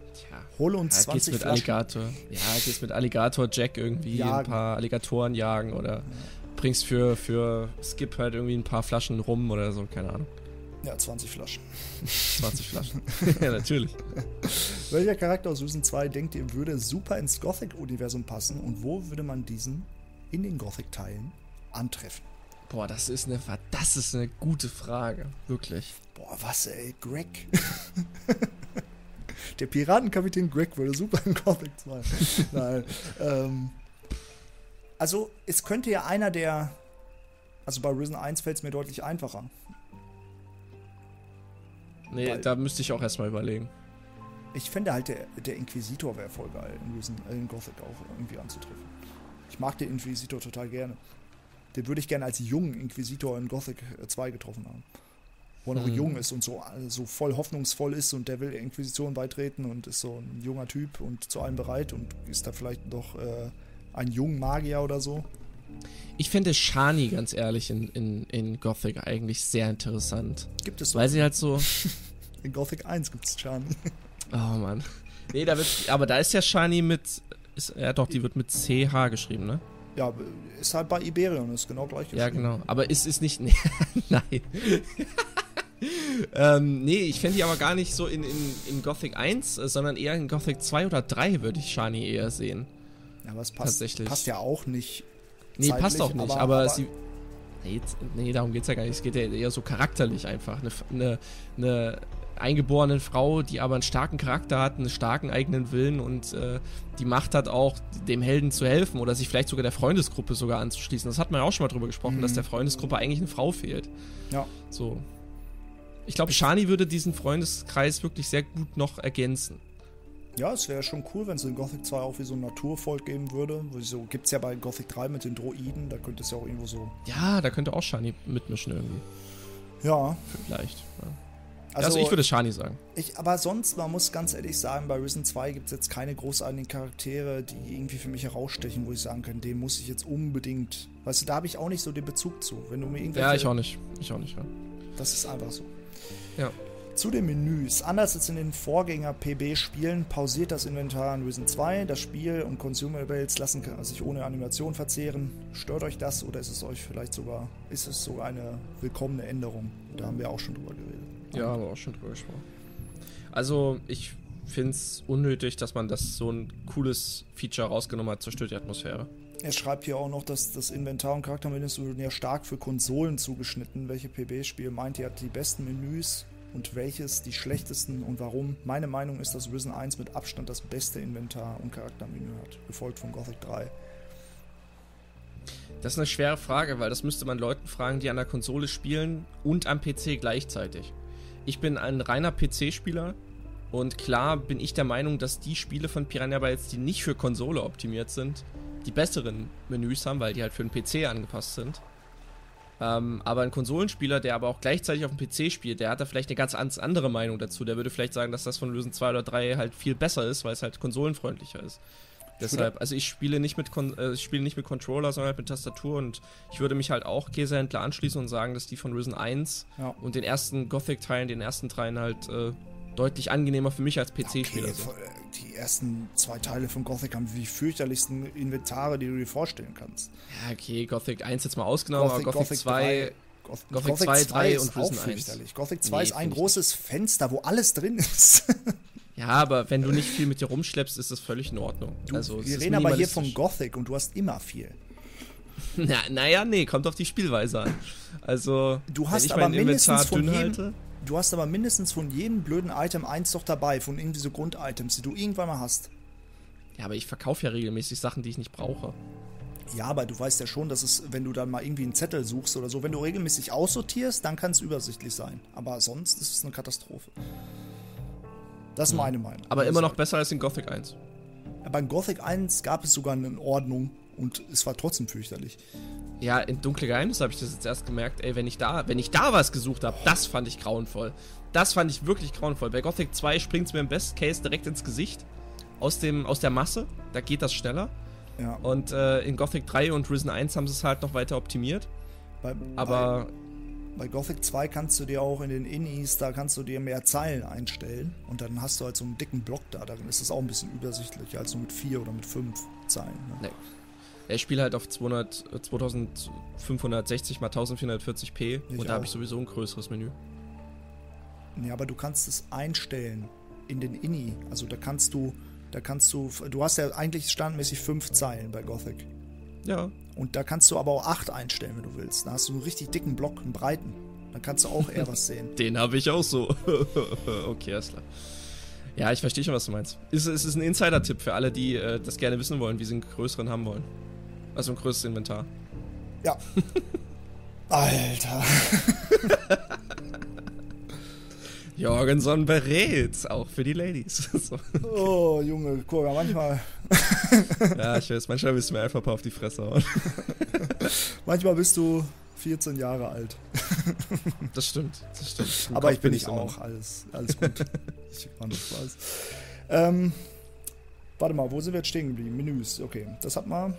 Hole uns ja, geht's 20 mit Flaschen. Alligator. Ja, geht's mit Alligator Jack irgendwie Jagen. ein paar Alligatoren jagen oder bringst für, für Skip halt irgendwie ein paar Flaschen rum oder so, keine Ahnung. Ja, 20 Flaschen. 20 Flaschen. ja, natürlich. Welcher Charakter aus Risen 2 denkt ihr würde super ins Gothic-Universum passen und wo würde man diesen in den Gothic-Teilen antreffen? Boah, das ist eine, das ist eine gute Frage. Wirklich. Boah, was ey, Greg. Der Piratenkapitän Greg würde super in Gothic 2. Nein. ähm, also, es könnte ja einer der. Also bei Risen 1 fällt es mir deutlich einfacher. Nee, Weil- da müsste ich auch erstmal überlegen. Ich fände halt, der, der Inquisitor wäre voll geil, in, Risen, äh, in Gothic auch irgendwie anzutreffen. Ich mag den Inquisitor total gerne. Den würde ich gerne als jungen Inquisitor in Gothic äh, 2 getroffen haben. Wo er noch Hm. jung ist und so, äh, so voll hoffnungsvoll ist und der will der Inquisition beitreten und ist so ein junger Typ und zu allem bereit und ist da vielleicht noch äh, ein junger Magier oder so. Ich finde Shani, ganz ehrlich, in, in, in Gothic eigentlich sehr interessant. Gibt es so. Weil sie halt so. In Gothic 1 gibt es Chan. Oh Mann. Nee, da wird. Aber da ist ja Shani mit. Ist, ja doch, die wird mit CH geschrieben, ne? Ja, ist halt bei Iberion, ist genau gleich Ja, geschrieben. genau. Aber ist ist nicht. Nee, nein. ähm, nee, ich fände die aber gar nicht so in, in, in Gothic 1, äh, sondern eher in Gothic 2 oder 3 würde ich Shani eher sehen. Ja, aber es passt, Tatsächlich. passt ja auch nicht. Nee, passt auch nicht, aber, aber- sie. Nee, nee, darum geht's ja gar nicht. Es geht ja eher so charakterlich einfach. Eine, eine, eine eingeborene Frau, die aber einen starken Charakter hat, einen starken eigenen Willen und äh, die Macht hat auch, dem Helden zu helfen oder sich vielleicht sogar der Freundesgruppe sogar anzuschließen. Das hat man ja auch schon mal drüber gesprochen, Mhm. dass der Freundesgruppe eigentlich eine Frau fehlt. Ja. So. Ich glaube, Shani würde diesen Freundeskreis wirklich sehr gut noch ergänzen. Ja, es wäre schon cool, wenn es in Gothic 2 auch wie so ein Naturvolk geben würde. So gibt es ja bei Gothic 3 mit den Droiden, da könnte es ja auch irgendwo so. Ja, da könnte auch Shani mitmischen irgendwie. Ja, Vielleicht. Ja. also, Also, ich würde Shani sagen. ich, aber sonst, man muss ganz ehrlich sagen, bei Risen 2 gibt es jetzt keine großartigen Charaktere, die irgendwie für mich herausstechen, wo ich sagen kann, den muss ich jetzt unbedingt. Weißt du, da habe ich auch nicht so den Bezug zu. Wenn du mir irgendwelche. Ja, ich auch nicht. Ich auch nicht, ja. Das ist einfach so. Ja. Zu den Menüs. Anders als in den Vorgänger-PB-Spielen pausiert das Inventar in Risen 2. Das Spiel und Consumables lassen sich ohne Animation verzehren. Stört euch das oder ist es euch vielleicht sogar, ist es sogar eine willkommene Änderung? Da haben wir auch schon drüber geredet. Ja, haben wir auch schon drüber gesprochen. Also, ich finde es unnötig, dass man das so ein cooles Feature rausgenommen hat, zerstört die Atmosphäre. Er schreibt hier auch noch, dass das Inventar und Charaktermenüs wurden ja stark für Konsolen zugeschnitten. Welche PB-Spiel meint ihr hat die besten Menüs und welches die schlechtesten und warum? Meine Meinung ist, dass Risen 1 mit Abstand das beste Inventar und Charaktermenü hat, gefolgt von Gothic 3. Das ist eine schwere Frage, weil das müsste man Leuten fragen, die an der Konsole spielen und am PC gleichzeitig. Ich bin ein reiner PC-Spieler und klar bin ich der Meinung, dass die Spiele von Piranha Bytes, die nicht für Konsole optimiert sind, die besseren Menüs haben, weil die halt für den PC angepasst sind. Ähm, aber ein Konsolenspieler, der aber auch gleichzeitig auf dem PC spielt, der hat da vielleicht eine ganz andere Meinung dazu. Der würde vielleicht sagen, dass das von Lösen 2 oder 3 halt viel besser ist, weil es halt konsolenfreundlicher ist. Deshalb, also ich spiele nicht mit Kon äh, ich spiele nicht mit Controller, sondern halt mit Tastatur und ich würde mich halt auch Käsehändler anschließen und sagen, dass die von Risen 1 ja. und den ersten Gothic-Teilen, den ersten dreien halt äh, deutlich angenehmer für mich als PC-Spieler okay, sind. Die ersten zwei Teile von Gothic haben die fürchterlichsten Inventare, die du dir vorstellen kannst. Ja, okay, Gothic 1 jetzt mal ausgenommen, Gothic, aber Gothic, Gothic 2. Gothic, Gothic 2, 3 und Risen 1. Gothic 2 nee, ist ein großes Fenster, wo alles drin ist. ja, aber wenn du nicht viel mit dir rumschleppst, ist das völlig in Ordnung. Du, also, wir reden aber hier von Gothic und du hast immer viel. Na, naja, nee, kommt auf die Spielweise an. Also, du hast aber mindestens von jedem, halte, Du hast aber mindestens von jedem blöden Item eins doch dabei, von irgendwie so Grunditems, die du irgendwann mal hast. Ja, aber ich verkaufe ja regelmäßig Sachen, die ich nicht brauche. Ja, aber du weißt ja schon, dass es, wenn du dann mal irgendwie einen Zettel suchst oder so, wenn du regelmäßig aussortierst, dann kann es übersichtlich sein. Aber sonst ist es eine Katastrophe. Das ist hm. meine Meinung. Aber immer noch besser als in Gothic 1. Ja, bei Gothic 1 gab es sogar eine Ordnung und es war trotzdem fürchterlich. Ja, in Dunkle Geheimnisse habe ich das jetzt erst gemerkt, ey, wenn ich da, wenn ich da was gesucht habe, das fand ich grauenvoll. Das fand ich wirklich grauenvoll. Bei Gothic 2 springt es mir im Best Case direkt ins Gesicht. Aus, dem, aus der Masse. Da geht das schneller. Ja. Und äh, in Gothic 3 und Risen 1 haben sie es halt noch weiter optimiert. Bei, Aber. Bei, bei, Gothic 2 kannst du dir auch in den Innies, da kannst du dir mehr Zeilen einstellen. Und dann hast du halt so einen dicken Block da. Darin ist es auch ein bisschen übersichtlicher als nur mit 4 oder mit 5 Zeilen. Ne? Nee. Ich spiele halt auf 200, 2560 x 1440p ich und da habe ich sowieso ein größeres Menü. Ja, aber du kannst es einstellen in den INI. Also da kannst du, da kannst du, du hast ja eigentlich standmäßig fünf Zeilen bei Gothic. Ja. Und da kannst du aber auch acht einstellen, wenn du willst. Da hast du einen richtig dicken Block, einen breiten. Dann kannst du auch eher was sehen. Den habe ich auch so. okay, alles klar. Ja, ich verstehe schon, was du meinst. Es, es ist ein Insider-Tipp für alle, die äh, das gerne wissen wollen, wie sie einen größeren haben wollen. Also ein größtes Inventar. Ja. Alter. Jorgenson berät, auch für die Ladies. so. Oh, Junge, mal, manchmal. ja, ich weiß, manchmal bist du mir einfach ein paar auf die Fresse hauen. manchmal bist du 14 Jahre alt. das stimmt, das stimmt. Im Aber Kopf ich bin ich auch, alles, alles gut. ich war nur Spaß. Ähm, warte mal, wo sind wir jetzt stehen geblieben? Menüs, okay. Das hat man.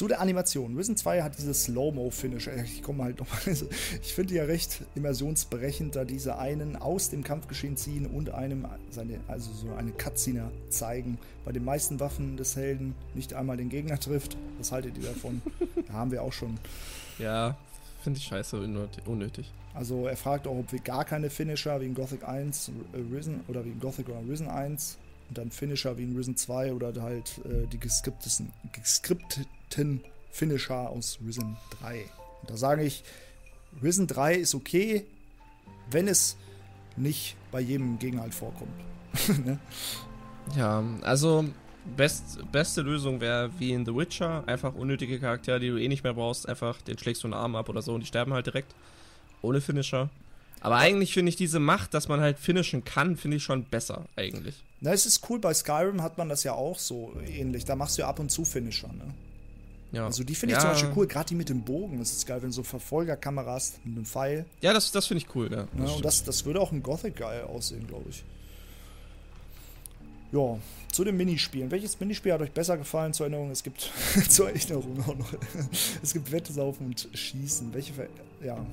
Zu der Animation. Risen 2 hat dieses Slow-Mo-Finish. Ich komme halt nochmal. Ich finde ja recht immersionsberechend, da diese einen aus dem Kampfgeschehen ziehen und einem seine, also so eine Cutscene zeigen. Bei den meisten Waffen des Helden nicht einmal den Gegner trifft. Was haltet ihr davon? da haben wir auch schon. Ja, finde ich scheiße, unnötig. Also er fragt auch, ob wir gar keine Finisher wie in Gothic 1 äh, Risen oder wie in Gothic oder Risen 1 und dann Finisher wie in Risen 2 oder halt äh, die geskripteten, geskripteten Finisher aus Risen 3. Und da sage ich, Risen 3 ist okay, wenn es nicht bei jedem Gegner halt vorkommt. ne? Ja, also best, beste Lösung wäre wie in The Witcher, einfach unnötige Charaktere, die du eh nicht mehr brauchst, einfach den schlägst du einen Arm ab oder so und die sterben halt direkt. Ohne Finisher. Aber eigentlich finde ich diese Macht, dass man halt finishen kann, finde ich schon besser, eigentlich. Na, es ist cool, bei Skyrim hat man das ja auch so ähnlich. Da machst du ja ab und zu Finisher, ne? Ja. Also die finde ich ja. zum Beispiel cool, gerade die mit dem Bogen. Das ist geil, wenn du so Verfolgerkameras mit einem Pfeil. Ja, das, das finde ich cool, ja. Das ja und das, das würde auch in Gothic geil aussehen, glaube ich. Ja, zu den Minispielen. Welches Minispiel hat euch besser gefallen zur Erinnerung? Es gibt zur Erinnerung auch noch. es gibt Wettesaufen und Schießen. Welche, ja,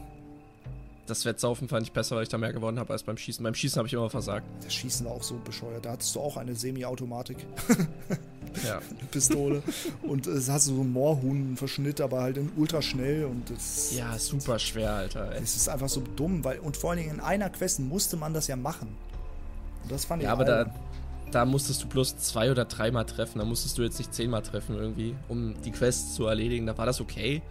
das Wettsaufen fand ich besser, weil ich da mehr gewonnen habe als beim Schießen. Beim Schießen habe ich immer versagt. Das Schießen war auch so bescheuert. Da hattest du auch eine Semi-Automatik. ja. eine Pistole. und es hast du so einen Moorhuhn-Verschnitt, aber halt in ultra schnell und das. Ja, super schwer, Alter. Es ist einfach so dumm, weil, und vor allen Dingen in einer Quest musste man das ja machen. Und das fand ich Ja, aber da, da musstest du bloß zwei oder dreimal treffen. Da musstest du jetzt nicht zehnmal treffen irgendwie, um die Quests zu erledigen. Da war das okay.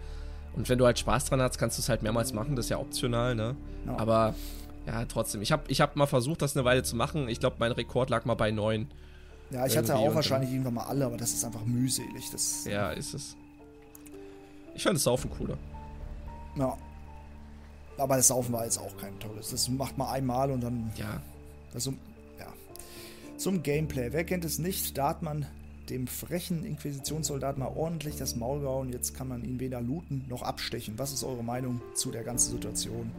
Und wenn du halt Spaß dran hast, kannst du es halt mehrmals machen. Das ist ja optional, ne? Ja. Aber ja, trotzdem. Ich habe ich hab mal versucht, das eine Weile zu machen. Ich glaube, mein Rekord lag mal bei neun. Ja, ich hatte auch wahrscheinlich irgendwann mal alle, aber das ist einfach mühselig. Das, Ja, ist es. Ich fand das Saufen cooler. ja. Aber das Saufen war jetzt auch kein tolles. Das macht man einmal und dann Ja. Also, ja. Zum Gameplay. Wer kennt es nicht? Da hat man dem frechen Inquisitionssoldaten mal ordentlich das Maul gehauen. Jetzt kann man ihn weder looten noch abstechen. Was ist eure Meinung zu der ganzen Situation?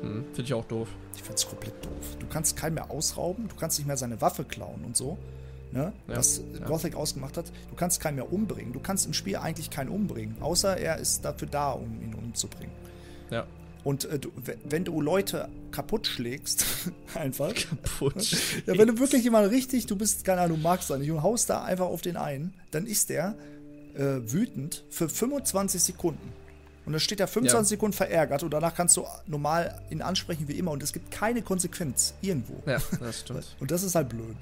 Hm, Finde ich auch doof. Ich finde es komplett doof. Du kannst keinen mehr ausrauben, du kannst nicht mehr seine Waffe klauen und so. Ne? Ja, was ja. Gothic ausgemacht hat. Du kannst keinen mehr umbringen. Du kannst im Spiel eigentlich keinen umbringen. Außer er ist dafür da, um ihn umzubringen. Ja. Und äh, du, wenn du Leute kaputt schlägst, einfach, Kaputt. Ja, wenn du wirklich jemanden richtig, du bist, keine Ahnung, du magst da nicht und haust da einfach auf den einen, dann ist der äh, wütend für 25 Sekunden. Und dann steht er 25 Ja. Sekunden verärgert und danach kannst du normal ihn ansprechen wie immer und es gibt keine Konsequenz irgendwo. Ja, das stimmt. Und das ist halt blöd.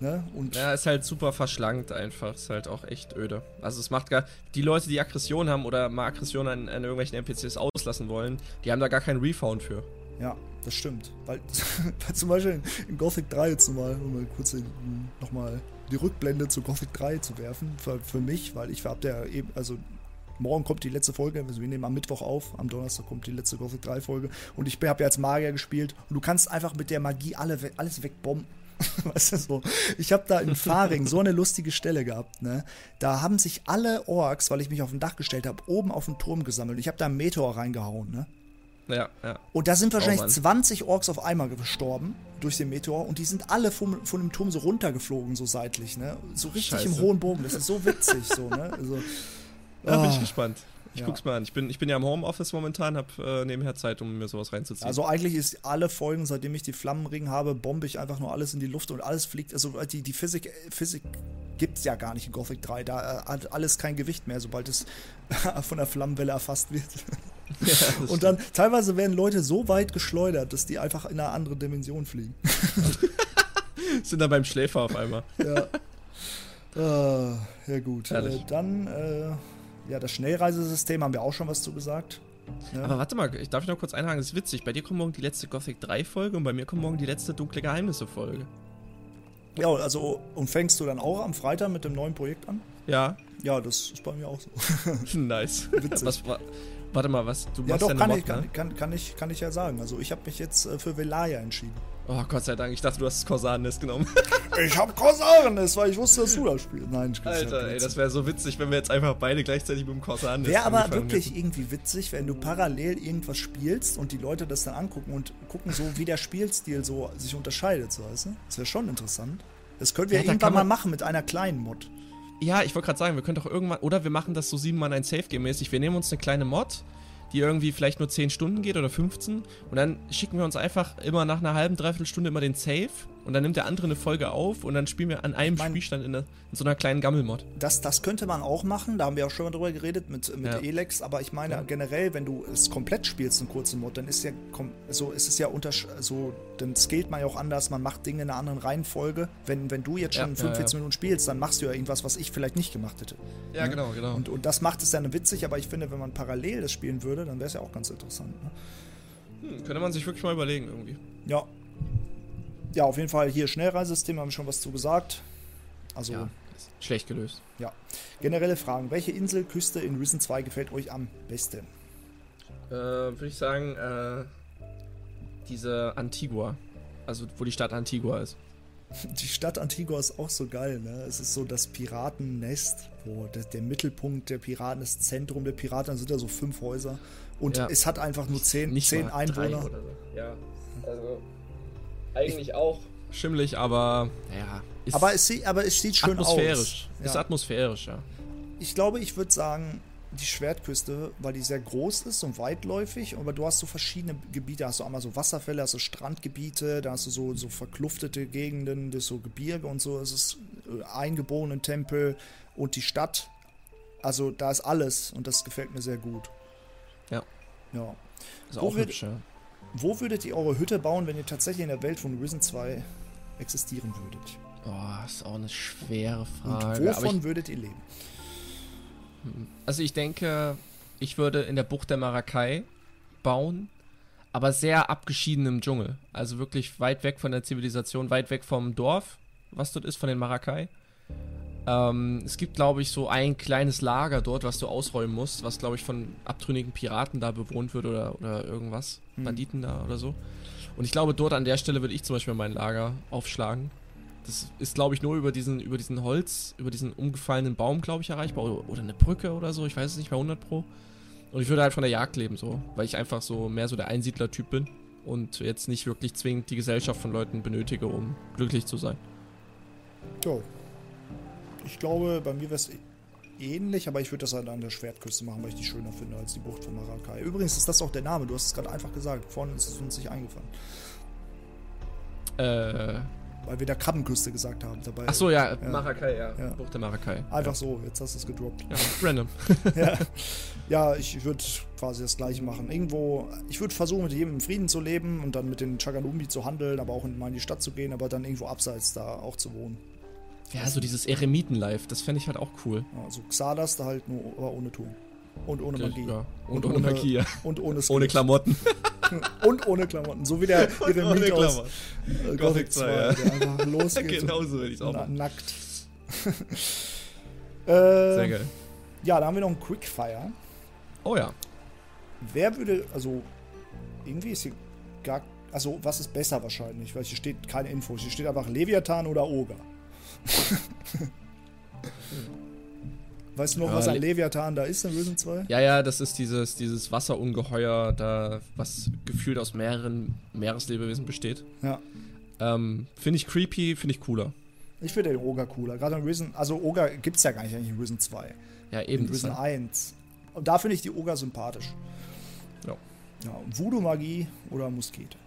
Ne? Und Ja, ist halt super verschlankt einfach. Ist halt auch echt öde. Also es macht gar. Die Leute, die Aggression haben oder mal Aggression an, an irgendwelchen NPCs auslassen wollen, die haben da gar keinen Refound für. ja, das stimmt. Weil, weil zum Beispiel in, Gothic 3 jetzt mal, um mal kurz nochmal die Rückblende zu Gothic 3 zu werfen, für, für mich, weil ich hab der eben, also morgen kommt die letzte Folge, also wir nehmen am Mittwoch auf, am Donnerstag kommt die letzte Gothic 3 Folge und ich habe ja als Magier gespielt und du kannst einfach mit der Magie alle, alles wegbomben. Weißt du so? Ich habe da in Faring so eine lustige Stelle gehabt, ne? Da haben sich alle Orks, weil ich mich auf ein Dach gestellt habe, oben auf den Turm gesammelt. Ich habe da einen Meteor reingehauen, ne? Ja, ja. Und da sind wahrscheinlich Oh Mann. 20 Orks auf einmal gestorben durch den Meteor und die sind alle vom, von dem Turm so runtergeflogen, so seitlich, ne? So richtig im Scheiße. hohen Bogen. Das ist so witzig, so, ne? Also, Ja, bin Ah. ich gespannt. Ich Ja. guck's mal an. Ich bin, ich bin ja im Homeoffice momentan, hab äh, nebenher Zeit, um mir sowas reinzuziehen. also eigentlich ist alle Folgen, seitdem ich die Flammenring habe, bombe ich einfach nur alles in die Luft und alles fliegt. Also die, die Physik, Physik gibt's ja gar nicht in Gothic 3. Da äh, hat alles kein Gewicht mehr, sobald es von der Flammenwelle erfasst wird. ja, Und dann teilweise werden Leute so weit geschleudert, dass die einfach in eine andere Dimension fliegen. stimmt. sind dann beim Schläfer auf einmal. Ja. Ah, ja gut. Äh, dann, äh, ja, das Schnellreisesystem haben wir auch schon was zu gesagt. Ja. Aber warte mal, ich darf noch kurz einhaken, das ist witzig. Bei dir kommt morgen die letzte Gothic 3 Folge und bei mir kommt morgen die letzte Dunkle Geheimnisse Folge. ja, also, und fängst du dann auch am Freitag mit dem neuen Projekt an? Ja, Ja, das ist bei mir auch so. nice. Witzig. Was, wa- warte mal, was? Du Ja, machst doch, ja kann Mod, ich, kann, ne? kann, kann, ich, kann ich ja sagen. Also, ich habe mich jetzt äh, für Velaya entschieden. Oh, Gott sei Dank. Ich dachte, du hast das Korsan-Nest genommen. Ich habe Korsarenes, weil ich wusste, dass du das spielst. Nein, ich Alter, ey, das wäre so witzig, wenn wir jetzt einfach beide gleichzeitig mit dem Korsan-Nest Wäre aber wirklich hätten. irgendwie witzig, wenn du parallel irgendwas spielst und die Leute das dann angucken und gucken so, wie der Spielstil so sich unterscheidet, so weißt du? Das wäre schon interessant. Das können wir Ja, irgendwann mal machen mit einer kleinen Mod. Ja, ich wollte gerade sagen, wir können doch irgendwann, oder wir machen das so 7 Mann ein Safe-Game-mäßig. Wir nehmen uns eine kleine Mod, die irgendwie vielleicht nur 10 Stunden geht oder 15 und dann schicken wir uns einfach immer nach einer halben, dreiviertel Stunde immer den Save und dann nimmt der andere eine Folge auf und dann spielen wir an einem mein- Spielstand in, einer- in so einer kleinen Gammelmod. Das, das könnte man auch machen, da haben wir auch schon mal drüber geredet mit, mit Ja. Elex, aber ich meine Ja. generell, wenn du es komplett spielst, einen kurzen Mod, dann ist ja so ist es ja untersch so, dann scaled man ja auch anders, man macht Dinge in einer anderen Reihenfolge. Wenn, wenn du jetzt schon ja, 45 ja. Minuten spielst, dann machst du ja irgendwas, was ich vielleicht nicht gemacht hätte. Ja, genau, genau. Und, und das macht es dann witzig, aber ich finde, wenn man parallel das spielen würde, dann wäre es ja auch ganz interessant. Ne? Hm, könnte man sich wirklich mal überlegen irgendwie. Ja. Ja, auf jeden Fall hier Schnellreisesystem, haben wir schon was zu gesagt. Also, Ja, schlecht gelöst. ja. Generelle Fragen. Welche Inselküste in Risen 2 gefällt euch am besten? Äh, würde ich sagen, äh, diese Antigua. Also, wo die Stadt Antigua ist. Die Stadt Antigua ist auch so geil, ne? Es ist so das Piratennest, wo der, der Mittelpunkt der Piraten, das Zentrum der Piraten, da sind da so fünf Häuser. Und Ja. es hat einfach nur zehn, Nicht zehn Einwohner. so. Ja, also eigentlich auch schimmlig, aber ja. Ist Aber es, sieht, aber es sieht schön atmosphärisch. aus. Ist Ja. atmosphärisch, ja. Ich glaube, ich würde sagen, die Schwertküste, weil die sehr groß ist und weitläufig, aber du hast so verschiedene Gebiete, hast du einmal so Wasserfälle, hast du Strandgebiete, da hast du so, so verkluftete Gegenden, das so Gebirge und so, es ist äh, eingeborenen Tempel und die Stadt. Also da ist alles und das gefällt mir sehr gut. Ja. Ja. Ist Wo auch hübsch, ja. Wo würdet ihr eure Hütte bauen, wenn ihr tatsächlich in der Welt von Risen 2 existieren würdet? Boah, ist auch eine schwere Und Frage. aber wovon ich, würdet ihr leben? also ich denke, ich würde in der Bucht der Maracay bauen, aber sehr abgeschieden im Dschungel. Also wirklich weit weg von der Zivilisation, weit weg vom Dorf, was dort ist, von den Maracay. Ähm, es gibt, glaube ich, so ein kleines Lager dort, was du ausräumen musst, was, glaube ich, von abtrünnigen Piraten da bewohnt wird oder, oder irgendwas. Hm. Banditen da oder so. Und ich glaube, dort an der Stelle würde ich zum Beispiel mein Lager aufschlagen. Das ist, glaube ich, nur über diesen, über diesen Holz, über diesen umgefallenen Baum, glaube ich, erreichbar. Oder, oder eine Brücke oder so, ich weiß es nicht mehr 100 Pro. Und ich würde halt von der Jagd leben, so. Weil ich einfach so mehr so der Einsiedler-Typ bin. Und jetzt nicht wirklich zwingend die Gesellschaft von Leuten benötige, um glücklich zu sein. Jo. Ich glaube, bei mir wäre es ähnlich, aber ich würde das halt an der Schwertküste machen, weil ich die schöner finde als die Bucht von Maracay. Übrigens ist das auch der Name, du hast es gerade einfach gesagt. Vorhin ist es uns nicht eingefallen. Äh. Weil wir da Krabbenküste gesagt haben. Dabei Ach so, ja, Ja. Maracay, ja. Ja. Bucht der Maracay. Einfach so, jetzt hast du es gedroppt. Ja. ja, random. ja. ja, ich würde quasi das gleiche machen. Irgendwo, ich würde versuchen, mit jedem im Frieden zu leben und dann mit den Chaganumbi zu handeln, aber auch in, mal in die Stadt zu gehen, aber dann irgendwo abseits da auch zu wohnen. Ja, so dieses Eremiten-Life, das fände ich halt auch cool. Also Xardas da halt nur, aber ohne Turm. Und ohne Magie. Ja. Und, ohne Magie, ja. Und ohne Ohne Skelett. Klamotten. Und ohne Klamotten. So wie der Eremit aus äh, Gothic Gothic 2, 2, ja. der einfach losgeht. Genau so würde ich es auch machen. nackt. Sehr äh, geil. ja, da haben wir noch ein Quickfire. Oh ja. Wer würde, also irgendwie ist hier gar, also was ist besser wahrscheinlich, weil hier steht keine Infos. Hier steht einfach Leviathan oder Oger. weißt du noch, Ja, was ein Le- Leviathan da ist in Risen 2? Ja, ja, das ist dieses, dieses Wasserungeheuer, da, was gefühlt aus mehreren Meereslebewesen besteht. Ja. Ähm, finde ich creepy, finde ich cooler. Ich finde den Oger cooler. Gerade in Risen, also Oger gibt es ja gar nicht eigentlich in Risen 2. Ja, eben. In Risen halt. 1. Und da finde ich die Oger sympathisch. Ja. Ja, Voodoo-Magie oder Muskete.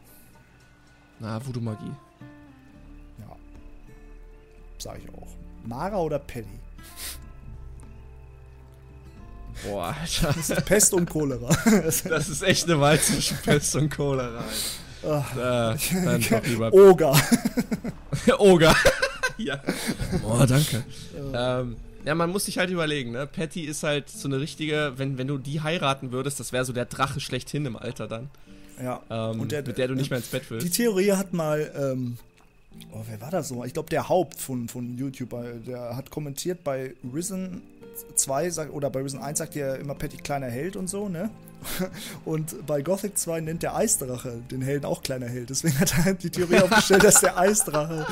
Na, Voodoo-Magie. Ja. Sag ich auch. Mara oder Paddy? Boah, Alter. Pest und Cholera. Das ist echt eine Wahl zwischen Pest und Cholera. Ach, Alter. Äh, dann doch lieber Oger. Oger. ja. Oh, danke. Ähm, ja, man muss sich halt überlegen, ne? Patty ist halt so eine richtige, wenn, wenn du die heiraten würdest, das wäre so der Drache schlechthin im Alter dann. Ja. Ähm, der- mit der du nicht mehr ins Bett Die willst. Theorie hat mal, ähm, oh, wer war das so? Ich glaube, der Haupt von, von YouTube, der hat kommentiert bei Risen 2 sagt, oder bei Risen 1 sagt er immer Patty kleiner Held und so, ne? Und bei Gothic 2 nennt der Eisdrache den Helden auch kleiner Held. Deswegen hat er die Theorie aufgestellt, dass der Eisdrache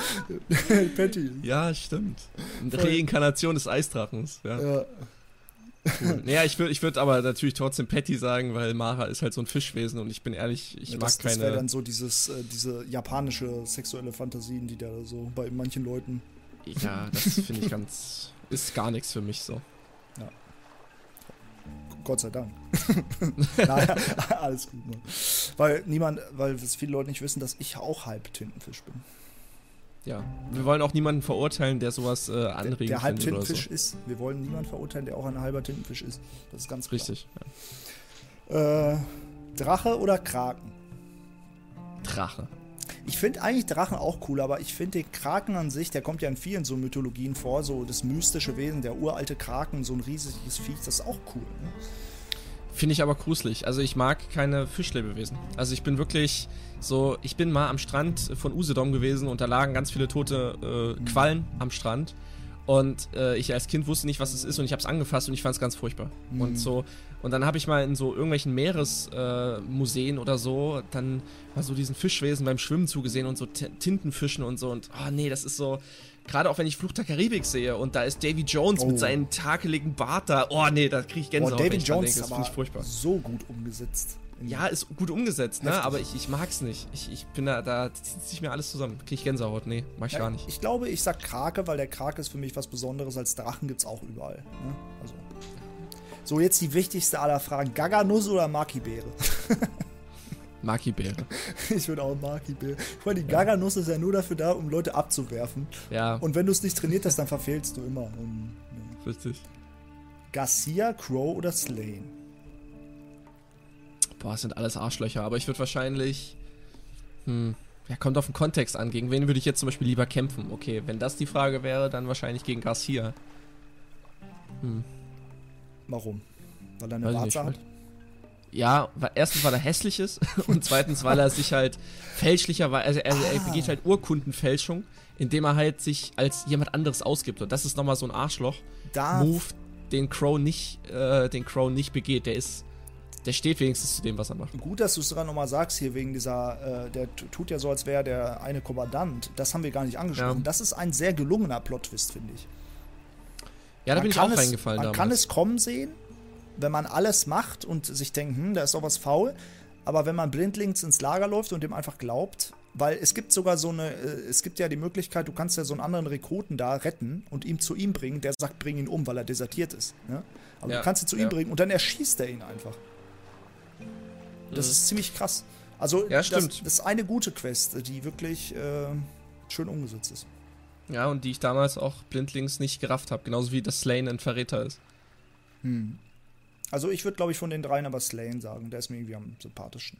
Patty ist. Ja, stimmt. Eine. Reinkarnation des Eisdrachens. Ja, Ja, cool. naja, ich würde ich würd aber natürlich trotzdem Patty sagen, weil Mara ist halt so ein Fischwesen und ich bin ehrlich, ich Ja, mag das, das wäre keine. dann so dieses, äh, diese japanische sexuelle Fantasien, die da so bei manchen Leuten. Ja, das finde ich ganz. Ist gar nichts für mich so. Gott sei Dank. naja, alles gut, Mann. Weil niemand, weil es viele Leute nicht wissen, dass ich auch halb Tintenfisch bin. Ja. Wir wollen auch niemanden verurteilen, der sowas äh, Der, anregend der halb findet oder Tintenfisch so. ist. Wir wollen niemanden verurteilen, der auch ein halber Tintenfisch ist. Das ist ganz klar. Richtig. Ja. Äh, Drache oder Kraken? Drache. Ich finde eigentlich Drachen auch cool, aber ich finde den Kraken an sich, der kommt ja in vielen so Mythologien vor, so das mystische Wesen, der uralte Kraken, so ein riesiges Viech, das ist auch cool. Ne? Finde ich aber gruselig. Also ich mag keine Fischlebewesen. Also ich bin wirklich so, ich bin mal am Strand von Usedom gewesen und da lagen ganz viele tote äh, Quallen am Strand. Und äh, ich als Kind wusste nicht, was es ist und ich habe es angefasst und ich fand es ganz furchtbar. Mhm. Und so, und dann habe ich mal in so irgendwelchen Meeresmuseen äh, oder so dann mal so diesen Fischwesen beim Schwimmen zugesehen und so T Tintenfischen und so. Und oh nee, das ist so, gerade auch wenn ich Fluch der Karibik sehe und da ist Davy Jones Oh. mit seinem takeligen Bart da. Oh nee, da kriege ich Gänsehaut. ich dran Jones denke. Das ist finde ich furchtbar. so gut umgesetzt. Ja, ist gut umgesetzt, ne? Heftig. Aber ich, ich mag's nicht. Ich, ich bin da, da zieht sich mir alles zusammen. Krieg ich Gänsehaut. Nee, mach ich Ja, gar nicht. Ich glaube, ich sag Krake, weil der Krake ist für mich was Besonderes. Als Drachen gibt es auch überall. Ne? Also. So, jetzt die wichtigste aller Fragen. Gaganuss oder Maki-Beere? Maki-Beere. ich würde auch Maki-Beere. Ich meine, die Gaganuss ist ja nur dafür da, um Leute abzuwerfen. Ja, Und wenn du es nicht trainiert hast, dann verfehlst du immer. Und, ne. richtig. Garcia, Crow oder Slane? Boah, das sind alles Arschlöcher. Aber ich würde wahrscheinlich. Hm. Ja, kommt auf den Kontext an. Gegen wen würde ich jetzt zum Beispiel lieber kämpfen? Okay, wenn das die Frage wäre, dann wahrscheinlich gegen Garcia. Hm. Warum? Weil er eine Warze hat? Ja, weil, erstens, weil er hässlich ist und zweitens, weil er sich halt fälschlicherweise, also er, er Ah. begeht halt Urkundenfälschung, indem er halt sich als jemand anderes ausgibt. Und das ist nochmal so ein Da, Arschloch-Move, den Crow nicht, äh, den Crow nicht begeht. Der ist, der steht wenigstens zu dem, was er macht. gut, dass du es gerade nochmal sagst, hier wegen dieser, äh, der tut ja so, als wäre der eine Kommandant. Das haben wir gar nicht angesprochen. Ja. Das ist ein sehr gelungener Plot-Twist, finde ich. Ja, da Man bin ich auch es, reingefallen Man damals. kann es kommen sehen, wenn man alles macht und sich denkt, hm, da ist doch was faul. Aber wenn man blindlings ins Lager läuft und dem einfach glaubt, weil es gibt sogar so eine, äh, es gibt ja die Möglichkeit, du kannst ja so einen anderen Rekruten da retten und ihm zu ihm bringen, der sagt, bring ihn um, weil er desertiert ist. Ne? Aber Ja, du kannst ihn zu ja. ihm bringen und dann erschießt er ihn einfach. Das ist ziemlich krass. Also, Mhm. Ja, das, stimmt. das ist eine gute Quest, die wirklich äh, schön umgesetzt ist. Ja, und die ich damals auch blindlings nicht gerafft habe. Genauso wie das Slain ein Verräter ist. Hm. Also ich würde, glaube ich, von den dreien aber Slane sagen. Der ist mir irgendwie am sympathischsten.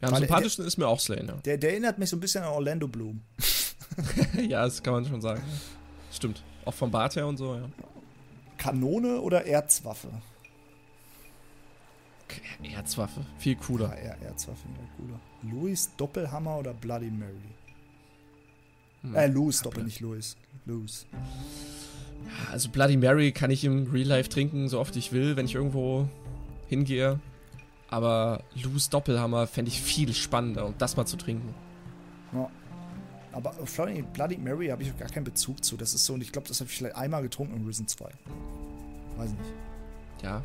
Ja, am Weil- sympathischsten ist mir auch Slain, ja. Der, der erinnert mich so ein bisschen an Orlando Bloom. ja, das kann man schon sagen. Stimmt. Auch vom Bart her und so, ja. Kanone oder Erzwaffe? Erzwaffe. Viel Ja, cooler. er Erzwaffe auch cooler. Louis Doppelhammer oder Bloody Mary? Hm. Äh, Louis Doppel, nicht Louis. Louis. Also Bloody Mary kann ich im Real Life trinken, so oft ich will, wenn ich irgendwo hingehe. Aber Lou's Doppelhammer fände ich viel spannender, um das mal zu trinken. Ja. Aber Bloody, Bloody Mary habe ich gar keinen Bezug zu. Das ist so, und ich glaube, das habe ich vielleicht einmal getrunken in Risen 2. Weiß nicht. Ja.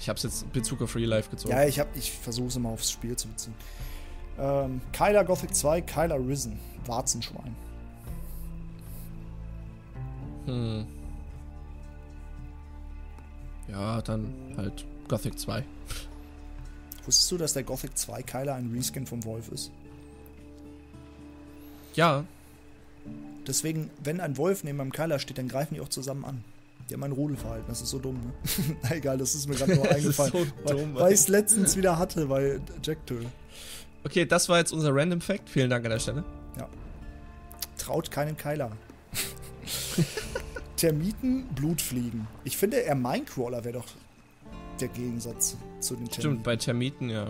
Ich habe es jetzt in Bezug auf Real Life gezogen. Ja, ich, hab- ich versuche es immer aufs Spiel zu beziehen. Ähm, Kyler Gothic 2, Kyler Risen. Warzenschwein. Hm. Ja, dann halt Gothic 2. Wusstest du, dass der Gothic 2 Kyler ein Reskin vom Wolf ist? Ja, Deswegen, wenn ein Wolf neben einem Kyler steht, dann greifen die auch zusammen an. Die haben ein Rudelverhalten, das ist so dumm, ne? Na egal, das ist mir gerade nur eingefallen. so dumm, weil ich es letztens wieder hatte bei Jack Töl. Okay, das war jetzt unser Random Fact. Vielen Dank an der Stelle. Traut keinen Kyler. Termiten, Blutfliegen. Ich finde, er Minecrawler wäre doch der Gegensatz zu den Termiten. Stimmt, bei Termiten, ja.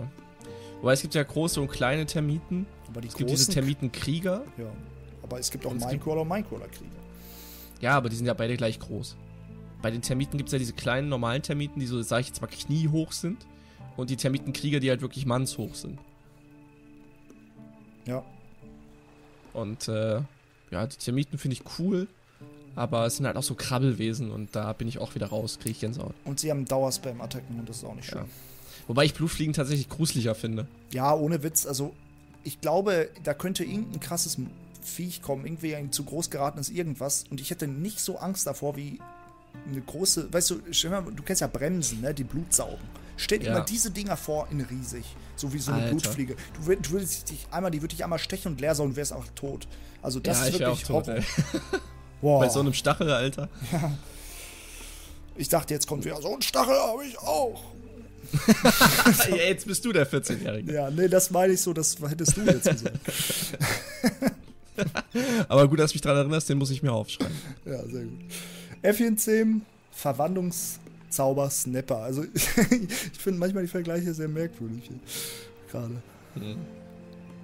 Wobei es gibt ja große und kleine Termiten. Aber die Es gibt diese Termitenkrieger. Ja. Aber es gibt auch Minecrawler und Minecrawler-Kriege. Ja, aber die sind ja beide gleich groß. Bei den Termiten gibt es ja diese kleinen normalen Termiten, die so, sag ich jetzt mal, kniehoch sind. Und die Termitenkrieger, die halt wirklich mannshoch sind. Ja. Und äh, ja, die Termiten finde ich cool. Aber es sind halt auch so Krabbelwesen und da bin ich auch wieder raus, kriege ich Gänsehaut. Und sie haben Dauerspam-Attacken und das ist auch nicht schön. Ja. Wobei ich Blutfliegen tatsächlich gruseliger finde. Ja, ohne Witz. Also, ich glaube, da könnte irgendein krasses Viech kommen, irgendwie ein zu groß geratenes irgendwas. Und ich hätte nicht so Angst davor wie eine große. Weißt du, du kennst ja Bremsen, ne? Die Blut saugen. Stell dir Ja. mal diese Dinger vor in riesig. So wie so eine Alter. Blutfliege. Du, würd- du würdest dich einmal, die würde dich einmal stechen und leer saugen und wärst auch tot. Also, das ja, ist wirklich tot. Boah. Bei so einem Stachel, Alter. ich dachte, jetzt kommt wieder so ein Stachel, habe ich auch. ja, jetzt bist du der 14-Jährige. Ja, nee, das meine ich so, das hättest du jetzt gesagt. Aber gut, dass du mich daran erinnerst, den muss ich mir aufschreiben. Ja, sehr gut. F10 Verwandlungszauber Snapper. Also ich finde manchmal die Vergleiche sehr merkwürdig gerade.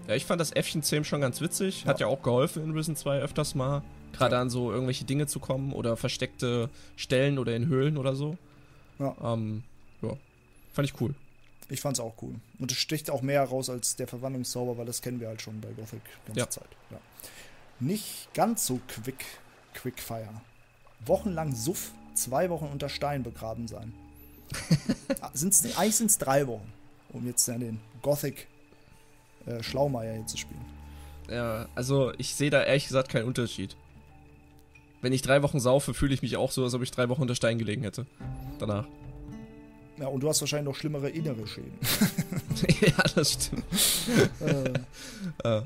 Ja, ich fand das Äffchen 10 schon ganz witzig. Hat ja auch geholfen in Risen 2 öfters mal. Gerade Ja. an so irgendwelche Dinge zu kommen oder versteckte Stellen oder in Höhlen oder so. Ja. Ähm, ja. Fand ich cool. Ich fand's auch cool. Und es sticht auch mehr heraus als der Verwandlungszauber, weil das kennen wir halt schon bei Gothic ganze Ja. Zeit. Ja. Nicht ganz so quick, Quickfire. Wochenlang Suff, zwei Wochen unter Stein begraben sein. Ah, sind's, eigentlich sind es drei Wochen, um jetzt ja den Gothic äh, Schlaumeier hier zu spielen. Ja, also ich sehe da ehrlich gesagt keinen Unterschied. Wenn ich drei Wochen saufe, fühle ich mich auch so, als ob ich drei Wochen unter Stein gelegen hätte. Danach. Ja, und du hast wahrscheinlich noch schlimmere innere Schäden. ja, das stimmt. äh, Äh,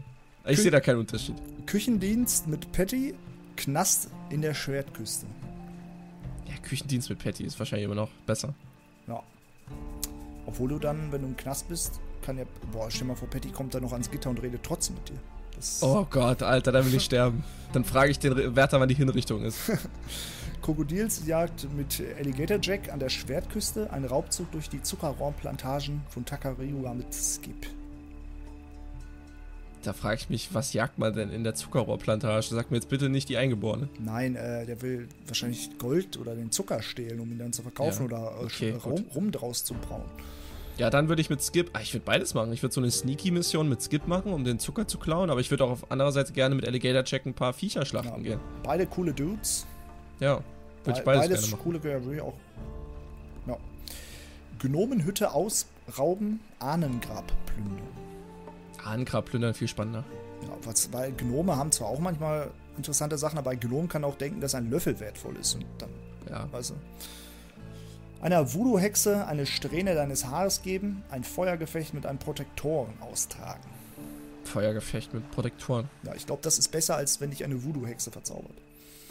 ich sehe da keinen Unterschied. Küchendienst mit Patty, Knast in der Schwertküste. Ja, Küchendienst mit Patty ist wahrscheinlich immer noch besser. Ja. Obwohl du dann, wenn du im Knast bist, kann ja, boah, stell mal vor, Patty kommt da noch ans Gitter und redet trotzdem mit dir. Das oh Gott, Alter, da will ich sterben. Dann frage ich den Wärter, wann die Hinrichtung ist. Krokodilsjagd mit Alligator Jack an der Schwertküste, ein Raubzug durch die Zuckerrohrplantagen von Takariwa mit Skip. Da frage ich mich, was jagt man denn in der Zuckerrohrplantage? Sag mir jetzt bitte nicht die Eingeborene. Nein, äh, der will wahrscheinlich Gold oder den Zucker stehlen, um ihn dann zu verkaufen ja. oder äh, okay, rum, rum, draus zu brauen. Ja, dann würde ich mit Skip, ah, ich würde beides machen. Ich würde so eine Sneaky-Mission mit Skip machen, um den Zucker zu klauen, aber ich würde auch auf anderer Seite gerne mit Alligator Check ein paar Viecher schlachten ja, gehen. Beide coole Dudes. Ja, würde ich beides, beides gerne machen. coole, ja, würde ich auch. Ja. Gnomenhütte ausrauben, Ahnengrab plündern. Ahnengrab plündern viel spannender. Ja, was, weil Gnome haben zwar auch manchmal interessante Sachen, aber ein Gnome kann auch denken, dass ein Löffel wertvoll ist und dann, ja. weißt du. Einer Voodoo-Hexe eine Strähne deines Haares geben, ein Feuergefecht mit einem Protektoren austragen. Feuergefecht mit Protektoren. Ja, ich glaube, das ist besser, als wenn dich eine Voodoo-Hexe verzaubert.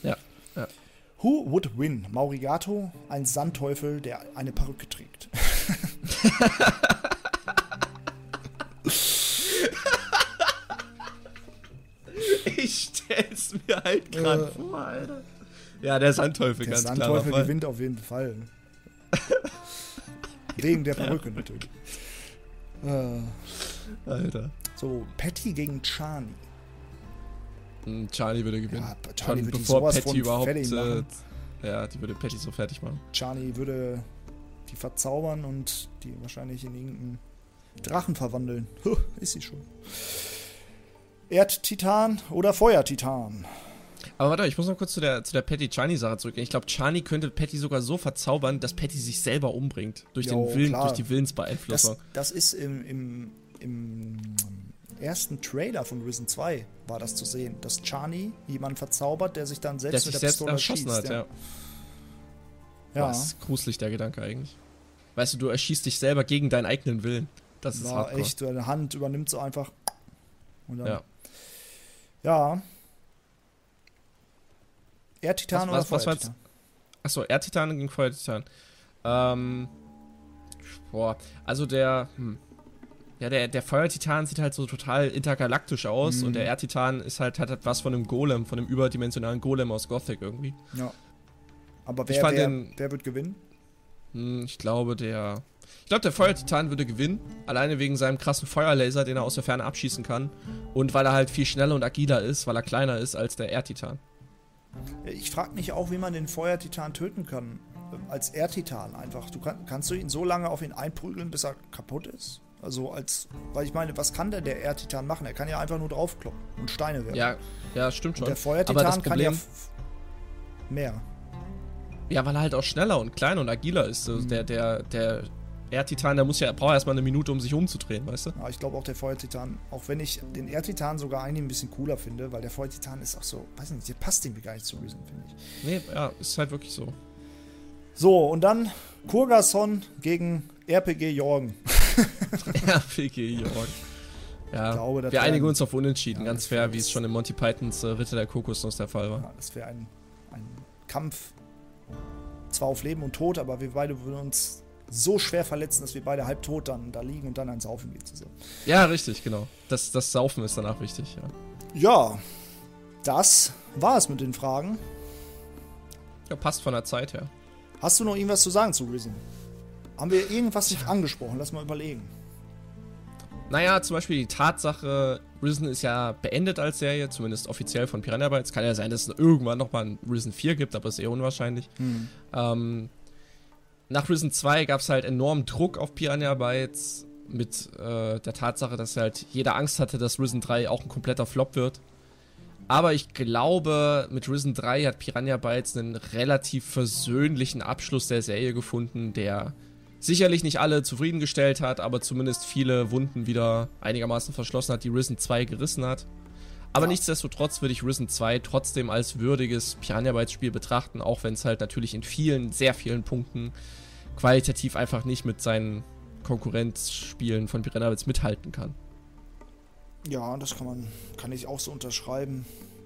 Ja, ja. Who would win? Maurigato, ein Sandteufel, der eine Perücke trägt. ich stell's mir halt gerade äh, vor, Alter. Ja, der Sandteufel, der ganz klar. Der Sandteufel gewinnt auf jeden Fall. Wegen der Perücke ja. natürlich. Äh, Alter. So, Patty gegen Charlie. Hm, Charlie würde gewinnen. Ja, Charlie würde bevor Patty überhaupt. Äh, ja, die würde Patty so fertig machen. Charlie würde die verzaubern und die wahrscheinlich in irgendeinen Drachen verwandeln. Huh, ist sie schon. Erdtitan oder Feuertitan? Aber warte, ich muss noch kurz zu der, zu der Patty-Chani-Sache zurückgehen. Ich glaube, Chani könnte Patty sogar so verzaubern, dass Patty sich selber umbringt. Durch jo, den Willen, durch die Willensbeeinflussung. Das, das ist im, im, im ersten Trailer von Risen 2 war das zu sehen, dass Chani jemanden verzaubert, der sich dann selbst der mit der selbst Pistole erschossen schießt, hat, ja. ja. Das ist gruselig, der Gedanke eigentlich. Weißt du, du erschießt dich selber gegen deinen eigenen Willen. Das ist War echt, deine Hand übernimmt so einfach. Dann, ja. Ja. Erdtitan oder was, Feuertitan? Achso, Erdtitan gegen Feuertitan. Ähm. Boah, also der. Hm. Ja, der, der Feuertitan sieht halt so total intergalaktisch aus mhm. und der Erdtitan ist halt, hat halt was von einem Golem, von einem überdimensionalen Golem aus Gothic irgendwie. Ja. Aber wer, wer, den, wer wird gewinnen? Hm, ich glaube, der. Ich glaube, der Feuertitan würde gewinnen. Alleine wegen seinem krassen Feuerlaser, den er aus der Ferne abschießen kann. Und weil er halt viel schneller und agiler ist, weil er kleiner ist als der Erdtitan. Ich frage mich auch, wie man den Feuertitan töten kann. Als Erdtitan einfach. Du kann, kannst du ihn so lange auf ihn einprügeln, bis er kaputt ist? Also als, weil ich meine, was kann denn der Erdtitan machen? Er kann ja einfach nur draufkloppen und Steine werfen. Ja, ja, stimmt schon. Und der Feuertitan kann ja mehr. Ja, weil er halt auch schneller und kleiner und agiler ist. Also mhm. Der, der, der Erdtitan, der muss ja, braucht erstmal eine Minute, um sich umzudrehen, weißt du? Ja, ich glaube auch der Feuertitan, auch wenn ich den Erdtitan sogar eigentlich ein bisschen cooler finde, weil der Feuertitan ist auch so, weiß nicht, der passt irgendwie gar nicht zu Reason, finde ich. Nee, ja, ist halt wirklich so. So, und dann Kurgason gegen RPG Jorgen. RPG Jorgen. Ja, glaube, wir einigen uns auf Unentschieden, ja, ganz fair, wie es schon in Monty Pythons äh, Ritter der Kokosnuss der Fall war. Ja, das wäre ein, ein Kampf, zwar auf Leben und Tod, aber wir beide würden uns so schwer verletzen, dass wir beide halb tot dann da liegen und dann ein Saufen geht zusammen. Ja, richtig, genau. Das, das Saufen ist danach wichtig, ja. Ja, das war es mit den Fragen. Ja, passt von der Zeit her. Hast du noch irgendwas zu sagen zu Risen? Haben wir irgendwas nicht angesprochen? Lass mal überlegen. Naja, zum Beispiel die Tatsache, Risen ist ja beendet als Serie, zumindest offiziell von Piranha Bytes. Kann ja sein, dass es irgendwann nochmal ein Risen 4 gibt, aber ist eher unwahrscheinlich. Hm. Ähm, nach Risen 2 gab es halt enorm Druck auf Piranha Bytes mit äh, der Tatsache, dass halt jeder Angst hatte, dass Risen 3 auch ein kompletter Flop wird. Aber ich glaube, mit Risen 3 hat Piranha Bytes einen relativ versöhnlichen Abschluss der Serie gefunden, der sicherlich nicht alle zufriedengestellt hat, aber zumindest viele Wunden wieder einigermaßen verschlossen hat, die Risen 2 gerissen hat. Aber ja. nichtsdestotrotz würde ich Risen 2 trotzdem als würdiges Piranha Bytes Spiel betrachten, auch wenn es halt natürlich in vielen, sehr vielen Punkten qualitativ einfach nicht mit seinen Konkurrenzspielen von Piranha Bytes mithalten kann. Ja, das kann man, kann ich auch so unterschreiben.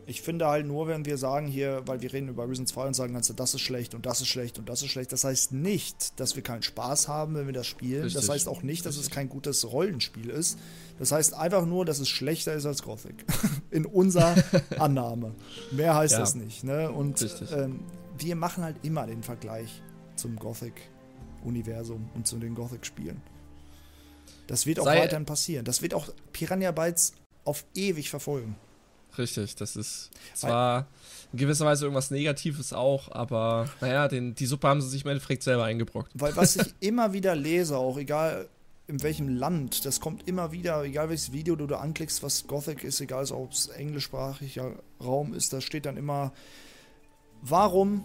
Ich finde halt nur, wenn wir sagen hier, weil wir reden über Risen 2 und sagen, ganze, das ist schlecht und das ist schlecht und das ist schlecht, das heißt nicht, dass wir keinen Spaß haben, wenn wir das spielen. Richtig. Das heißt auch nicht, dass Richtig. es kein gutes Rollenspiel ist. Das heißt einfach nur, dass es schlechter ist als Gothic. In unserer Annahme. Mehr heißt ja. das nicht. Ne? Und ähm, wir machen halt immer den Vergleich zum Gothic-Universum und zu den Gothic-Spielen. Das wird auch Sei weiterhin passieren. Das wird auch Piranha Bytes auf ewig verfolgen. Richtig, das ist zwar in gewisser Weise irgendwas Negatives auch, aber naja, den, die Suppe haben sie sich im Endeffekt selber eingebrockt. Weil was ich immer wieder lese, auch egal in welchem Land, das kommt immer wieder, egal welches Video du da anklickst, was Gothic ist, egal ob es englischsprachiger Raum ist, da steht dann immer, warum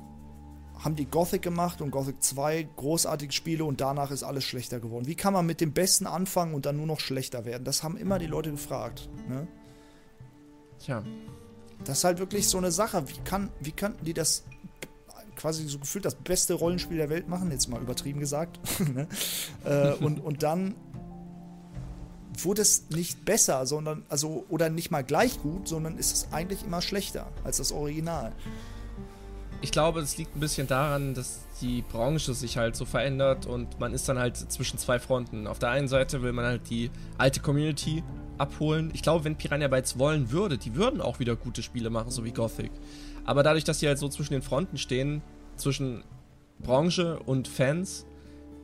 haben die Gothic gemacht und Gothic 2 großartige Spiele und danach ist alles schlechter geworden. Wie kann man mit dem Besten anfangen und dann nur noch schlechter werden? Das haben immer die Leute gefragt. Ne? Tja. Das ist halt wirklich so eine Sache. Wie, kann, wie könnten die das quasi so gefühlt das beste Rollenspiel der Welt machen? Jetzt mal übertrieben gesagt. ne? äh, und, und dann wurde es nicht besser, sondern, also, oder nicht mal gleich gut, sondern ist es eigentlich immer schlechter als das Original. Ich glaube, es liegt ein bisschen daran, dass die Branche sich halt so verändert und man ist dann halt zwischen zwei Fronten. Auf der einen Seite will man halt die alte Community abholen. Ich glaube, wenn Piranha Bytes wollen würde, die würden auch wieder gute Spiele machen, so wie Gothic. Aber dadurch, dass sie halt so zwischen den Fronten stehen, zwischen Branche und Fans,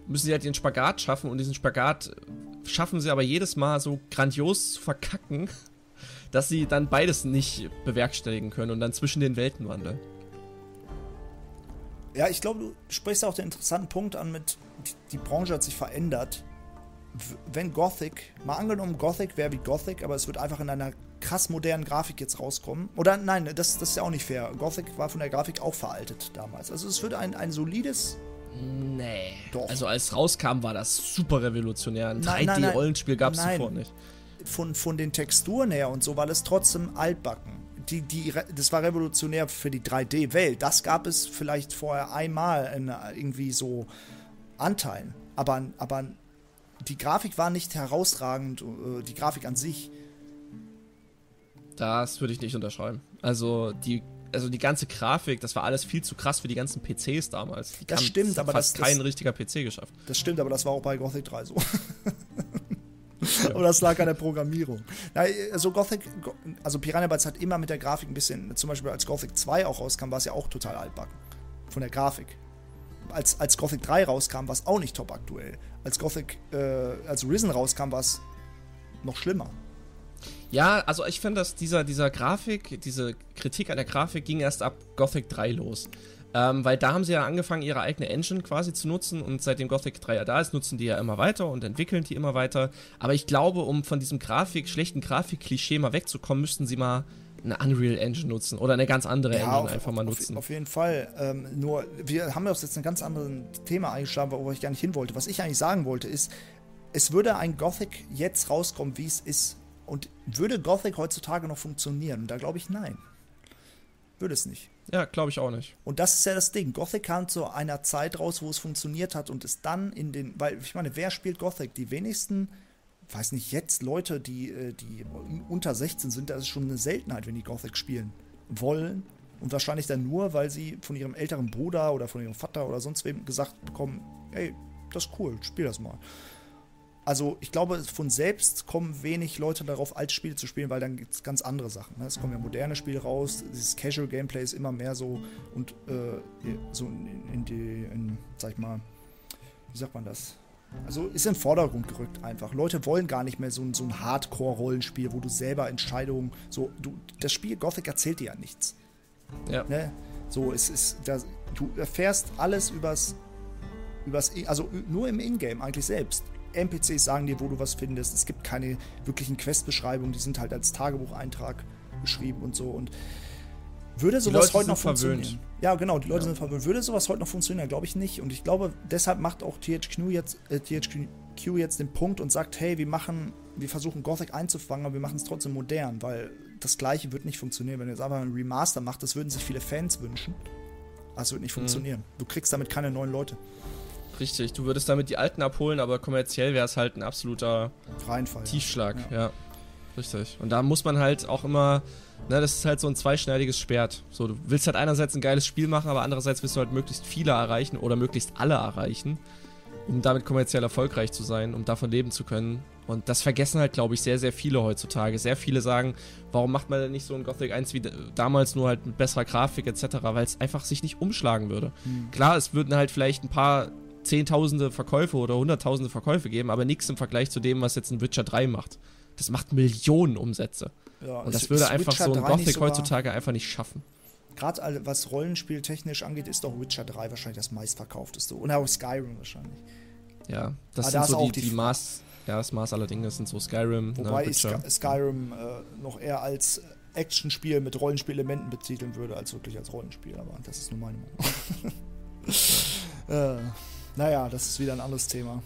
müssen sie halt den Spagat schaffen und diesen Spagat schaffen sie aber jedes Mal so grandios zu verkacken, dass sie dann beides nicht bewerkstelligen können und dann zwischen den Welten wandeln. Ja, ich glaube, du sprichst auch den interessanten Punkt an mit, die, die Branche hat sich verändert wenn Gothic, mal angenommen, Gothic wäre wie Gothic, aber es wird einfach in einer krass modernen Grafik jetzt rauskommen. Oder nein, das, das ist ja auch nicht fair. Gothic war von der Grafik auch veraltet damals. Also es würde ein, ein solides. Nee. Doch. Also als rauskam, war das super revolutionär. Ein 3D-Rollenspiel gab es zuvor nicht. Von, von den Texturen her und so war das trotzdem altbacken. Die, die, das war revolutionär für die 3D-Welt. Das gab es vielleicht vorher einmal in irgendwie so Anteilen. Aber, aber die Grafik war nicht herausragend, äh, die Grafik an sich. Das würde ich nicht unterschreiben. Also die, also die ganze Grafik, das war alles viel zu krass für die ganzen PCs damals. Die das stimmt, aber fast das kein richtiger PC geschafft. Das stimmt, aber das war auch bei Gothic 3 so. Und das lag an der Programmierung. Also Gothic, also Piranha Bytes hat immer mit der Grafik ein bisschen, zum Beispiel als Gothic 2 auch rauskam, war es ja auch total altbacken. Von der Grafik als, als Gothic 3 rauskam, war es auch nicht top aktuell. Als Gothic, äh, als Risen rauskam, war es noch schlimmer. Ja, also ich finde, dass dieser, dieser Grafik, diese Kritik an der Grafik ging erst ab Gothic 3 los. Ähm, weil da haben sie ja angefangen, ihre eigene Engine quasi zu nutzen und seitdem Gothic 3 ja da ist, nutzen die ja immer weiter und entwickeln die immer weiter. Aber ich glaube, um von diesem Grafik, schlechten Grafik-Klischee mal wegzukommen, müssten sie mal eine Unreal Engine nutzen oder eine ganz andere ja, Engine auf, einfach mal nutzen. Auf, auf jeden Fall. Ähm, nur, wir haben jetzt ein ganz anderes Thema eingeschlagen, wo ich gar nicht hin wollte. Was ich eigentlich sagen wollte, ist, es würde ein Gothic jetzt rauskommen, wie es ist. Und würde Gothic heutzutage noch funktionieren? Und da glaube ich, nein. Würde es nicht. Ja, glaube ich auch nicht. Und das ist ja das Ding. Gothic kam zu einer Zeit raus, wo es funktioniert hat und ist dann in den. Weil, ich meine, wer spielt Gothic? Die wenigsten weiß nicht, jetzt Leute, die, äh, die unter 16 sind, das ist schon eine Seltenheit, wenn die Gothic spielen wollen. Und wahrscheinlich dann nur, weil sie von ihrem älteren Bruder oder von ihrem Vater oder sonst wem gesagt bekommen, ey, das ist cool, spiel das mal. Also ich glaube, von selbst kommen wenig Leute darauf, Altspiele zu spielen, weil dann gibt es ganz andere Sachen. Ne? Es kommen ja moderne Spiele raus, dieses Casual Gameplay ist immer mehr so und äh, so in, in die, in, sag ich mal, wie sagt man das? Also ist im Vordergrund gerückt einfach. Leute wollen gar nicht mehr so ein, so ein Hardcore-Rollenspiel, wo du selber Entscheidungen. So, du, das Spiel Gothic erzählt dir ja nichts. Ja. Ne? So, es ist. Das, du erfährst alles übers. übers also nur im Ingame eigentlich selbst. NPCs sagen dir, wo du was findest. Es gibt keine wirklichen Questbeschreibungen, die sind halt als Tagebucheintrag beschrieben und so. Und würde sowas heute noch funktionieren? Verwöhnt. Ja, genau, die Leute ja. sind verwöhnt. Würde sowas heute noch funktionieren? Glaube ich nicht. Und ich glaube, deshalb macht auch THQ jetzt, äh, THQ jetzt den Punkt und sagt, hey, wir machen, wir versuchen Gothic einzufangen, aber wir machen es trotzdem modern, weil das gleiche wird nicht funktionieren. Wenn ihr jetzt einfach ein Remaster macht, das würden sich viele Fans wünschen. Aber es wird nicht mhm. funktionieren. Du kriegst damit keine neuen Leute. Richtig, du würdest damit die alten abholen, aber kommerziell wäre es halt ein absoluter Reinfall, Tiefschlag, ja. ja. richtig. Und da muss man halt auch immer, ne, das ist halt so ein zweischneidiges Schwert. So, du willst halt einerseits ein geiles Spiel machen, aber andererseits willst du halt möglichst viele erreichen oder möglichst alle erreichen, um damit kommerziell erfolgreich zu sein, um davon leben zu können. Und das vergessen halt, glaube ich, sehr, sehr viele heutzutage. Sehr viele sagen, warum macht man denn nicht so ein Gothic 1 wie damals nur halt mit besserer Grafik etc., weil es einfach sich nicht umschlagen würde. Mhm. Klar, es würden halt vielleicht ein paar Zehntausende Verkäufe oder Hunderttausende Verkäufe geben, aber nichts im Vergleich zu dem, was jetzt ein Witcher 3 macht. Das macht Millionen Umsätze. Ja, und das würde einfach so ein Gothic heutzutage einfach nicht schaffen. Gerade was Rollenspiel technisch angeht, ist doch Witcher 3 wahrscheinlich das meistverkaufteste. Und auch Skyrim wahrscheinlich. Ja, das aber sind da so die, die, die Maß, ja, das Maß aller Dinge sind so Skyrim. Ne, Wobei ne, ich Skyrim äh, noch eher als Actionspiel mit Rollenspielelementen betiteln würde, als wirklich als Rollenspiel. Aber das ist nur meine Meinung. äh, naja, das ist wieder ein anderes Thema.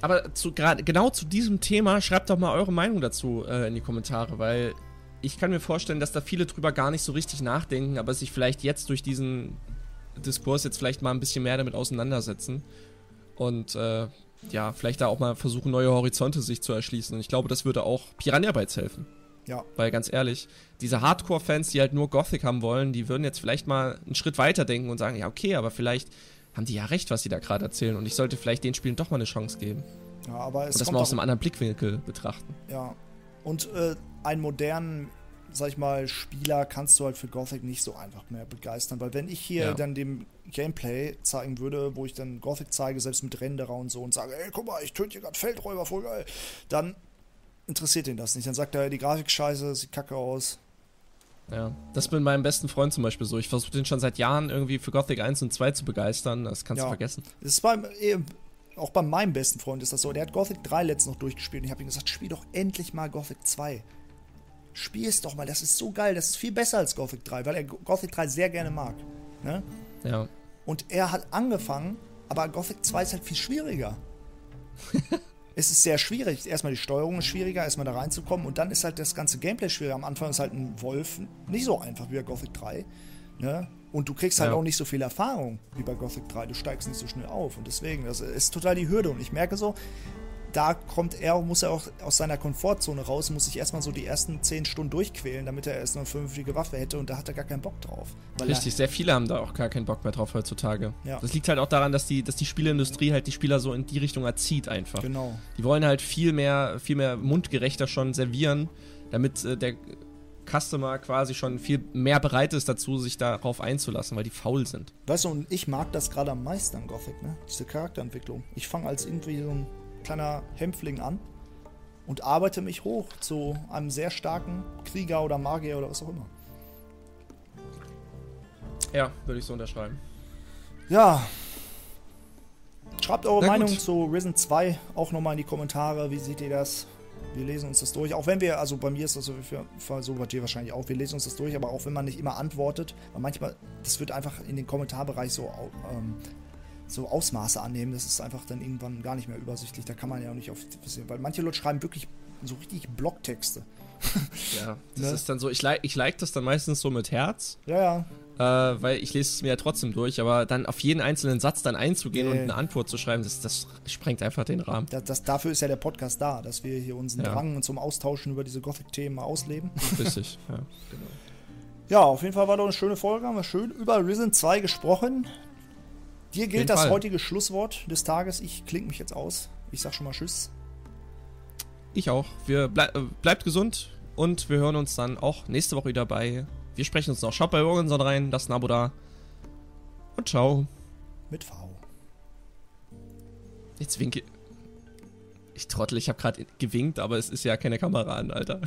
Aber zu, grad, genau zu diesem Thema schreibt doch mal eure Meinung dazu äh, in die Kommentare, weil ich kann mir vorstellen, dass da viele drüber gar nicht so richtig nachdenken, aber sich vielleicht jetzt durch diesen Diskurs jetzt vielleicht mal ein bisschen mehr damit auseinandersetzen. Und äh, ja, vielleicht da auch mal versuchen, neue Horizonte sich zu erschließen. Und ich glaube, das würde auch Piranha Bytes helfen. Ja. Weil ganz ehrlich, diese Hardcore-Fans, die halt nur Gothic haben wollen, die würden jetzt vielleicht mal einen Schritt weiter denken und sagen, ja, okay, aber vielleicht haben die ja recht, was sie da gerade erzählen. Und ich sollte vielleicht den Spielen doch mal eine Chance geben. Ja, aber es und das mal aus einem anderen Blickwinkel betrachten. Ja. Und äh, einen modernen, sag ich mal, Spieler kannst du halt für Gothic nicht so einfach mehr begeistern. Weil wenn ich hier ja. dann dem Gameplay zeigen würde, wo ich dann Gothic zeige, selbst mit Renderer und so und sage, ey, guck mal, ich töte hier gerade Feldräuber, voll geil, dann interessiert ihn das nicht. Dann sagt er, die Grafik scheiße, sieht kacke aus. Ja, das ist mit meinem besten Freund zum Beispiel so. Ich versuche den schon seit Jahren irgendwie für Gothic 1 und 2 zu begeistern. Das kannst ja. du vergessen. Das ist beim, eh, auch bei meinem besten Freund ist das so. Der hat Gothic 3 letztens noch durchgespielt und ich habe ihm gesagt, spiel doch endlich mal Gothic 2. Spiel es doch mal, das ist so geil, das ist viel besser als Gothic 3, weil er Gothic 3 sehr gerne mag. Ne? Ja. Und er hat angefangen, aber Gothic 2 ist halt viel schwieriger. es ist sehr schwierig. Erstmal die Steuerung ist schwieriger, erstmal da reinzukommen und dann ist halt das ganze Gameplay schwieriger. Am Anfang ist halt ein Wolf nicht so einfach wie bei Gothic 3. Ne? Und du kriegst halt ja. auch nicht so viel Erfahrung wie bei Gothic 3. Du steigst nicht so schnell auf. Und deswegen, das ist total die Hürde. Und ich merke so, da kommt er, muss er auch aus seiner Komfortzone raus, muss sich erstmal so die ersten zehn Stunden durchquälen, damit er erst eine vernünftige Waffe hätte und da hat er gar keinen Bock drauf. Richtig, sehr viele haben da auch gar keinen Bock mehr drauf heutzutage. Ja. Das liegt halt auch daran, dass die, dass die Spieleindustrie halt die Spieler so in die Richtung erzieht einfach. Genau. Die wollen halt viel mehr, viel mehr mundgerechter schon servieren, damit äh, der Customer quasi schon viel mehr bereit ist dazu, sich darauf einzulassen, weil die faul sind. Weißt du, und ich mag das gerade am meisten an Gothic, ne? Diese Charakterentwicklung. Ich fange als irgendwie so ein kleiner Hämpfling an und arbeite mich hoch zu einem sehr starken Krieger oder Magier oder was auch immer. Ja, würde ich so unterschreiben. Ja. Schreibt eure Meinung zu Risen 2 auch nochmal in die Kommentare. Wie seht ihr das? Wir lesen uns das durch. Auch wenn wir, also bei mir ist das so, so bei dir wahrscheinlich auch, wir lesen uns das durch, aber auch wenn man nicht immer antwortet, weil manchmal, das wird einfach in den Kommentarbereich so ähm, so Ausmaße annehmen. Das ist einfach dann irgendwann gar nicht mehr übersichtlich. Da kann man ja auch nicht auf weil manche Leute schreiben wirklich so richtig Blocktexte. Ja, das ne? ist dann so, ich like, ich like das dann meistens so mit Herz. Ja, ja. Äh, weil ich lese es mir ja trotzdem durch, aber dann auf jeden einzelnen Satz dann einzugehen nee. und eine Antwort zu schreiben, das, das sprengt einfach den Rahmen. Das, das, dafür ist ja der Podcast da, dass wir hier unseren ja. Drang zum Austauschen über diese Gothic-Themen ausleben. Richtig, ja, genau. Ja, auf jeden Fall war doch eine schöne Folge. Haben wir schön über Risen 2 gesprochen. Dir gilt das Fall. heutige Schlusswort des Tages. Ich klinge mich jetzt aus. Ich sag schon mal Tschüss. Ich auch. Wir ble äh, bleibt gesund und wir hören uns dann auch nächste Woche wieder bei. Wir sprechen uns noch. Schaut bei Robinson rein, lasst ein Abo da. Und ciao. Mit V. Jetzt winke. Ich trottel, ich habe gerade gewinkt, aber es ist ja keine Kamera an, Alter.